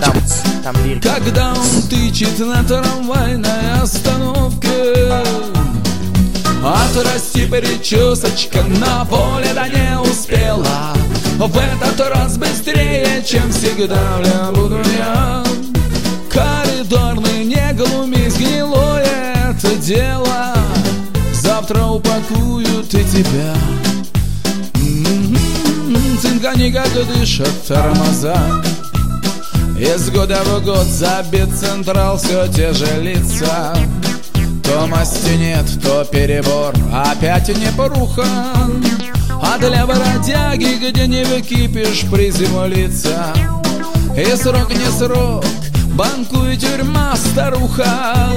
Там, там лирика. Когда он тычет на трамвайной остановке причесочка на поле да не успела. В этот раз быстрее, чем всегда, бля, буду я. Коридорный, не глумись, гнилое это дело. Завтра упакуют и тебя. Цинка никак дышат тормоза. Из года в год забит централ все те же лица То масти нет, то перебор, опять не поруха А для бродяги, где не выкипишь, приземлиться И срок не срок, банку и тюрьма старуха.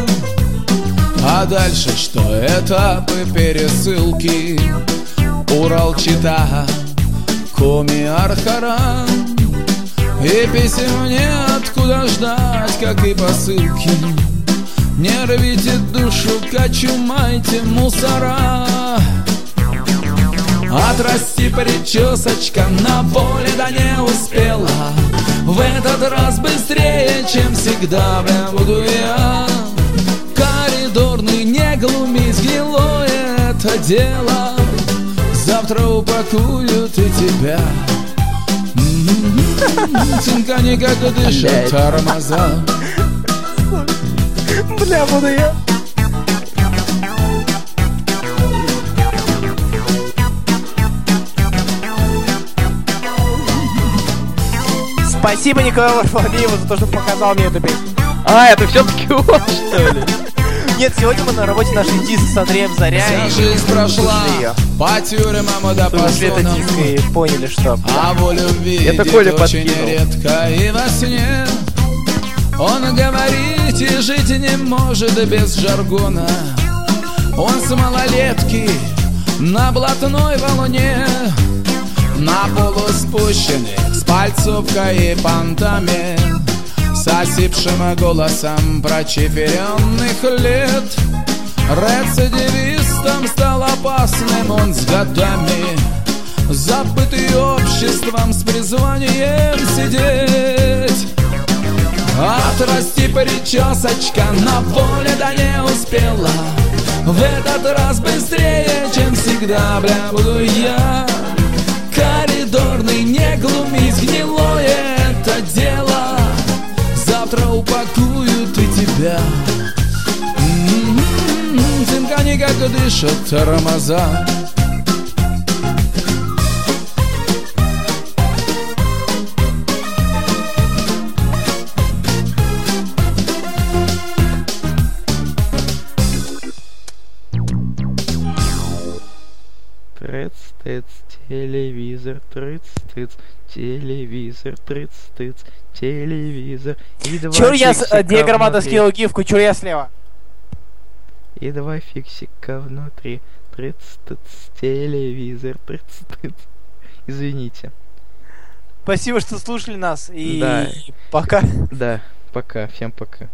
А дальше что? Этапы пересылки Урал-Чита, Коми-Архара и писем неоткуда ждать, как и посылки Не рвите душу, кочумайте мусора. Отрасти причесочка на поле, да не успела. В этот раз быстрее, чем всегда, бля, буду я. Коридорный, не глумись, гнилое это дело. Завтра упакуют и тебя. Цинка никак дышат Блядь. тормоза Бля, буду я. Спасибо Николаю Варфоломееву за то, что показал мне эту песню. А, это все-таки он, что ли? Нет, сегодня мы на работе нашей диск с Андреем Заря. Вся жизнь прошла её. по тюрьмам да по это диск и поняли, что... А волю видит Коля очень подкинул. редко и во сне Он говорит и жить не может без жаргона. Он с малолетки на блатной волне На полу спущенных с пальцовкой и понтами С осипшим голосом прочеперенных лет. Рецидивистом стал опасным он с годами Забытый обществом с призванием сидеть Отрасти причесочка на поле да не успела. В этот раз быстрее, чем всегда, бля, буду я. Коридорный, не глумись, гнилое это дело. Завтра упакуют и тебя. М-м-м, Цинкани как дышат тормоза телевизор, трыц-тыц, телевизор, трыц-тыц, телевизор. И два Чур я с... э, Диаграммата скинул гифку, чур я слева. И два фиксика внутри. Трыц-тыц, телевизор, трыц-тыц. Извините. Спасибо, что слушали нас. И Да. пока. Да, пока, всем пока.